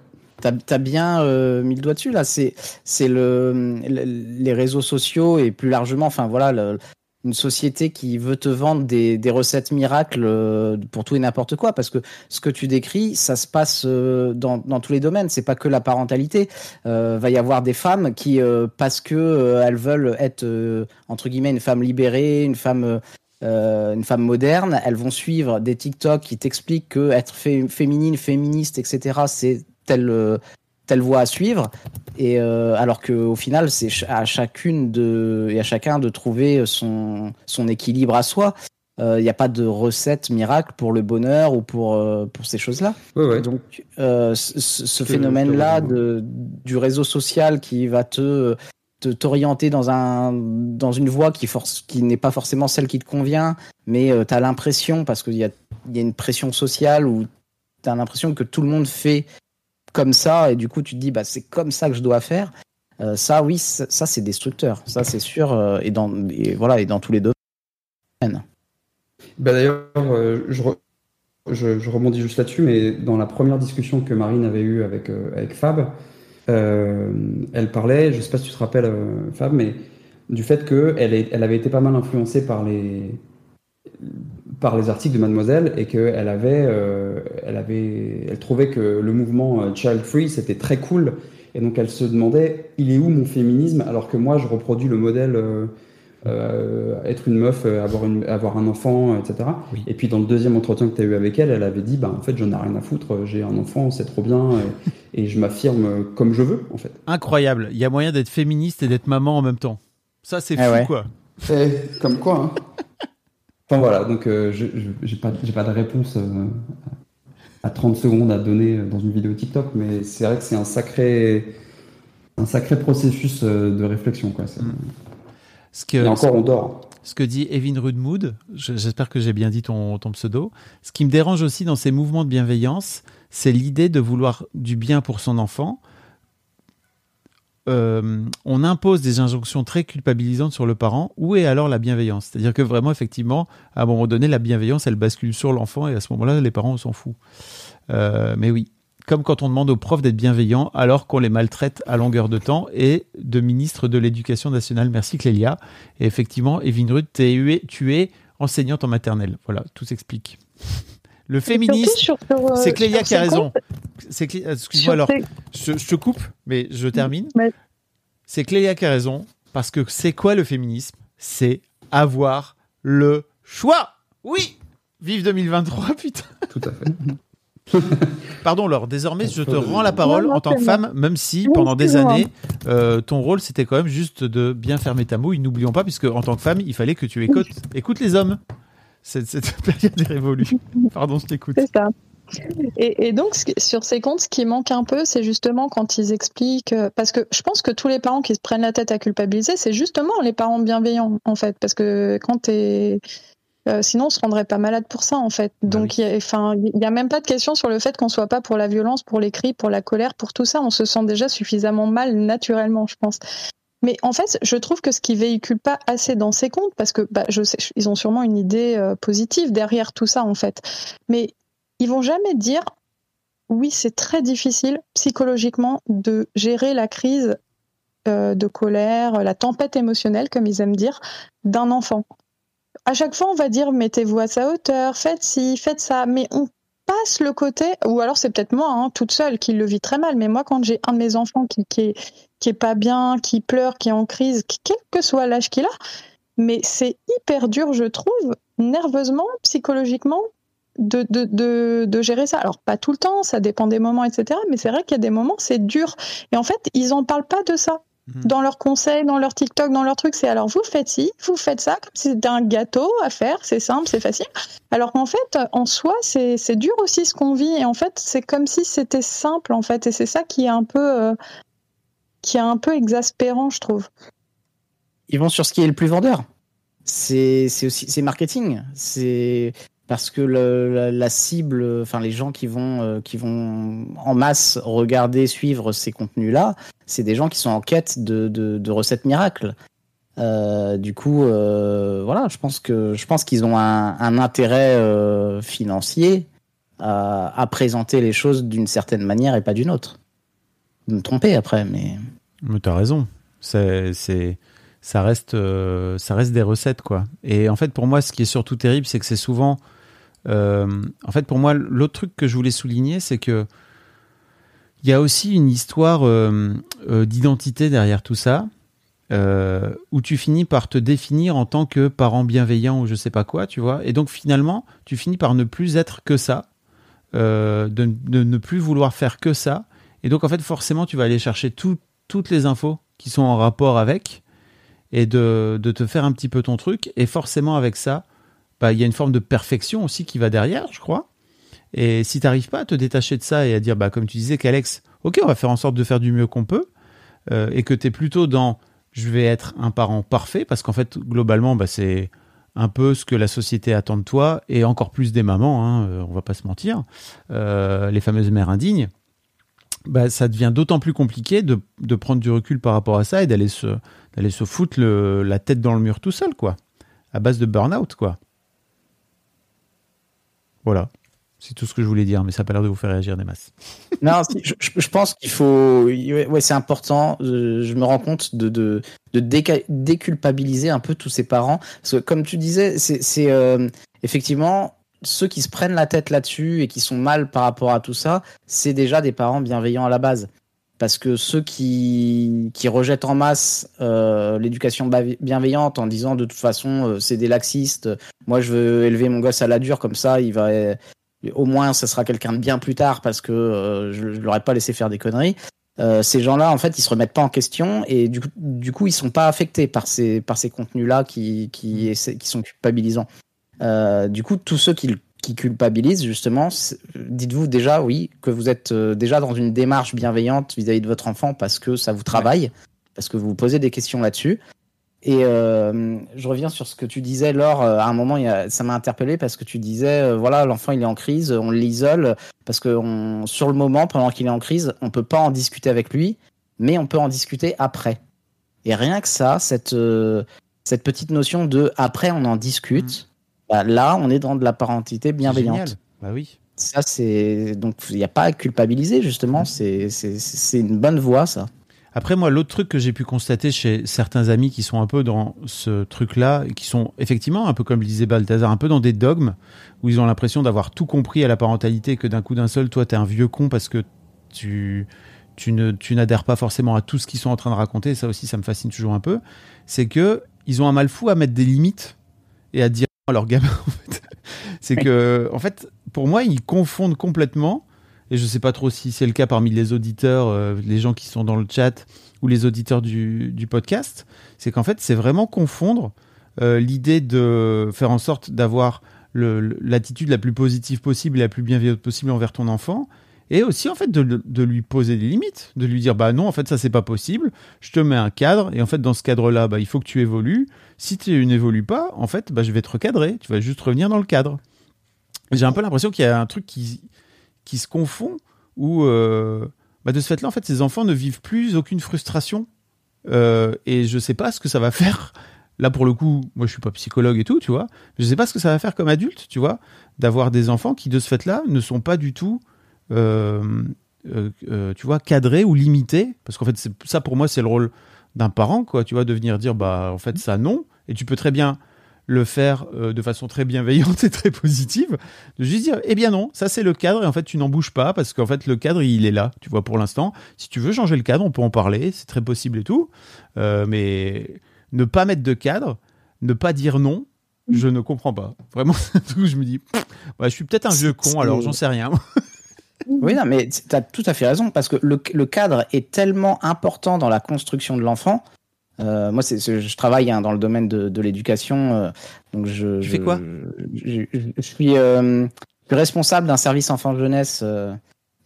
Speaker 14: Bien euh, mis le doigt dessus là. C'est c'est le, le- les réseaux sociaux et plus largement, enfin voilà, une société qui veut te vendre des, recettes miracles euh, pour tout et n'importe quoi. Parce que ce que tu décris, ça se passe euh, dans, tous les domaines. C'est pas que la parentalité. Euh, va y avoir des femmes qui, parce que elles veulent être entre guillemets une femme libérée, une femme une femme moderne, elles vont suivre des TikTok qui t'expliquent que être fé- féminine, féministe, etc. C'est telle euh, telle voie à suivre. Et euh, alors que au final, c'est à chacune de et à chacun de trouver son son équilibre à soi. Il n'y a pas de recette miracle pour le bonheur ou pour euh, pour ces choses-là.
Speaker 12: Ouais, ouais.
Speaker 14: Donc euh, ce, phénomène-là du réseau social qui va te te- t'orienter dans un dans une voie qui force qui n'est pas forcément celle qui te convient mais tu as l'impression parce qu'il y a y a une pression sociale où tu as l'impression que tout le monde fait comme ça et du coup tu te dis bah c'est comme ça que je dois faire. Euh, ça oui ça, c'est destructeur. Ça c'est sûr euh, et dans et voilà et dans tous les domaines.
Speaker 12: Bah, D'ailleurs, euh, je, re- je, je rebondis juste là-dessus, mais dans la première discussion que Marine avait eue avec, Fab, elle parlait, je sais pas si tu te rappelles, Fab, mais du fait qu'elle elle avait été pas mal influencée par les, par les articles de Mademoiselle et qu'elle avait, euh, elle avait, elle trouvait que le mouvement euh, Child Free c'était très cool et donc elle se demandait il est où mon féminisme alors que moi je reproduis le modèle euh, euh, être une meuf, avoir, une, avoir un enfant, etc. Et puis dans le deuxième entretien que tu as eu avec elle, elle avait dit bah en fait j'en ai rien à foutre, j'ai un enfant, c'est trop bien et, et je m'affirme comme je veux en fait.
Speaker 1: Incroyable. Il y a moyen d'être féministe et d'être maman en même temps. Ça, c'est
Speaker 12: Ah
Speaker 1: fou,
Speaker 12: ouais.
Speaker 1: quoi.
Speaker 12: C'est comme quoi. Hein. Enfin voilà, donc euh, je j'ai pas, de réponse euh, à 30 secondes à donner dans une vidéo TikTok, mais c'est vrai que c'est un sacré, un sacré processus euh, de réflexion. Quoi. C'est-
Speaker 1: Ce que,
Speaker 12: Et encore, on dort.
Speaker 1: ce que dit Evin Rudmood, je- j'espère que j'ai bien dit ton, ton pseudo, ce qui me dérange aussi dans ces mouvements de bienveillance, c'est l'idée de vouloir du bien pour son enfant. Euh, on impose des injonctions très culpabilisantes sur le parent. Où est alors la bienveillance? C'est-à-dire que vraiment, effectivement, à un moment donné, la bienveillance, elle bascule sur l'enfant et à ce moment-là, les parents, s'en fout. Euh, mais oui, comme quand on demande aux profs d'être bienveillants alors qu'on les maltraite à longueur de temps et de ministre de l'Éducation nationale. Merci Clélia. Et effectivement, Evin Ruth, tu es enseignante en maternelle. Voilà, tout s'explique. Le féminisme,
Speaker 13: euh,
Speaker 1: c'est Clélia qui a raison.
Speaker 13: comptes.
Speaker 1: C'est Clé- euh, Excuse-moi alors, je, je te coupe, mais je termine.
Speaker 13: Mais-
Speaker 1: C'est Clélia qui a raison, parce que c'est quoi le féminisme? C'est avoir le choix. Oui Vive 2023, putain
Speaker 12: Tout à fait.
Speaker 1: Pardon Laure, désormais je te rends la parole
Speaker 13: Non, non,
Speaker 1: en tant que femme, même si
Speaker 13: Oui,
Speaker 1: pendant des années, euh, ton rôle c'était quand même juste de bien fermer ta mouille. N'oublions pas, puisque en tant que femme, il fallait que tu écoutes, écoutes les hommes. Cette, cette période est révolue. Pardon, je t'écoute.
Speaker 13: C'est ça. Et, et donc, sur ces comptes, ce qui manque un peu, c'est justement quand ils expliquent. euh, Parce que je pense que tous les parents qui se prennent la tête à culpabiliser, c'est justement les parents bienveillants, en fait. Parce que quand t'es. euh, sinon, on se rendrait pas malade pour ça, en fait. Donc, il y a- a même pas de question sur le fait qu'on soit pas pour la violence, pour les cris, pour la colère, pour tout ça. On se sent déjà suffisamment mal naturellement, je pense. Mais en fait, je trouve que ce qui véhicule pas assez dans ces comptes, parce que bah, ils ont sûrement une idée euh, positive derrière tout ça, en fait. Mais ils vont jamais dire oui, c'est très difficile psychologiquement de gérer la crise euh, de colère, la tempête émotionnelle, comme ils aiment dire, d'un enfant. À chaque fois, on va dire mettez-vous à sa hauteur, faites ci, faites ça, mais on passe le côté, ou alors c'est peut-être moi, hein, toute seule, qui le vit très mal, mais moi, quand j'ai un de mes enfants qui, est, qui est pas bien, qui pleure, qui est en crise, qui- quel que soit l'âge qu'il a, mais c'est hyper dur, je trouve, nerveusement, psychologiquement, de, de, de, de gérer ça. Alors, pas tout le temps, ça dépend des moments, etc. Mais c'est vrai qu'il y a des moments, c'est dur. Et en fait, ils en parlent pas de ça. Dans leurs conseils, dans leur TikTok, dans leurs trucs, c'est alors vous faites ci, vous faites ça, comme si c'était un gâteau à faire, c'est simple, c'est facile. Alors qu'en fait, en soi, c'est c'est dur aussi ce qu'on vit. Et en fait, c'est comme si c'était simple, en fait. Et c'est ça qui est un peu, euh, qui est un peu exaspérant, je trouve.
Speaker 14: ils vont sur ce qui est le plus vendeur. C'est aussi c'est marketing. C'est parce que la, cible, enfin les gens qui vont euh, qui vont en masse regarder, suivre ces contenus-là, c'est des gens qui sont en quête de, recettes miracles. Euh, du coup, euh, voilà, je pense que je pense qu'ils ont un, intérêt financier à, à présenter les choses d'une certaine manière et pas d'une autre. Vous me trompez après, mais
Speaker 1: Mais t'as raison. C'est, ça reste, euh, ça reste des recettes, quoi. Et en fait, pour moi, ce qui est surtout terrible, c'est que c'est souvent, euh, en fait, pour moi, l'autre truc que je voulais souligner, c'est que il y a aussi une histoire euh, d'identité derrière tout ça, où tu finis par te définir en tant que parent bienveillant ou je sais pas quoi, tu vois. Et donc finalement, tu finis par ne plus être que ça, de ne plus vouloir faire que ça. Et donc en fait, forcément, tu vas aller chercher tout- toutes les infos qui sont en rapport avec et de, de te faire un petit peu ton truc. Et forcément, avec ça, bah, il y a une forme de perfection aussi qui va derrière, je crois. Et si tu n'arrives pas à te détacher de ça et à dire, bah, comme tu disais, qu'Alex, ok, on va faire en sorte de faire du mieux qu'on peut, euh, et que tu es plutôt dans je vais être un parent parfait, parce qu'en fait, globalement, bah, c'est un peu ce que la société attend de toi, et encore plus des mamans, hein, euh, on va pas se mentir, euh, les fameuses mères indignes. Bah, ça devient d'autant plus compliqué de, de prendre du recul par rapport à ça et d'aller se, d'aller se foutre la tête dans le mur tout seul, quoi. À base de burn-out, quoi. Voilà. C'est tout ce que je voulais dire, mais ça n'a pas l'air de vous faire réagir des masses.
Speaker 14: Non, je, je- pense qu'il faut. Ouais, c'est important. Je me rends compte de, de, de déculpabiliser un peu tous ces parents. Parce que, comme tu disais, c'est c'est, euh, effectivement ceux qui se prennent la tête là-dessus et qui sont mal par rapport à tout ça, c'est déjà des parents bienveillants à la base. Parce que ceux qui, qui rejettent en masse euh, l'éducation bienveillante en disant de toute façon euh, c'est des laxistes, moi je veux élever mon gosse à la dure comme ça, il va au moins ça sera quelqu'un de bien plus tard parce que euh, je, je l'aurais pas laissé faire des conneries. Euh, ces gens-là, en fait, ils se remettent pas en question et du coup, du coup ils sont pas affectés par ces, par ces contenus-là qui, qui, qui sont culpabilisants. Euh, du coup, tous ceux qui, culpabilisent, justement, dites-vous déjà, oui, que vous êtes euh, déjà dans une démarche bienveillante vis-à-vis de votre enfant parce que ça vous travaille, parce que vous vous posez des questions là-dessus. Et euh, je reviens sur ce que tu disais, Laure. À un moment, ça m'a interpellé parce que tu disais, voilà, l'enfant il est en crise, on l'isole parce que sur le moment, pendant qu'il est en crise, on peut pas en discuter avec lui, mais on peut en discuter après. Et rien que ça, cette cette petite notion de après on en discute, bah, là on est dans de la parentalité bienveillante.
Speaker 1: Bah oui.
Speaker 14: Ça c'est donc il n'y a pas à culpabiliser justement, c'est c'est une bonne voie ça.
Speaker 1: Après, moi, l'autre truc que j'ai pu constater chez certains amis qui sont un peu dans ce truc-là, qui sont effectivement, un peu comme le disait Balthazar, un peu dans des dogmes, où ils ont l'impression d'avoir tout compris à la parentalité, et que d'un coup d'un seul, toi, t'es un vieux con parce que tu, tu ne, tu n'adhères pas forcément à tout ce qu'ils sont en train de raconter. Ça aussi, ça me fascine toujours un peu. C'est que ils ont un mal fou à mettre des limites et à dire à leurs gamins, en fait. C'est que, en fait, pour moi, ils confondent complètement et je sais pas trop si c'est le cas parmi les auditeurs, euh, les gens qui sont dans le chat ou les auditeurs du, podcast, c'est qu'en fait, c'est vraiment confondre euh, l'idée de faire en sorte d'avoir l'attitude la plus positive possible et la plus bienveillante possible envers ton enfant, et aussi en fait de, lui poser des limites, de lui dire bah non, en fait ça c'est pas possible, je te mets un cadre, et en fait dans ce cadre-là, bah, il faut que tu évolues. Si tu n'évolues pas, en fait, bah, je vais te recadrer, tu vas juste revenir dans le cadre. J'ai un peu l'impression qu'il y a un truc qui, qui se confond où euh, bah, de ce fait-là, en fait, ces enfants ne vivent plus aucune frustration. Euh, et je sais pas ce que ça va faire. Là, pour le coup, moi, je suis pas psychologue et tout, tu vois. Je sais pas ce que ça va faire comme adulte, tu vois, d'avoir des enfants qui, de ce fait-là, ne sont pas du tout, tu vois, cadrés ou limités. Parce qu'en fait, ça, pour moi, c'est le rôle d'un parent, quoi, tu vois, de venir dire, bah, en fait, ça, non. Et tu peux très bien le faire euh, de façon très bienveillante et très positive, de juste dire, eh bien non, ça c'est le cadre, et en fait tu n'en bouges pas, parce qu'en fait le cadre il est là, tu vois, pour l'instant. Si tu veux changer le cadre, on peut en parler, c'est très possible et tout, Euh, mais ne pas mettre de cadre, ne pas dire non, je ne comprends pas. Vraiment, où je me dis, ouais, je suis peut-être un vieux con, alors j'en sais rien.
Speaker 14: Oui, non, mais tu as tout à fait raison, parce que le, le cadre est tellement important dans la construction de l'enfant. Euh, moi, c'est, je travaille hein, dans le domaine de, de l'éducation. euh, donc je,
Speaker 1: Tu fais
Speaker 14: je-
Speaker 1: quoi?
Speaker 14: je, je- je suis, euh, je suis responsable d'un service enfant-jeunesse.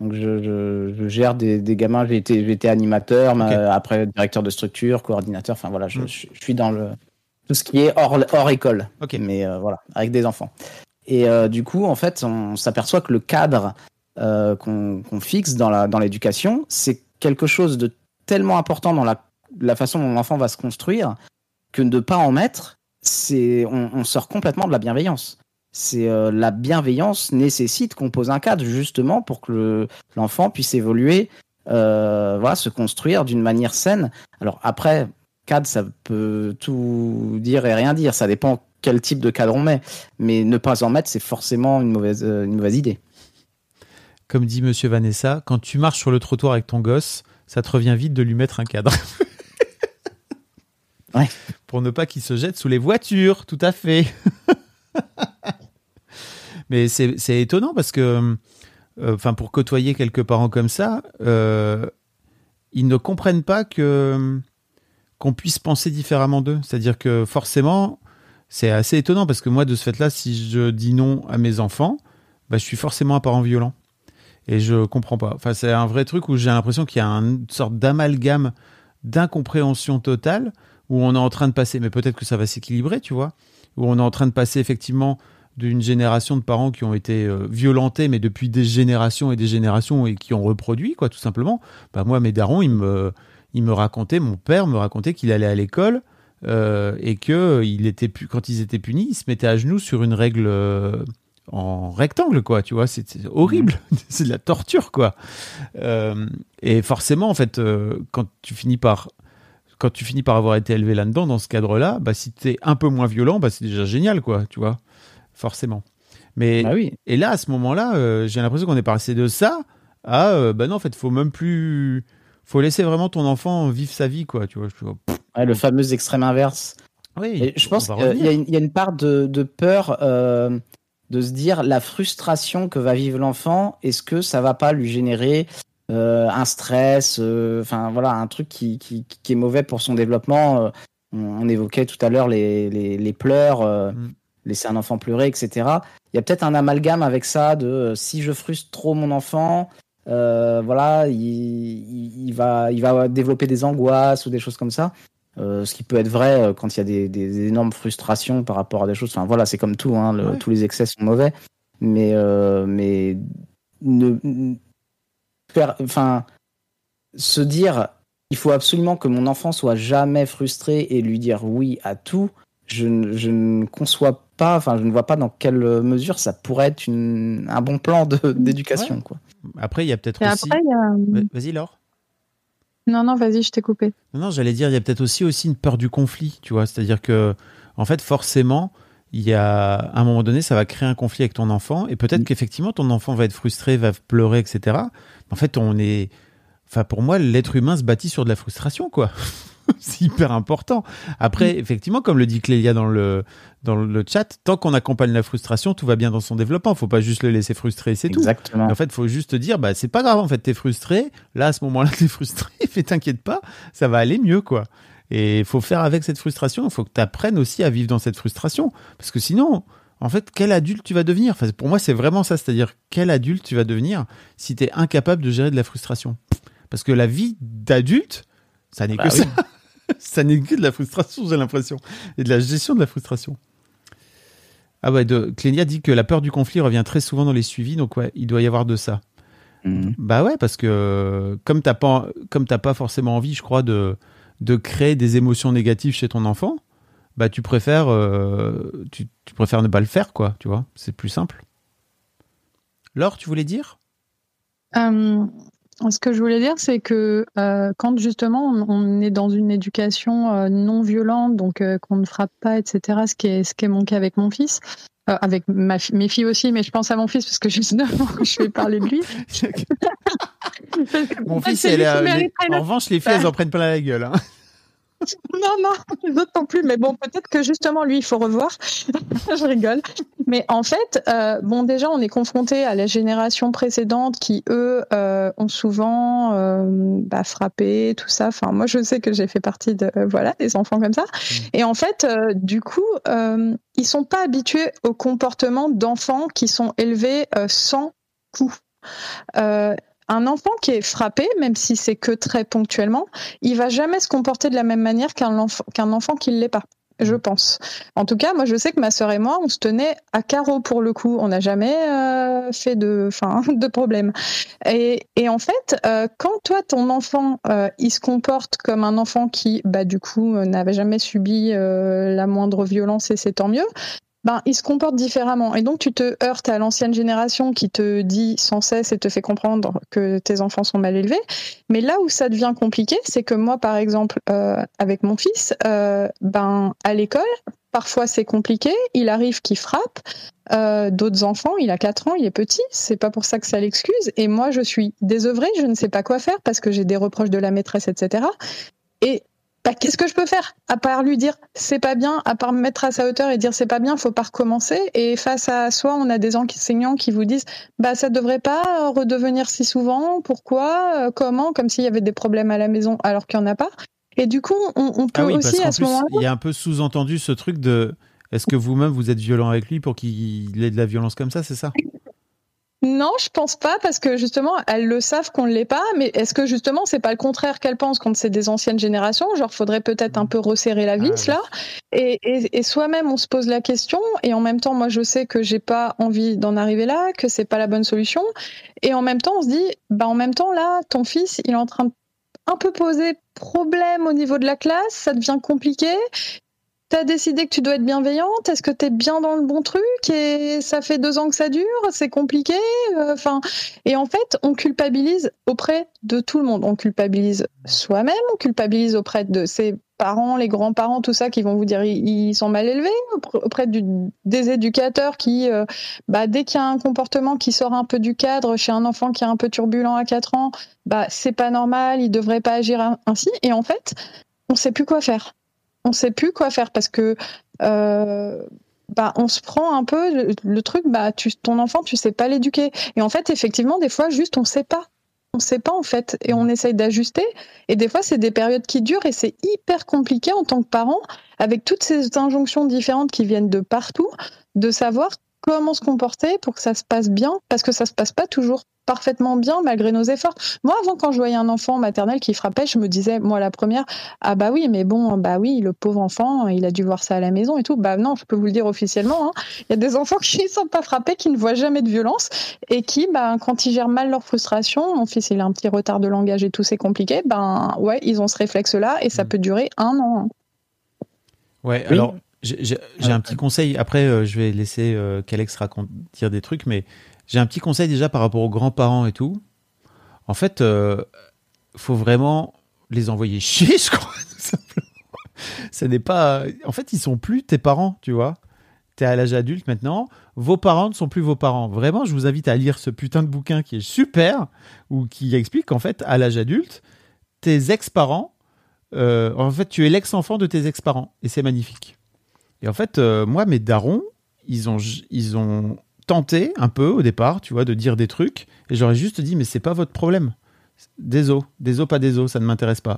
Speaker 14: donc je, gère des, des gamins. J'ai été, j'ai été animateur, mais, après directeur de structure, coordinateur. Enfin voilà, je,
Speaker 1: Mm.
Speaker 14: je- suis dans le tout ce qui est hors, hors école. Mais euh, voilà, avec des enfants. Et euh, du coup, en fait, on s'aperçoit que le cadre euh, qu'on fixe dans l'éducation, c'est quelque chose de tellement important dans la, façon dont l'enfant va se construire que ne pas en mettre, on, sort complètement de la bienveillance. Euh, la bienveillance nécessite qu'on pose un cadre justement pour que le- l'enfant puisse évoluer, euh, se construire d'une manière saine. Alors après, cadre, ça peut tout dire et rien dire. Ça dépend quel type de cadre on met. Mais ne pas en mettre, c'est forcément une mauvaise idée.
Speaker 1: Comme dit Monsieur Vanessa, quand tu marches sur le trottoir avec ton gosse, ça te revient vite de lui mettre un cadre. Pour ne pas qu'il se jette sous les voitures, tout à fait. Mais c'est étonnant parce que, euh, enfin, pour côtoyer quelques parents comme ça, euh, ils ne comprennent pas que qu'on puisse penser différemment d'eux. C'est-à-dire que forcément, c'est assez étonnant parce que moi, de ce fait-là, si je dis non à mes enfants, bah, je suis forcément un parent violent. Et je comprends pas. Enfin, c'est un vrai truc où j'ai l'impression qu'il y a une sorte d'amalgame d'incompréhension totale où on est en train de passer, mais peut-être que ça va s'équilibrer, tu vois, où on est en train de passer effectivement d'une génération de parents qui ont été euh, violentés, mais depuis des générations et des générations et qui ont reproduit, quoi, tout simplement. Bah, moi, mes darons, ils me, ils me racontaient, mon père me racontait qu'il allait à l'école euh, et que il était quand ils étaient punis, ils se mettaient à genoux sur une règle euh, en rectangle, quoi, tu vois, c'est horrible, c'est de la torture, quoi. Euh, et forcément, en fait, euh, quand tu finis par quand tu finis par avoir été élevé là-dedans, dans ce cadre-là, bah, si tu es un peu moins violent, bah, c'est déjà génial, quoi, tu vois, forcément. Mais, et là, à ce moment-là, euh, j'ai l'impression qu'on est passé de ça à, bah non, en fait, faut même plus, faut laisser vraiment ton enfant vivre sa vie, quoi, tu vois. Je
Speaker 14: Ouais, le fameux extrême inverse.
Speaker 1: Oui,
Speaker 14: Et je pense qu'il y, a une- il y a une part de, de peur euh, de se dire la frustration que va vivre l'enfant, est-ce que ça va pas lui générer euh, un stress, euh, enfin voilà, un truc qui, qui, qui est mauvais pour son développement. euh, on, on évoquait tout à l'heure les, les, les pleurs, euh, laisser un enfant pleurer, etc. Il y a peut-être un amalgame avec ça de si je frustre trop mon enfant, voilà, il, il, il va, il va développer des angoisses ou des choses comme ça. Euh, ce qui peut être vrai euh, quand il y a des, des énormes frustrations par rapport à des choses. Enfin voilà, c'est comme tout, hein, le-
Speaker 1: Ouais.
Speaker 14: tous les excès sont mauvais. Mais, euh, mais ne, faire, enfin, se dire, il faut absolument que mon enfant soit jamais frustré et lui dire oui à tout. Je, ne- je ne conçois pas, enfin, je ne vois pas dans quelle mesure ça pourrait être une, un bon plan d'éducation,
Speaker 1: Ouais.
Speaker 14: quoi.
Speaker 1: Après, il y a peut-être aussi.
Speaker 13: après, il y a-
Speaker 1: Va- Vas-y, Laure.
Speaker 13: Non, non, vas-y, je t'ai coupé.
Speaker 1: Non, non, j'allais dire, il y a peut-être aussi, aussi une peur du conflit, tu vois. C'est-à-dire que, en fait, forcément, il y a, à un moment donné, ça va créer un conflit avec ton enfant, et peut-être qu'effectivement, ton enfant va être frustré, va pleurer, etc. En fait, on est, enfin, pour moi, l'être humain se bâtit sur de la frustration, quoi. C'est hyper important. Après, effectivement, comme le dit Clélia dans le, dans le chat, tant qu'on accompagne la frustration, tout va bien dans son développement. Faut pas juste le laisser frustrer, c'est tout.
Speaker 14: Exactement.
Speaker 1: En fait, faut juste dire, bah, c'est pas grave, en fait, t'es frustré. Là, à ce moment-là, t'es frustré, mais t'inquiète pas, ça va aller mieux, quoi. Et il faut faire avec cette frustration. Il faut que tu apprennes aussi à vivre dans cette frustration. Parce que sinon, en fait, quel adulte tu vas devenir? Enfin, Pour moi, c'est vraiment ça. C'est-à-dire, quel adulte tu vas devenir si tu es incapable de gérer de la frustration? Parce que la vie d'adulte, ça n'est
Speaker 14: Bah
Speaker 1: que
Speaker 14: oui.
Speaker 1: ça. ça n'est que de la frustration, j'ai l'impression. Et de la gestion de la frustration. Ah ouais, de, Clénia dit que la peur du conflit revient très souvent dans les suivis. Donc, ouais, il doit y avoir de ça.
Speaker 14: Mhm.
Speaker 1: Bah ouais, parce que euh, comme t'as pas, comme t'as pas forcément envie, je crois, de, de créer des émotions négatives chez ton enfant, bah tu préfères, euh, tu, tu préfères ne pas le faire, quoi. Tu vois, c'est plus simple. Laure, tu voulais dire?
Speaker 13: Euh, ce que je voulais dire, c'est que euh, quand justement on, on est dans une éducation euh, non violente, donc euh, qu'on ne frappe pas, etc., ce qui est, ce qui est mon cas avec mon fils, euh, avec ma fi- mes filles aussi, mais je pense à mon fils parce que justement, je vais parler de lui.
Speaker 1: Mon fils, elle est,
Speaker 13: qui
Speaker 1: euh, en revanche, les filles, elles en prennent plein la gueule. hein.
Speaker 13: Non, non, non plus. Mais bon, peut-être que justement, lui, il faut revoir. je rigole. Mais en fait, euh, bon, déjà, on est confronté à la génération précédente qui, eux, euh, ont souvent euh, bah, frappé, tout ça. Enfin, moi, je sais que j'ai fait partie de, voilà, des enfants comme ça. Et en fait, du coup, ils sont pas habitués au comportement d'enfants qui sont élevés sans coup. Euh, un enfant qui est frappé, même si c'est que très ponctuellement, il va jamais se comporter de la même manière qu'un enfant, qui ne l'est pas. Je pense. En tout cas, moi, je sais que ma sœur et moi, on se tenait à carreau pour le coup. On n'a jamais euh, fait de, problème. Et, et en fait, euh, quand toi, ton enfant, euh, il se comporte comme un enfant qui, bah, du coup, n'avait jamais subi la moindre violence, et c'est tant mieux ben, il se comporte différemment. Et donc, tu te heurtes à l'ancienne génération qui te dit sans cesse et te fait comprendre que tes enfants sont mal élevés. Mais là où ça devient compliqué, c'est que moi, par exemple, euh, avec mon fils, euh, ben, à l'école, parfois c'est compliqué. Il arrive qu'il frappe. Euh, D'autres enfants, il a 4 ans, il est petit. C'est pas pour ça que ça l'excuse. Et moi, je suis désœuvrée, je ne sais pas quoi faire parce que j'ai des reproches de la maîtresse, etc. Et bah, qu'est-ce que je peux faire? À part lui dire c'est pas bien, à part me mettre à sa hauteur et dire c'est pas bien, faut pas recommencer. Et face à soi, on a des enseignants qui vous disent bah ça devrait pas redevenir si souvent, pourquoi, euh, comment, comme s'il y avait des problèmes à la maison alors qu'il y en a pas. Et du coup, on, on peut
Speaker 1: Ah oui, parce
Speaker 13: aussi à ce
Speaker 1: plus,
Speaker 13: moment-là.
Speaker 1: il y a un peu sous-entendu ce truc de est-ce que vous-même vous êtes violent avec lui pour qu'il ait de la violence comme ça, c'est ça?
Speaker 13: Non, je pense pas parce que justement elles le savent qu'on ne l'est pas. Mais est-ce que justement c'est pas le contraire qu'elles pensent quand c'est des anciennes générations? Genre faudrait peut-être un peu resserrer la vis là. Et, et, et soi-même on se pose la question et en même temps moi je sais que j'ai pas envie d'en arriver là, que c'est pas la bonne solution. Et en même temps on se dit bah en même temps là ton fils il est en train de un peu poser problème au niveau de la classe, ça devient compliqué. T'as décidé que tu dois être bienveillante? Est-ce que t'es bien dans le bon truc? Et ça fait deux ans que ça dure? C'est compliqué? euh, Enfin, et en fait, on culpabilise auprès de tout le monde. On culpabilise soi-même. On culpabilise auprès de ses parents, les grands-parents, tout ça, qui vont vous dire ils sont mal élevés. Auprès- des éducateurs qui, euh, bah, dès qu'il y a un comportement qui sort un peu du cadre chez un enfant qui est un peu turbulent à 4 ans, bah, c'est pas normal. Il devrait pas agir ainsi. Et en fait, on sait plus quoi faire on sait plus quoi faire parce que euh, bah on se prend un peu le, le truc bah tu ton enfant tu sais pas l'éduquer. Et en fait effectivement des fois juste on sait pas. On sait pas en fait. Et on essaye d'ajuster. Et des fois c'est des périodes qui durent et c'est hyper compliqué en tant que parent avec toutes ces injonctions différentes qui viennent de partout de savoir comment se comporter pour que ça se passe bien parce que ça se passe pas toujours parfaitement bien malgré nos efforts. Moi, avant, quand je voyais un enfant maternel qui frappait, je me disais, moi, la première, ah bah oui, mais bon, bah oui, le pauvre enfant, il a dû voir ça à la maison et tout. Bah non, je peux vous le dire officiellement. hein. Il y a des enfants qui ne sont pas frappés, qui ne voient jamais de violence et qui, bah, quand ils gèrent mal leur frustration, mon fils, il a un petit retard de langage et tout, c'est compliqué, ben ouais, ils ont ce réflexe-là et ça peut durer un an. hein.
Speaker 1: Ouais,
Speaker 13: Oui.
Speaker 1: alors j'ai un petit conseil. Après, euh, je vais laisser euh, qu'Alex raconte dire des trucs, mais j'ai un petit conseil déjà par rapport aux grands-parents et tout. En fait, euh, faut vraiment les envoyer chier, je crois. Ça n'est pas. En fait, ils sont plus tes parents, tu vois. T'es à l'âge adulte maintenant. Vos parents ne sont plus vos parents. Vraiment, je vous invite à lire ce putain de bouquin qui est super, ou qui explique qu'en fait, à l'âge adulte, tes ex-parents, euh, en fait, tu es l'ex-enfant de tes ex-parents. Et c'est magnifique. Et en fait, euh, moi, mes darons, ils ont, ils ont tenté un peu au départ, tu vois, de dire des trucs. Et j'aurais juste dit, mais c'est pas votre problème. Désolé, désolé, pas désolé, ça ne m'intéresse pas.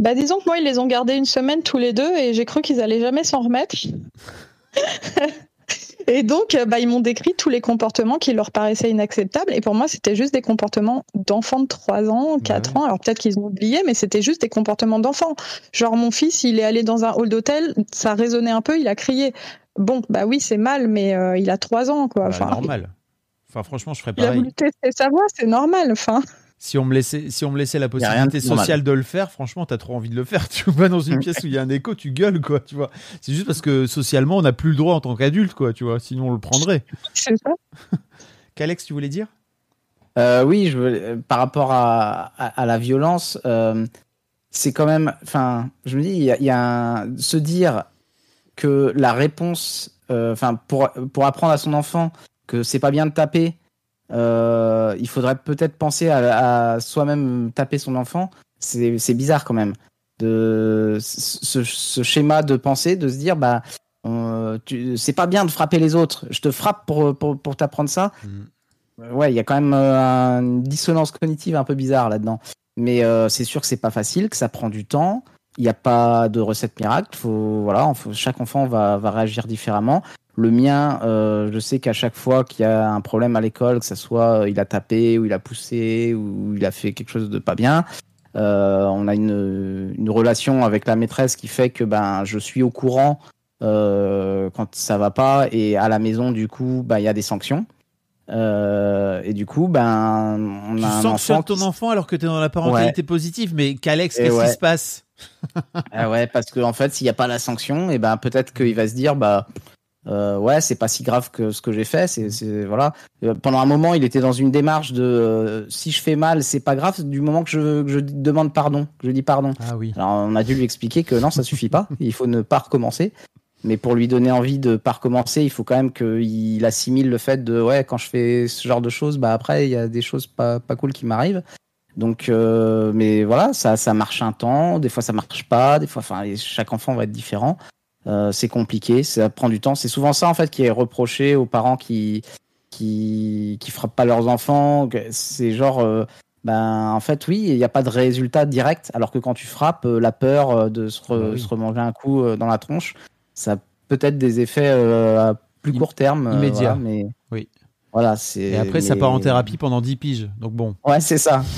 Speaker 13: Bah disons que moi, ils les ont gardés une semaine tous les deux et j'ai cru qu'ils allaient jamais s'en remettre. et donc, euh, bah, ils m'ont décrit tous les comportements qui leur paraissaient inacceptables. Et pour moi, c'était juste des comportements d'enfants de 3 ans, 4 ans. Alors peut-être qu'ils ont oublié, mais c'était juste des comportements d'enfants. Genre, mon fils, il est allé dans un hall d'hôtel, ça résonnait un peu, il a crié. Bon, bah oui, c'est mal, mais euh, il a 3 ans, quoi.
Speaker 1: Bah,
Speaker 13: Enfin,
Speaker 1: normal. Enfin, franchement, je ferais
Speaker 13: Il a
Speaker 1: pareil.
Speaker 13: voulu tester sa voix, c'est normal. Enfin.
Speaker 1: Si on me laissait, si on me laissait la possibilité
Speaker 14: normal.
Speaker 1: sociale de le faire, franchement, t'as trop envie de le faire. Tu vas dans une pièce où il y a un écho, tu gueules, quoi, tu vois. C'est juste parce que socialement, on n'a plus le droit en tant qu'adulte, quoi, tu vois. Sinon, on le prendrait.
Speaker 13: C'est ça.
Speaker 1: Qu'Alex, tu voulais dire?
Speaker 14: Euh, oui, je veux- euh, par rapport à, à, à la violence, euh, c'est quand même. Enfin, je me dis, il y a, il y a un- se dire que la réponse, euh, enfin, pour pour apprendre à son enfant que c'est pas bien de taper, euh, il faudrait peut-être penser à, à soi-même taper son enfant. C'est bizarre quand même de ce, ce schéma de pensée de se dire bah c'est pas bien de frapper les autres. Je te frappe pour pour, pour t'apprendre ça. Euh, Ouais, il y a quand même euh, une dissonance cognitive un peu bizarre là-dedans. Mais euh, c'est sûr que c'est pas facile, que ça prend du temps. Il n'y a pas de recette miracle. Faut, voilà, faut- chaque enfant va, va réagir différemment. Le mien, euh, je sais qu'à chaque fois qu'il y a un problème à l'école, que ça soit euh, il a tapé ou il a poussé ou il a fait quelque chose de pas bien, euh, on a une, une relation avec la maîtresse qui fait que ben je suis au courant euh, quand ça va pas et à la maison du coup ben il y a des sanctions. Euh, et du coup, ben, on
Speaker 1: Tu
Speaker 14: a un enfant
Speaker 1: ton
Speaker 14: qui-
Speaker 1: enfant alors que t'es dans la parentalité positive, mais qu'Alex, qu'est-ce
Speaker 14: ouais.
Speaker 1: qui se passe?
Speaker 14: Ah ouais, parce que en fait, s'il n'y a pas la sanction, et ben peut-être qu'il va se dire, bah euh, ouais, c'est pas si grave que ce que j'ai fait. C'est, c'est- voilà. Euh, Pendant un moment, il était dans une démarche de euh, si je fais mal, c'est pas grave du moment que je, que je demande pardon, que je dis pardon.
Speaker 1: Ah oui.
Speaker 14: Alors on a dû lui expliquer que non, ça suffit pas. Il faut ne pas recommencer. Mais pour lui donner envie de pas recommencer, il faut quand même qu'il assimile le fait de ouais, quand je fais ce genre de choses, bah après il y a des choses pas pas cool qui m'arrivent. Donc, mais voilà, ça, ça marche un temps. Des fois, ça marche pas. Des fois, enfin, chaque enfant va être différent. Euh, c'est compliqué, ça prend du temps. C'est souvent ça en fait qui est reproché aux parents qui qui qui frappent pas leurs enfants. C'est genre, euh, ben en fait oui, il n'y a pas de résultat direct. Alors que quand tu frappes, euh, la peur de se, re-
Speaker 1: Ah oui.
Speaker 14: se remanger un coup dans la tronche, ça a peut-être des effets à plus court terme,
Speaker 1: immédiat.
Speaker 14: voilà, mais
Speaker 1: Oui.
Speaker 14: voilà, c'est.
Speaker 1: Et après, ça part en thérapie pendant 10 piges. Donc bon.
Speaker 14: Ouais, c'est ça.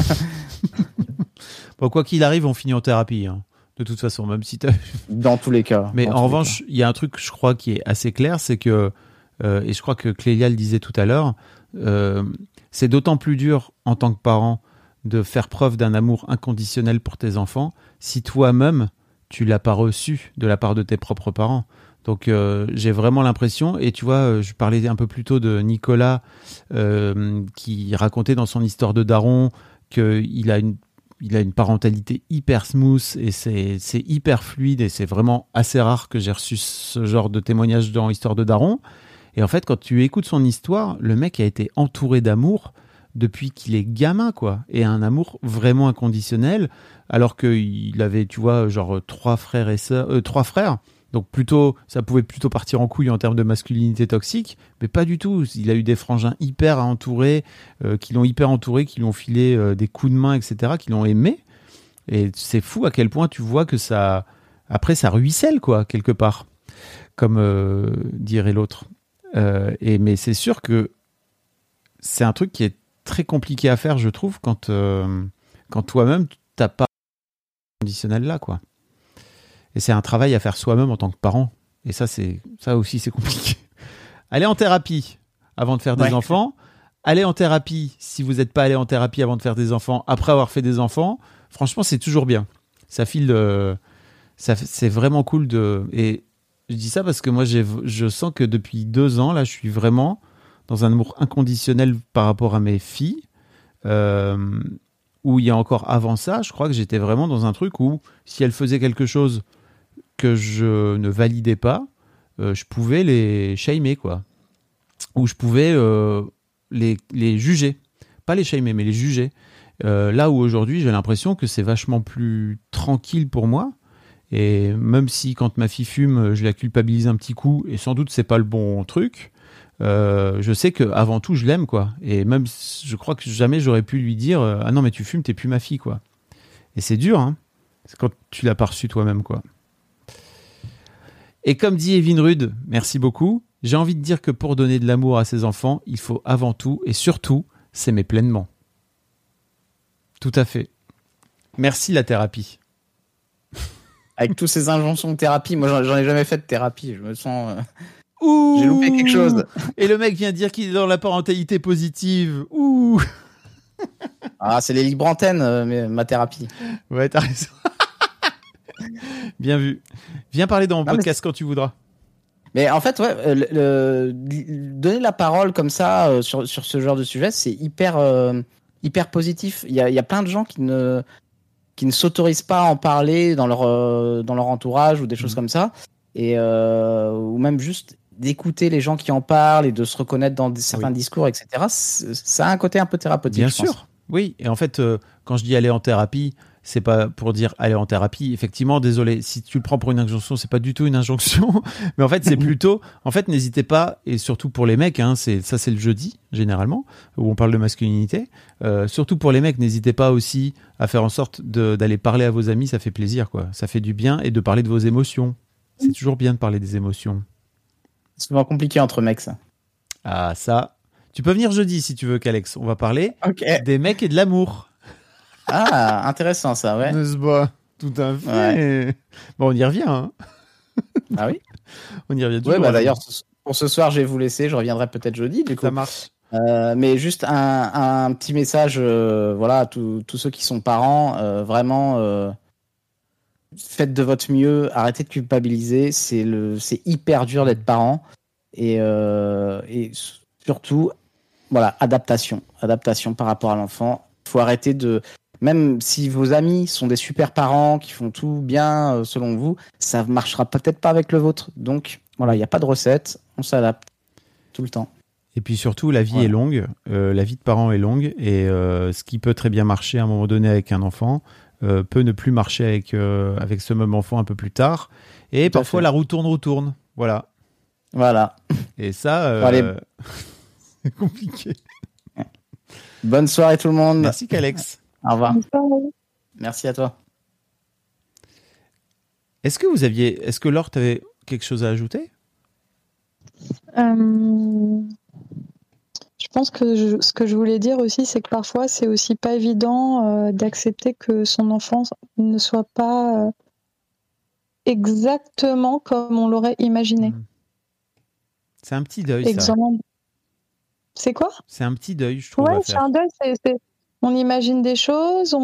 Speaker 1: Bon, quoi qu'il arrive, on finit en thérapie. hein. De toute façon, même si t'as.
Speaker 14: Dans tous les cas.
Speaker 1: Mais en revanche, il y a un truc, je crois, qui est assez clair, c'est que, euh, et je crois que Clélia le disait tout à l'heure, euh, c'est d'autant plus dur en tant que parent de faire preuve d'un amour inconditionnel pour tes enfants si toi-même tu l'as pas reçu de la part de tes propres parents. Donc euh, j'ai vraiment l'impression, et tu vois, je parlais un peu plus tôt de Nicolas euh, qui racontait dans son histoire de Daron qu'il a une il a une parentalité hyper smooth et c'est hyper fluide et c'est vraiment assez rare que j'ai reçu ce genre de témoignage dans Histoire de Daron. Et en fait, quand tu écoutes son histoire, le mec a été entouré d'amour depuis qu'il est gamin, quoi. Et un amour vraiment inconditionnel, alors qu'il avait, tu vois, genre trois frères et sœurs, euh, trois frères. Donc plutôt, ça pouvait plutôt partir en couille en termes de masculinité toxique, mais pas du tout. Il a eu des frangins hyper entourés, euh, qui l'ont hyper entouré, qui lui ont filé euh, des coups de main, etc., qui l'ont aimé. Et c'est fou à quel point tu vois que ça, après, ça ruisselle quoi quelque part, comme euh, dirait l'autre. Et mais c'est sûr que c'est un truc qui est très compliqué à faire, je trouve, quand, quand toi-même, t'as pas conditionnel là, quoi. Et c'est un travail à faire soi-même en tant que parent. Et ça, c'est ça aussi, c'est compliqué. Allez en thérapie avant de faire des
Speaker 14: Ouais.
Speaker 1: enfants. Allez en thérapie si vous n'êtes pas allé en thérapie avant de faire des enfants, après avoir fait des enfants. Franchement, c'est toujours bien. Ça file. euh, ça, c'est vraiment cool de. Et je dis ça parce que moi, j'ai, je sens que depuis deux ans, là, je suis vraiment dans un amour inconditionnel par rapport à mes filles. Euh, où il y a encore avant ça, je crois que j'étais vraiment dans un truc où si elles faisaient quelque chose que je ne validais pas, euh, je pouvais les shamer, quoi. Ou je pouvais euh, les, les juger. Pas les shamer, mais les juger. Euh, là où aujourd'hui, j'ai l'impression que c'est vachement plus tranquille pour moi. Et même si quand ma fille fume, je la culpabilise un petit coup, et sans doute c'est pas le bon truc, je sais que avant tout je l'aime quoi. Et même je crois que jamais j'aurais pu lui dire ah non mais tu fumes, t'es plus ma fille quoi. Et c'est dur hein. C'est quand tu l'as pas reçu toi-même quoi. Et comme dit Evin Rude, merci beaucoup. J'ai envie de dire que pour donner de l'amour à ses enfants, il faut avant tout et surtout s'aimer pleinement. Tout à fait. Merci la thérapie.
Speaker 14: Avec tous ces injonctions de thérapie, moi j'en ai jamais fait de thérapie. Je me sens. euh, J'ai loupé quelque chose.
Speaker 1: Et le mec vient dire qu'il est dans la parentalité positive. Ouh.
Speaker 14: Ah, c'est les libres antennes, euh, mais ma thérapie.
Speaker 1: Ouais, t'as raison. Bien vu. Viens parler dans mon
Speaker 14: Non,
Speaker 1: podcast quand tu voudras.
Speaker 14: Mais en fait, ouais, euh, le, le- donner la parole comme ça euh, sur, sur ce genre de sujet, c'est hyper, euh, hyper positif. Il y a, y a plein de gens qui ne, qui ne s'autorisent pas à en parler dans leur, dans leur entourage ou des
Speaker 1: Mhm.
Speaker 14: choses comme ça. Et, ou même juste d'écouter les gens qui en parlent et de se reconnaître dans des- certains discours, etc. Ça a un côté un peu thérapeutique.
Speaker 1: Bien
Speaker 14: je pense.
Speaker 1: sûr. Oui, et en fait, quand je dis aller en thérapie, c'est pas pour dire aller en thérapie. Effectivement, désolé, si tu le prends pour une injonction, c'est pas du tout une injonction. Mais en fait, c'est plutôt. En fait, n'hésitez pas, et surtout pour les mecs, hein, c'est ça, c'est le jeudi généralement où on parle de masculinité. Euh, surtout pour les mecs, n'hésitez pas aussi à faire en sorte d'aller parler à vos amis. Ça fait plaisir, quoi. Ça fait du bien et de parler de vos émotions. C'est toujours bien de parler des émotions.
Speaker 14: C'est souvent compliqué entre mecs, ça.
Speaker 1: Ah, ça. Tu peux venir jeudi si tu veux, qu'Alex. On va parler des mecs et de l'amour.
Speaker 14: Ah, intéressant ça, ouais.
Speaker 1: N'est-ce pas? Tout à fait.
Speaker 14: Ouais.
Speaker 1: Bon, on y revient. hein.
Speaker 14: Ah oui?
Speaker 1: On y revient
Speaker 14: Ouais,
Speaker 1: toujours.
Speaker 14: bah d'ailleurs, pour ce soir, je vais vous laisser. Je reviendrai peut-être jeudi, du coup.
Speaker 1: Ça marche.
Speaker 14: Euh, mais juste un, un petit message, euh, voilà, à tous tous ceux qui sont parents, euh, vraiment, faites de votre mieux, arrêtez de culpabiliser. C'est le, c'est hyper dur d'être parent, et, et surtout, voilà, adaptation, adaptation par rapport à l'enfant. Il faut arrêter de, même si vos amis sont des super parents qui font tout bien euh, selon vous, ça marchera peut-être pas avec le vôtre. Donc voilà, il n'y a pas de recette, on s'adapte tout le temps.
Speaker 1: Et puis surtout, la vie est longue. euh, la vie de parent est longue. Et euh, ce qui peut très bien marcher à un moment donné avec un enfant euh, peut ne plus marcher avec, avec ce même enfant un peu plus tard. Et
Speaker 14: Tout
Speaker 1: parfois, la roue tourne, retourne. Voilà.
Speaker 14: Voilà.
Speaker 1: Et ça, c'est compliqué.
Speaker 14: Bonne soirée tout le monde.
Speaker 1: Merci, qu'Alex.
Speaker 14: Au revoir. Merci à toi.
Speaker 1: Est-ce que vous aviez. Est-ce que Laure, t'avais quelque chose à ajouter?
Speaker 13: Euh, je pense que je- ce que je voulais dire aussi, c'est que parfois, c'est aussi pas évident euh, d'accepter que son enfant ne soit pas euh, exactement comme on l'aurait imaginé.
Speaker 1: C'est un petit deuil, ça.
Speaker 13: Exemple. C'est quoi?
Speaker 1: C'est un petit deuil, je trouve.
Speaker 13: Ouais, c'est un deuil. c'est- c'est- On imagine des choses,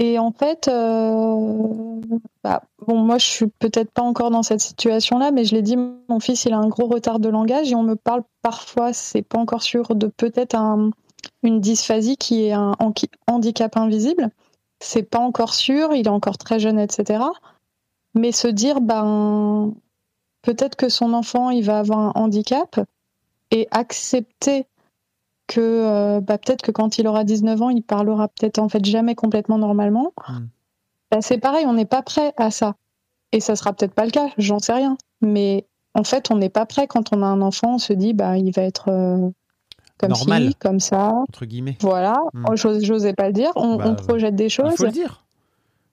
Speaker 13: et en fait, euh, bah, moi, je suis peut-être pas encore dans cette situation-là, mais je l'ai dit, mon fils, il a un gros retard de langage et on me parle parfois, c'est pas encore sûr, de peut-être un- une dysphasie qui est un handicap invisible. C'est pas encore sûr, il est encore très jeune, etc. Mais se dire, ben, peut-être que son enfant, il va avoir un handicap et accepter que euh, bah, peut-être que quand il aura 19 ans, il parlera peut-être en fait jamais complètement normalement. Bah, c'est pareil, on n'est pas prêt à ça. Et ça sera peut-être pas le cas, j'en sais rien. Mais en fait, on n'est pas prêt quand on a un enfant, on se dit bah il va être euh, comme
Speaker 1: Normal.
Speaker 13: ci, comme ça.
Speaker 1: Entre guillemets.
Speaker 13: Voilà,
Speaker 1: Hmm.
Speaker 13: J'ose- j'osais pas le dire, on,
Speaker 1: Bah,
Speaker 13: on projette des choses.
Speaker 1: Il faut le dire.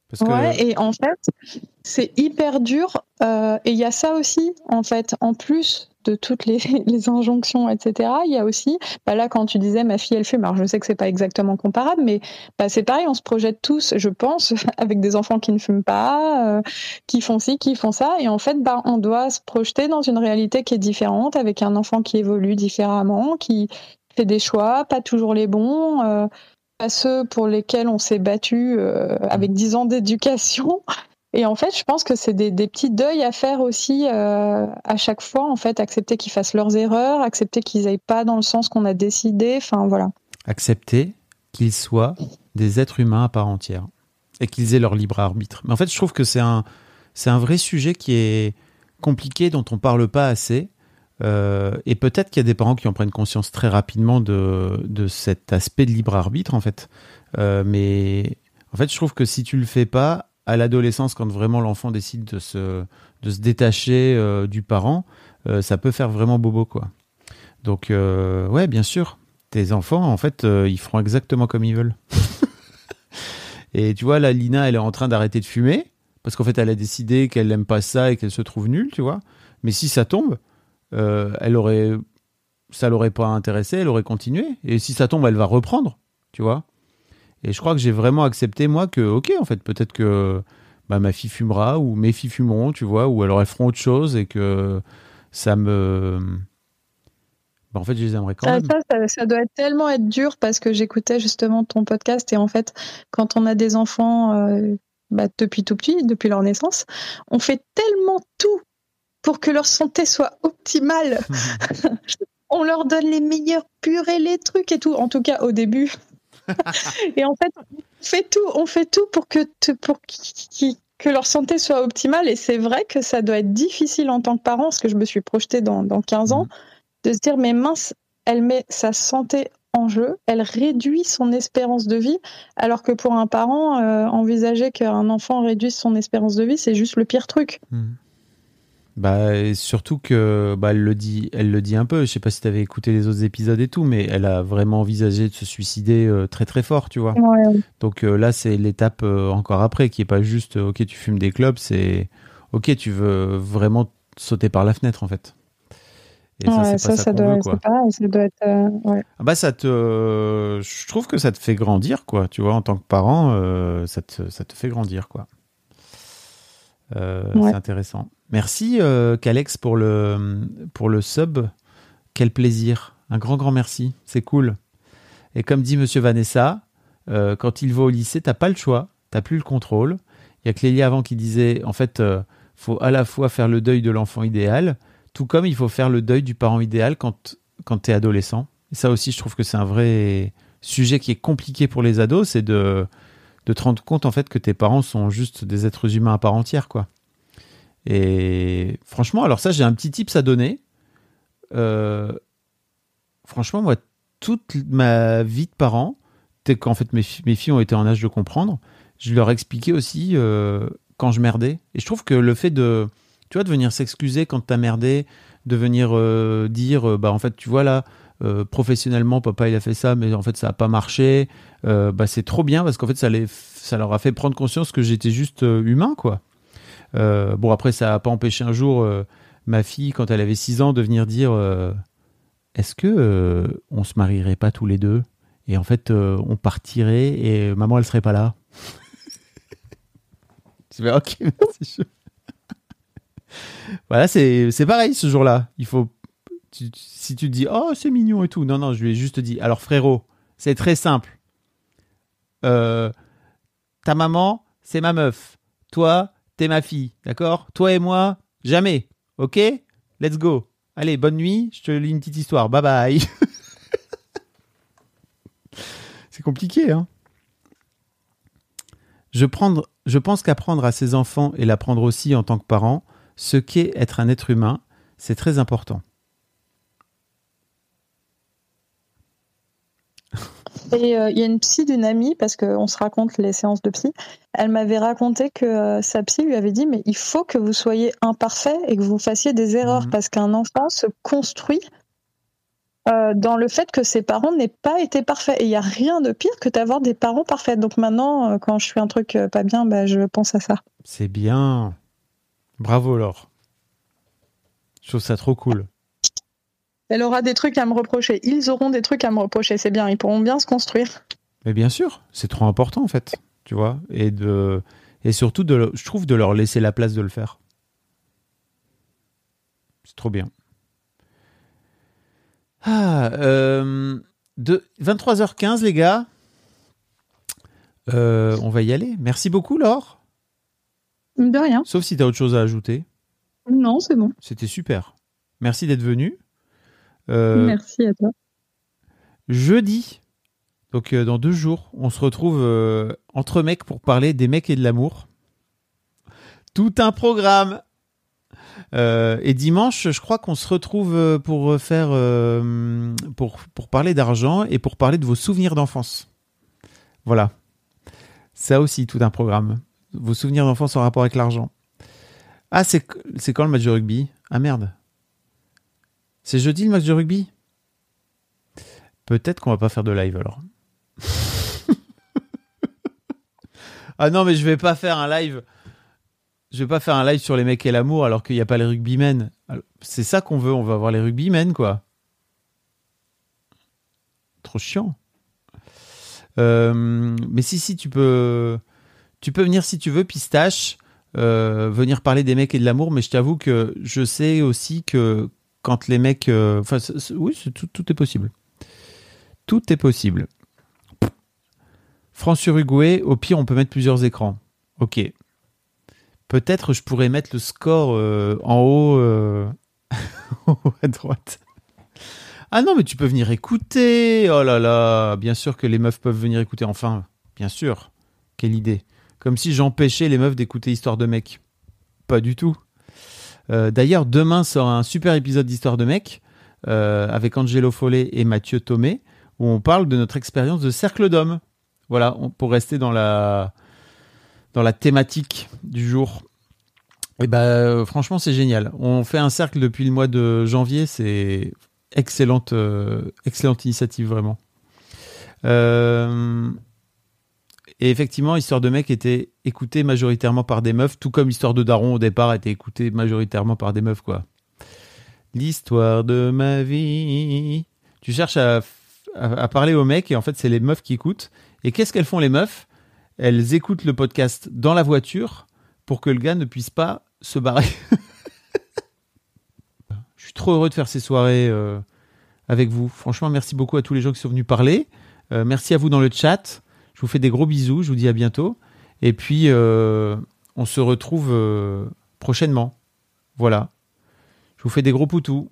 Speaker 1: Parce que
Speaker 13: Ouais, et en fait, c'est hyper dur. euh, et il y a ça aussi, en fait, en plus de toutes les, injonctions, etc., il y a aussi, bah là, quand tu disais ma fille, elle fume, alors je sais que c'est pas exactement comparable, mais bah, c'est pareil, on se projette tous, je pense, avec des enfants qui ne fument pas, euh, qui font ci, qui font ça, et en fait, bah, on doit se projeter dans une réalité qui est différente, avec un enfant qui évolue différemment, qui fait des choix, pas toujours les bons. Euh, pas ceux pour lesquels on s'est battu euh, avec dix ans d'éducation, et en fait, je pense que c'est des, petits deuils à faire aussi euh, à chaque fois. En fait, accepter qu'ils fassent leurs erreurs, accepter qu'ils n'aillent pas dans le sens qu'on a décidé. Enfin, voilà.
Speaker 1: Accepter qu'ils soient des êtres humains à part entière et qu'ils aient leur libre arbitre. Mais en fait, je trouve que c'est un, c'est un vrai sujet qui est compliqué, dont on parle pas assez. Euh, et peut-être qu'il y a des parents qui en prennent conscience très rapidement de, de cet aspect de libre arbitre, en fait. Euh, mais en fait, je trouve que si tu le fais pas, à l'adolescence, quand vraiment l'enfant décide de se, de se détacher euh, du parent, euh, ça peut faire vraiment bobo, quoi. Donc, euh, ouais, bien sûr, tes enfants, en fait, euh, ils feront exactement comme ils veulent. et tu vois, là, Lina, elle est en train d'arrêter de fumer, parce qu'en fait, elle a décidé qu'elle n'aime pas ça et qu'elle se trouve nulle, tu vois. Mais si ça tombe, elle aurait, ça l'aurait pas intéressé, elle aurait continué. Et si ça tombe, elle va reprendre, tu vois. Et je crois que j'ai vraiment accepté, moi, que, ok, en fait, peut-être que bah, ma fille fumera, ou mes filles fumeront, tu vois, ou alors elles feront autre chose, et que ça me. Bah, en fait, je les aimerais quand
Speaker 13: ça,
Speaker 1: même.
Speaker 13: Ça, ça, ça, doit tellement être dur, parce que j'écoutais justement ton podcast, et en fait, quand on a des enfants euh, bah, depuis tout petit, depuis leur naissance, on fait tellement tout pour que leur santé soit optimale. on leur donne les meilleurs purées, les trucs et tout, en tout cas au début. Et en fait, on fait tout, on fait tout pour que, pour que leur santé soit optimale. Et c'est vrai que ça doit être difficile en tant que parent, parce que je me suis projetée dans, dans 15 ans, de se dire, mais mince, elle met sa santé en jeu, elle réduit son espérance de vie, alors que pour un parent, euh, envisager qu'un enfant réduise son espérance de vie, c'est juste le pire truc.
Speaker 1: Mmh. Bah, surtout que bah, elle le dit, elle le dit un peu. Je sais pas si tu avais écouté les autres épisodes et tout, mais elle a vraiment envisagé de se suicider euh, très très fort, tu vois.
Speaker 13: Ouais.
Speaker 1: Donc euh, là, c'est l'étape euh, encore après qui est pas juste ok, tu fumes des clubs, c'est ok, tu veux vraiment sauter par la fenêtre en fait.
Speaker 13: Et ouais, ça, c'est pas ça, ça, doit, veut, quoi. Pareil, ça doit être. ouais.
Speaker 1: Ah bah ça te, je trouve que ça te fait grandir quoi, tu vois, en tant que parent, ça te, ça te fait grandir quoi. C'est intéressant. Merci euh, pour le, sub. Quel plaisir. Un grand, grand merci. C'est cool. Et comme dit Monsieur Vanessa, euh, quand il va au lycée, t'as pas le choix. T'as plus le contrôle. Il y a Clélia avant qui disait, en fait, euh, faut à la fois faire le deuil de l'enfant idéal, tout comme il faut faire le deuil du parent idéal quand, quand t'es adolescent. Ça aussi, je trouve que c'est un vrai sujet qui est compliqué pour les ados, c'est de, de te rendre compte, en fait, que tes parents sont juste des êtres humains à part entière, quoi. Et franchement, alors ça, j'ai un petit tips à donner. Euh, franchement, moi, toute ma vie de parent, dès qu'en fait mes, filles ont été en âge de comprendre, je leur expliquais aussi euh, quand je merdais. Et je trouve que le fait de, tu vois, de venir s'excuser quand t'as merdé, de venir euh, dire, bah en fait, tu vois là, professionnellement, papa il a fait ça, mais en fait ça a pas marché. bah c'est trop bien parce qu'en fait ça, les, ça leur a fait prendre conscience que j'étais juste humain, quoi. Euh, bon, après, ça n'a pas empêché un jour euh, ma fille, quand elle avait 6 ans, de venir dire euh, Est-ce que on se marierait pas tous les deux? Et en fait, on partirait et maman, elle serait pas là. Je vais Ok, merci. voilà, c'est pareil ce jour-là. Il faut. Si tu te dis Oh, c'est mignon et tout. Non, non, je lui ai juste dit Alors, frérot, c'est très simple. ta maman, c'est ma meuf. Toi, t'es ma fille, d'accord? Toi et moi, jamais, ok? Let's go. Allez, bonne nuit, je te lis une petite histoire, bye bye. C'est compliqué, hein? Je, prendre, je pense qu'apprendre à ses enfants et l'apprendre aussi en tant que parent, ce qu'est être un être humain, c'est très important.
Speaker 13: Et il euh, y a une psy d'une amie, parce qu'on se raconte les séances de psy, elle m'avait raconté que euh, sa psy lui avait dit, mais il faut que vous soyez imparfait et que vous fassiez des erreurs, mmh. parce qu'un enfant se construit euh, dans le fait que ses parents n'aient pas été parfaits. Et il n'y a rien de pire que d'avoir des parents parfaits. Donc maintenant, quand je fais un truc pas bien, bah, je pense à ça.
Speaker 1: C'est bien. Bravo Laure. Je trouve ça trop cool.
Speaker 13: Elle aura des trucs à me reprocher. Ils auront des trucs à me reprocher. C'est bien. Ils pourront bien se construire.
Speaker 1: Mais bien sûr, c'est trop important en fait, tu vois, et de et surtout de, je trouve de leur laisser la place de le faire. C'est trop bien. Ah, euh, de 23h15 les gars. Euh, on va y aller. Merci beaucoup Laure.
Speaker 13: De rien.
Speaker 1: Sauf si tu as autre chose à ajouter.
Speaker 13: Non, c'est bon.
Speaker 1: C'était super. Merci d'être venu. Euh,
Speaker 13: Merci à toi.
Speaker 1: jeudi, donc euh, dans deux jours, on se retrouve euh, entre mecs pour parler des mecs et de l'amour. Tout un programme. Euh, et dimanche, je crois qu'on se retrouve pour faire pour pour parler d'argent et pour parler de vos souvenirs d'enfance. Voilà. Ça aussi, tout un programme. Vos souvenirs d'enfance en rapport avec l'argent. Ah, c'est c'est quand le match de rugby? Ah merde. C'est jeudi le match de rugby? Peut-être qu'on va pas faire de live alors. ah non, mais je vais pas faire un live. Je vais pas faire un live sur les mecs et l'amour alors qu'il n'y a pas les rugbymen. C'est ça qu'on veut, on va voir les rugbymen quoi. Trop chiant. Euh, mais si, si, tu peux, tu peux venir si tu veux, pistache, euh, venir parler des mecs et de l'amour, mais je t'avoue que je sais aussi que quand les mecs. euh, Enfin, oui, tout, est possible. Tout est possible. France-Uruguay, au pire, on peut mettre plusieurs écrans. Ok. Peut-être je pourrais mettre le score euh, en haut, euh, en haut à droite. Ah non, mais tu peux venir écouter. Oh là là, bien sûr que les meufs peuvent venir écouter. Enfin, bien sûr. Quelle idée. Comme si j'empêchais les meufs d'écouter Histoire de mec. Pas du tout. Euh, D'ailleurs, demain sort un super épisode d'Histoire de mec euh, avec Angelo Follet et Mathieu Thomé où on parle de notre expérience de cercle d'hommes. Voilà, pour rester dans la, thématique du jour. Et ben, euh, franchement, c'est génial. On fait un cercle depuis le mois de janvier. C'est excellente, excellente initiative, vraiment. Et effectivement, Histoire de mec était écoutée majoritairement par des meufs, tout comme Histoire de daron au départ était écoutée majoritairement par des meufs. L'histoire de ma vie. Tu cherches à parler aux mecs et en fait, c'est les meufs qui écoutent. Et qu'est-ce qu'elles font, les meufs? Elles écoutent le podcast dans la voiture pour que le gars ne puisse pas se barrer. Je suis trop heureux de faire ces soirées euh, avec vous. Franchement, merci beaucoup à tous les gens qui sont venus parler. Euh, merci à vous dans le chat. Je vous fais des gros bisous. Je vous dis à bientôt. Et puis, euh, on se retrouve euh, prochainement. Voilà. Je vous fais des gros poutous.